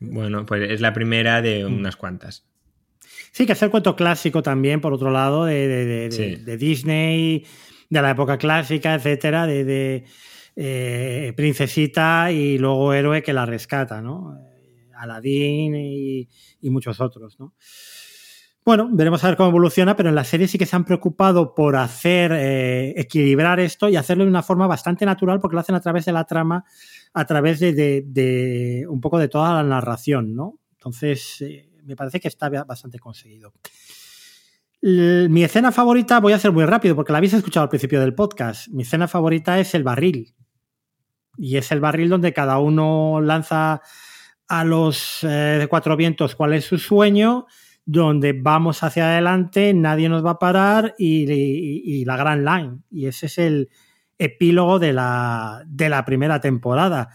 bueno, pues es la primera de mm. unas cuantas. Sí, que es el cuento clásico también, por otro lado, de, Disney, de la época clásica, etcétera, de, eh, princesita y luego héroe que la rescata, ¿no? Aladdin y, muchos otros, ¿no? Bueno, veremos a ver cómo evoluciona, pero en la serie sí que se han preocupado por hacer, eh, equilibrar esto y hacerlo de una forma bastante natural, porque lo hacen a través de la trama a través de, un poco de toda la narración, ¿no? Entonces, eh, me parece que está bastante conseguido. Mi escena favorita, voy a ser muy rápido porque la habéis escuchado al principio del podcast. Mi escena favorita es el barril. Y es el barril donde cada uno lanza a los eh, cuatro vientos cuál es su sueño, donde vamos hacia adelante, nadie nos va a parar y la gran line. Y ese es el, epílogo de la, de la primera temporada.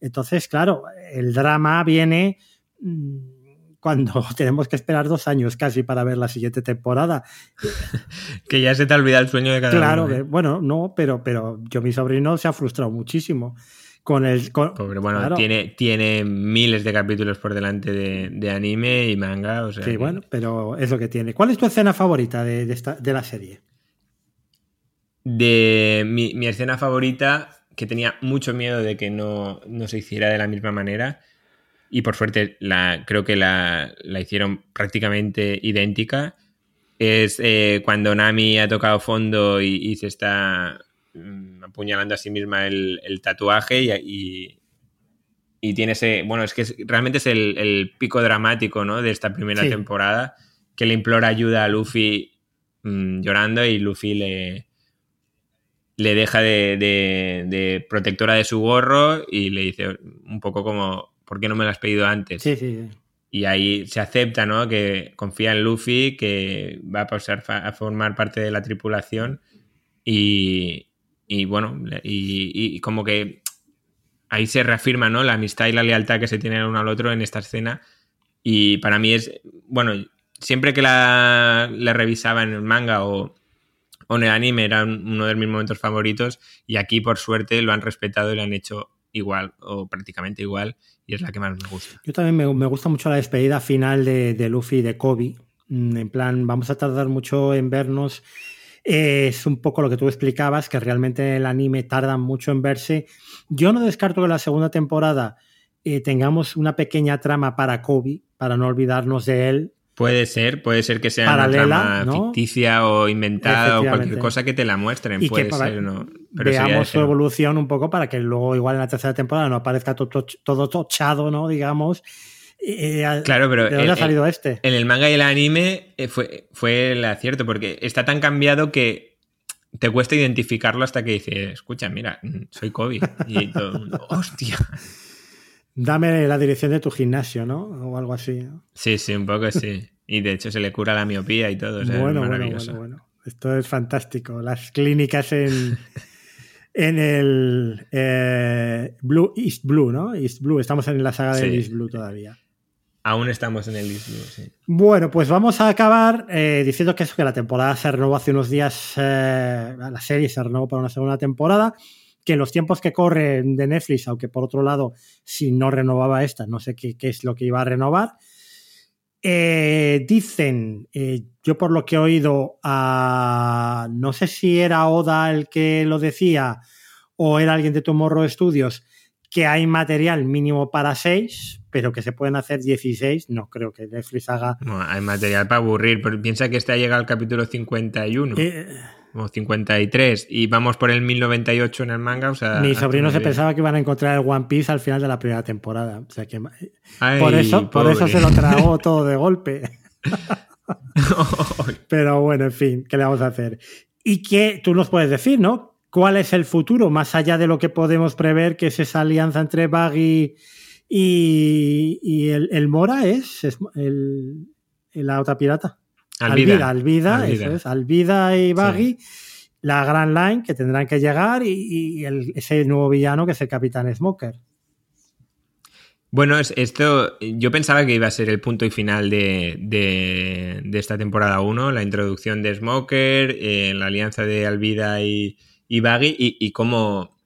Entonces, claro, el drama viene mm, cuando tenemos que esperar dos años casi para ver la siguiente temporada. que ya se te olvida el sueño de cada claro, uno. Claro, ¿eh? bueno, no, pero, pero yo mi sobrino se ha frustrado muchísimo. Con el, Pobre, bueno, tiene, tiene miles de capítulos por delante de, anime y manga. O sea sí, bueno, pero es lo que tiene. ¿Cuál es tu escena favorita de, esta, de la serie? de mi, escena favorita, que tenía mucho miedo de que no, se hiciera de la misma manera. Y por suerte la, creo que la, hicieron prácticamente idéntica. Es eh, cuando Nami ha tocado fondo y, se está mm, apuñalando a sí misma el, tatuaje y, y, tiene ese. Bueno, es que realmente es el, pico dramático ¿no? de esta primera temporada que le implora ayuda a Luffy mm, llorando y Luffy le, le deja de, protectora de su gorro y le dice un poco como, ¿por qué no me lo has pedido antes? Sí, sí, Y ahí se acepta, ¿no? Que confía en Luffy, que va a pasar a formar parte de la tripulación y, bueno, y, como que ahí se reafirma, ¿no? La amistad y la lealtad que se tienen uno al otro en esta escena y para mí es, bueno, siempre que la, la revisaba en el manga o o en el anime era uno de mis momentos favoritos y aquí por suerte lo han respetado y lo han hecho igual o prácticamente igual y es la que más me gusta. Yo también me, gusta mucho la despedida final de, Luffy y de Kobe. Mm, en plan, vamos a tardar mucho en vernos. es un poco lo que tú explicabas, que realmente el anime tarda mucho en verse. Yo no descarto que la segunda temporada eh, tengamos una pequeña trama para Kobe, para no olvidarnos de él, Puede ser, puede ser que sea una trama ficticia o inventada o cualquier cosa que te la muestren. puede ser, ¿no? Veamos su evolución un poco para que luego, igual en la tercera temporada, no aparezca todo, todo tochado, ¿no? Digamos. claro, pero. ¿De dónde ha salido este? En el manga y el anime eh, fue, fue el acierto, porque está tan cambiado que te cuesta identificarlo hasta que dices, escucha, mira, soy Kobe. Y todo el mundo, hostia. Dame la dirección de tu gimnasio, ¿no? O algo así. Sí, sí, un poco sí. Y de hecho se le cura la miopía y todo. bueno, bueno, bueno, bueno. Esto es fantástico. Las clínicas en, en el eh, Blue, East Blue, ¿no? East Blue. Estamos en la saga de East Blue todavía. Aún estamos en el East Blue, sí. Bueno, pues vamos a acabar eh, diciendo que eso, que la temporada se renovó hace unos días, eh, la serie se renovó para una segunda temporada, que los tiempos que corren de Netflix, aunque por otro lado, si no renovaba esta, no sé qué, qué es lo que iba a renovar, eh, dicen, eh, yo por lo que he oído, no sé si era Oda el que lo decía o era alguien de Tomorrow Studios, que hay material mínimo para 6, pero que se pueden hacer 16. No creo que Netflix haga. No, hay material para aburrir, pero piensa que este ha llegado al capítulo 51. Eh, o 53 y vamos por el 1098 en el manga. O sea, Mi sobrino se pensaba que iban a encontrar el One Piece al final de la primera temporada. O sea que por eso, por eso se lo tragó todo de golpe. Pero bueno, en fin, ¿qué le vamos a hacer? Y que tú nos puedes decir, ¿no? ¿Cuál es el futuro más allá de lo que podemos prever que es esa alianza entre Baggy y, el, Mora? ¿Es, el, la otra pirata? Alvida, Alvida, eso es, Alvida y Baggy, la Grand Line que tendrán que llegar y, ese nuevo villano que es el Capitán Smoker. Bueno, esto yo pensaba que iba a ser el punto y final de, esta temporada 1, la introducción de Smoker, eh, la alianza de Alvida y, y Baggy y, cómo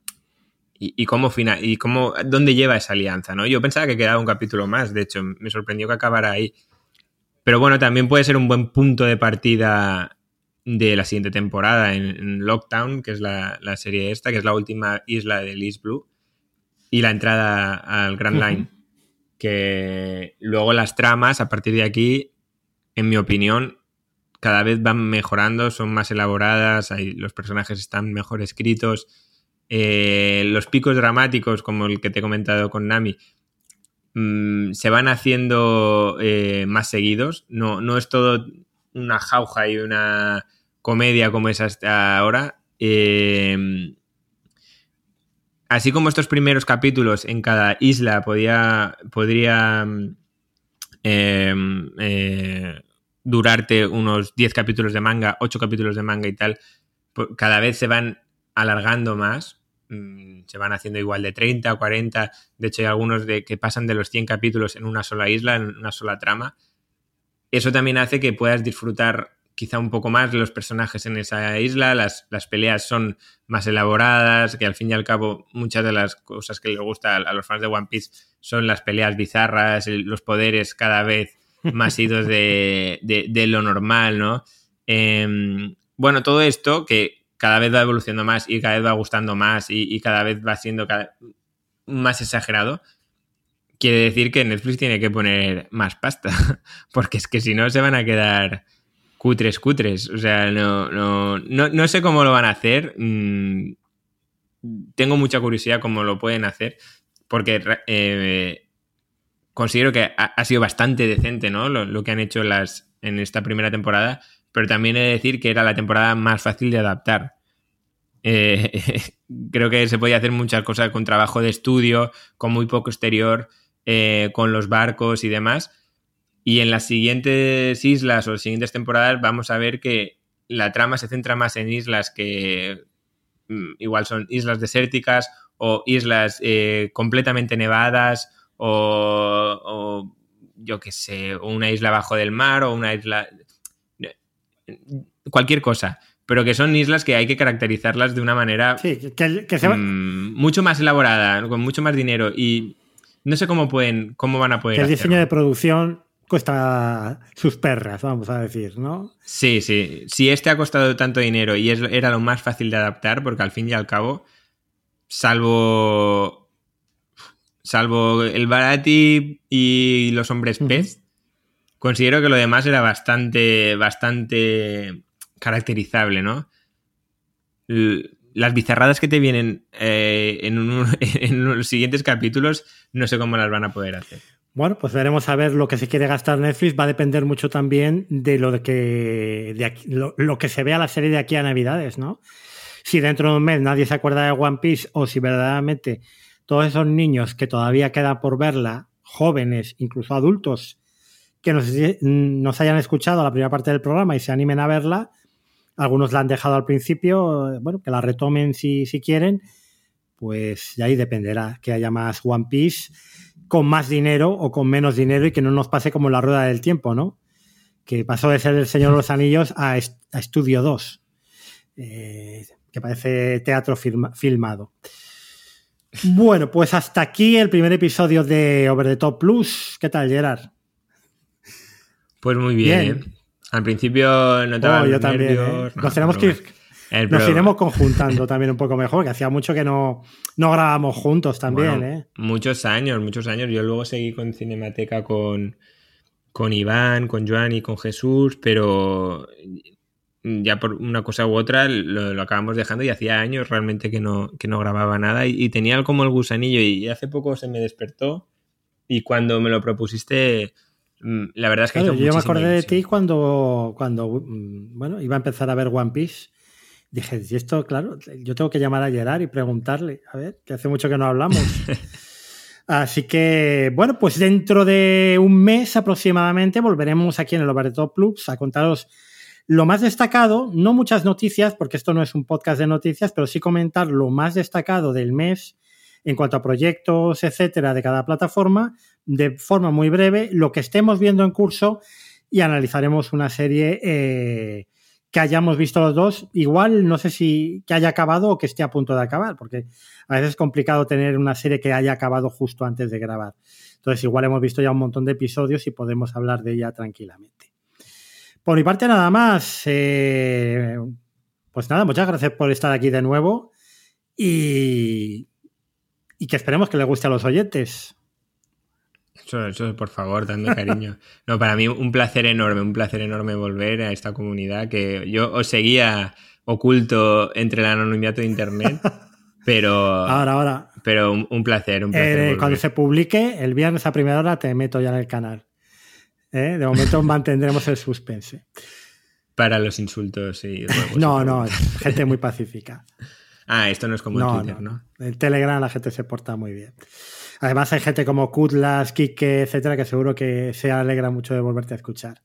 y, cómo final y cómo dónde lleva esa alianza, ¿no? Yo pensaba que quedaba un capítulo más, de hecho, me sorprendió que acabara ahí. Pero bueno, también puede ser un buen punto de partida de la siguiente temporada en, Lockdown, que es la, serie esta, que es la última isla de East Blue, y la entrada al Grand Line. Que luego las tramas, a partir de aquí, en mi opinión, cada vez van mejorando, son más elaboradas, los personajes están mejor escritos. Eh, los picos dramáticos, como el que te he comentado con Nami, Mm, se van haciendo eh, más seguidos. No, no es todo una jauja y una comedia como es hasta ahora. Eh, así como estos primeros capítulos en cada isla podía, podría em, eh, durarte unos 10 capítulos de manga, 8 capítulos de manga y tal, cada vez se van alargando más. Se van haciendo igual de 30 o 40. De hecho, hay algunos de, que pasan de los 100 capítulos en una sola isla, en una sola trama. Eso también hace que puedas disfrutar quizá un poco más de los personajes en esa isla, las, peleas son más elaboradas, que al fin y al cabo muchas de las cosas que les gusta a, los fans de One Piece son las peleas bizarras, los poderes cada vez más idos de, lo normal, ¿no? Em, bueno, todo esto que cada vez va evolucionando más y cada vez va gustando más y, cada vez va siendo más exagerado, quiere decir que Netflix tiene que poner más pasta, porque es que si no se van a quedar cutres, cutres. O sea, no, no, no, sé cómo lo van a hacer. Mm, tengo mucha curiosidad cómo lo pueden hacer, porque eh, considero que ha, sido bastante decente ¿no? lo, que han hecho las, en esta primera temporada pero también he de decir que era la temporada más fácil de adaptar. Eh, creo que se podía hacer muchas cosas con trabajo de estudio, con muy poco exterior, eh, con los barcos y demás. Y en las siguientes islas o las siguientes temporadas vamos a ver que la trama se centra más en islas que mm, igual son islas desérticas o islas eh, completamente nevadas o, o yo qué sé, una isla bajo del mar o una isla cualquier cosa, pero que son islas que hay que caracterizarlas de una manera mm, mucho más elaborada, con mucho más dinero y no sé cómo pueden, cómo van a poder. el diseño de producción cuesta sus perras, vamos a decir, ¿no? Sí, sí. Si este ha costado tanto dinero y era lo más fácil de adaptar, porque al fin y al cabo, salvo. Salvo el Barati y los hombres pez, considero que lo demás era bastante, bastante caracterizable, ¿no? Las bizarradas que te vienen eh, en, los siguientes capítulos, no sé cómo las van a poder hacer. Bueno, pues veremos a ver lo que se quiere gastar Netflix. Va a depender mucho también de lo que, de lo, que se vea la serie de aquí a Navidades, ¿no? Si dentro de un mes nadie se acuerda de One Piece o si verdaderamente todos esos niños que todavía queda por verla, jóvenes, incluso adultos, que nos, hayan escuchado la primera parte del programa y se animen a verla, algunos la han dejado al principio, bueno, que la retomen si, si quieren, pues de ahí dependerá que haya más One Piece con más dinero o con menos dinero y que no nos pase como la rueda del tiempo, ¿no? Que pasó de ser el Señor de los Anillos a, Estudio 2, eh, que parece teatro filmado. Bueno, pues hasta aquí el primer episodio de Over the Top Plus. ¿Qué tal, Gerard? Pues muy bien. ¿eh? Al principio notaba oh, yo también. ¿eh? Nos tenemos que ir nos iremos conjuntando también un poco mejor, que hacía mucho que no, no grabamos juntos también, ¿eh? Muchos años, muchos años. Yo luego seguí con Cinemateca con, con Iván, con Joan y con Jesús, pero ya por una cosa u otra lo, acabamos dejando y hacía años realmente que no, que no grababa nada y, tenía como el gusanillo y, hace poco se me despertó y cuando me lo propusiste la verdad es que yo me acordé de ti cuando, cuando mm, bueno, iba a empezar a ver One Piece dije, y esto, claro, yo tengo que llamar a Gerard y preguntarle, a ver, que hace mucho que no hablamos. Así que, bueno, pues dentro de un mes aproximadamente volveremos aquí en el Over the Top Plus a contaros lo más destacado, no muchas noticias, porque esto no es un podcast de noticias, pero sí comentar lo más destacado del mes en cuanto a proyectos, etcétera, de cada plataforma, de forma muy breve, lo que estemos viendo en curso y analizaremos una serie eh, que hayamos visto los dos. Igual no sé si que haya acabado o que esté a punto de acabar, porque a veces es complicado tener una serie que haya acabado justo antes de grabar. Entonces igual hemos visto ya un montón de episodios y podemos hablar de ella tranquilamente. Por mi parte nada más. Eh, pues nada, muchas gracias por estar aquí de nuevo y, y que esperemos que le guste a los oyentes. Eso, por favor, dando cariño. No, para mí un placer enorme, un placer enorme volver a esta comunidad que yo os seguía oculto entre el anonimato de internet, pero... Ahora, ahora. Pero un, placer, un placer. Eh, cuando se publique, el viernes a primera hora te meto ya en el canal. ¿Eh? De momento mantendremos el suspense. Para los insultos y... no, no, gente muy pacífica. Ah, esto no es como en Twitter, ¿no? En Telegram la gente se porta muy bien. Además hay gente como Kutlas, Kike, etcétera, que seguro que se alegra mucho de volverte a escuchar.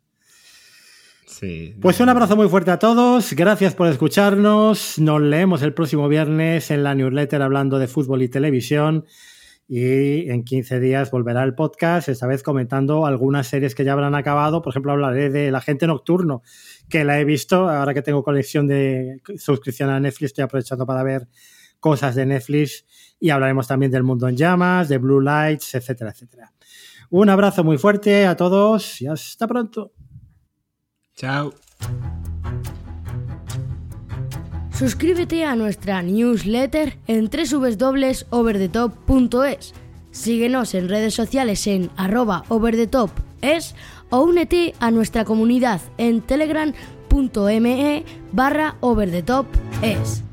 Sí. Pues un abrazo muy fuerte a todos, gracias por escucharnos, nos leemos el próximo viernes en la newsletter hablando de fútbol y televisión. Y en 15 días volverá el podcast, esta vez comentando algunas series que ya habrán acabado, por ejemplo hablaré de La gente nocturno, que la he visto, ahora que tengo colección de suscripción a Netflix estoy aprovechando para ver cosas de Netflix y hablaremos también del mundo en llamas, de Blue Lights, etcétera, etcétera. Un abrazo muy fuerte a todos y hasta pronto. Chao. Suscríbete a nuestra newsletter en www.overthetop.es. Síguenos en redes sociales en arroba overthetop.es o únete a nuestra comunidad en telegram.me barra overthetop.es.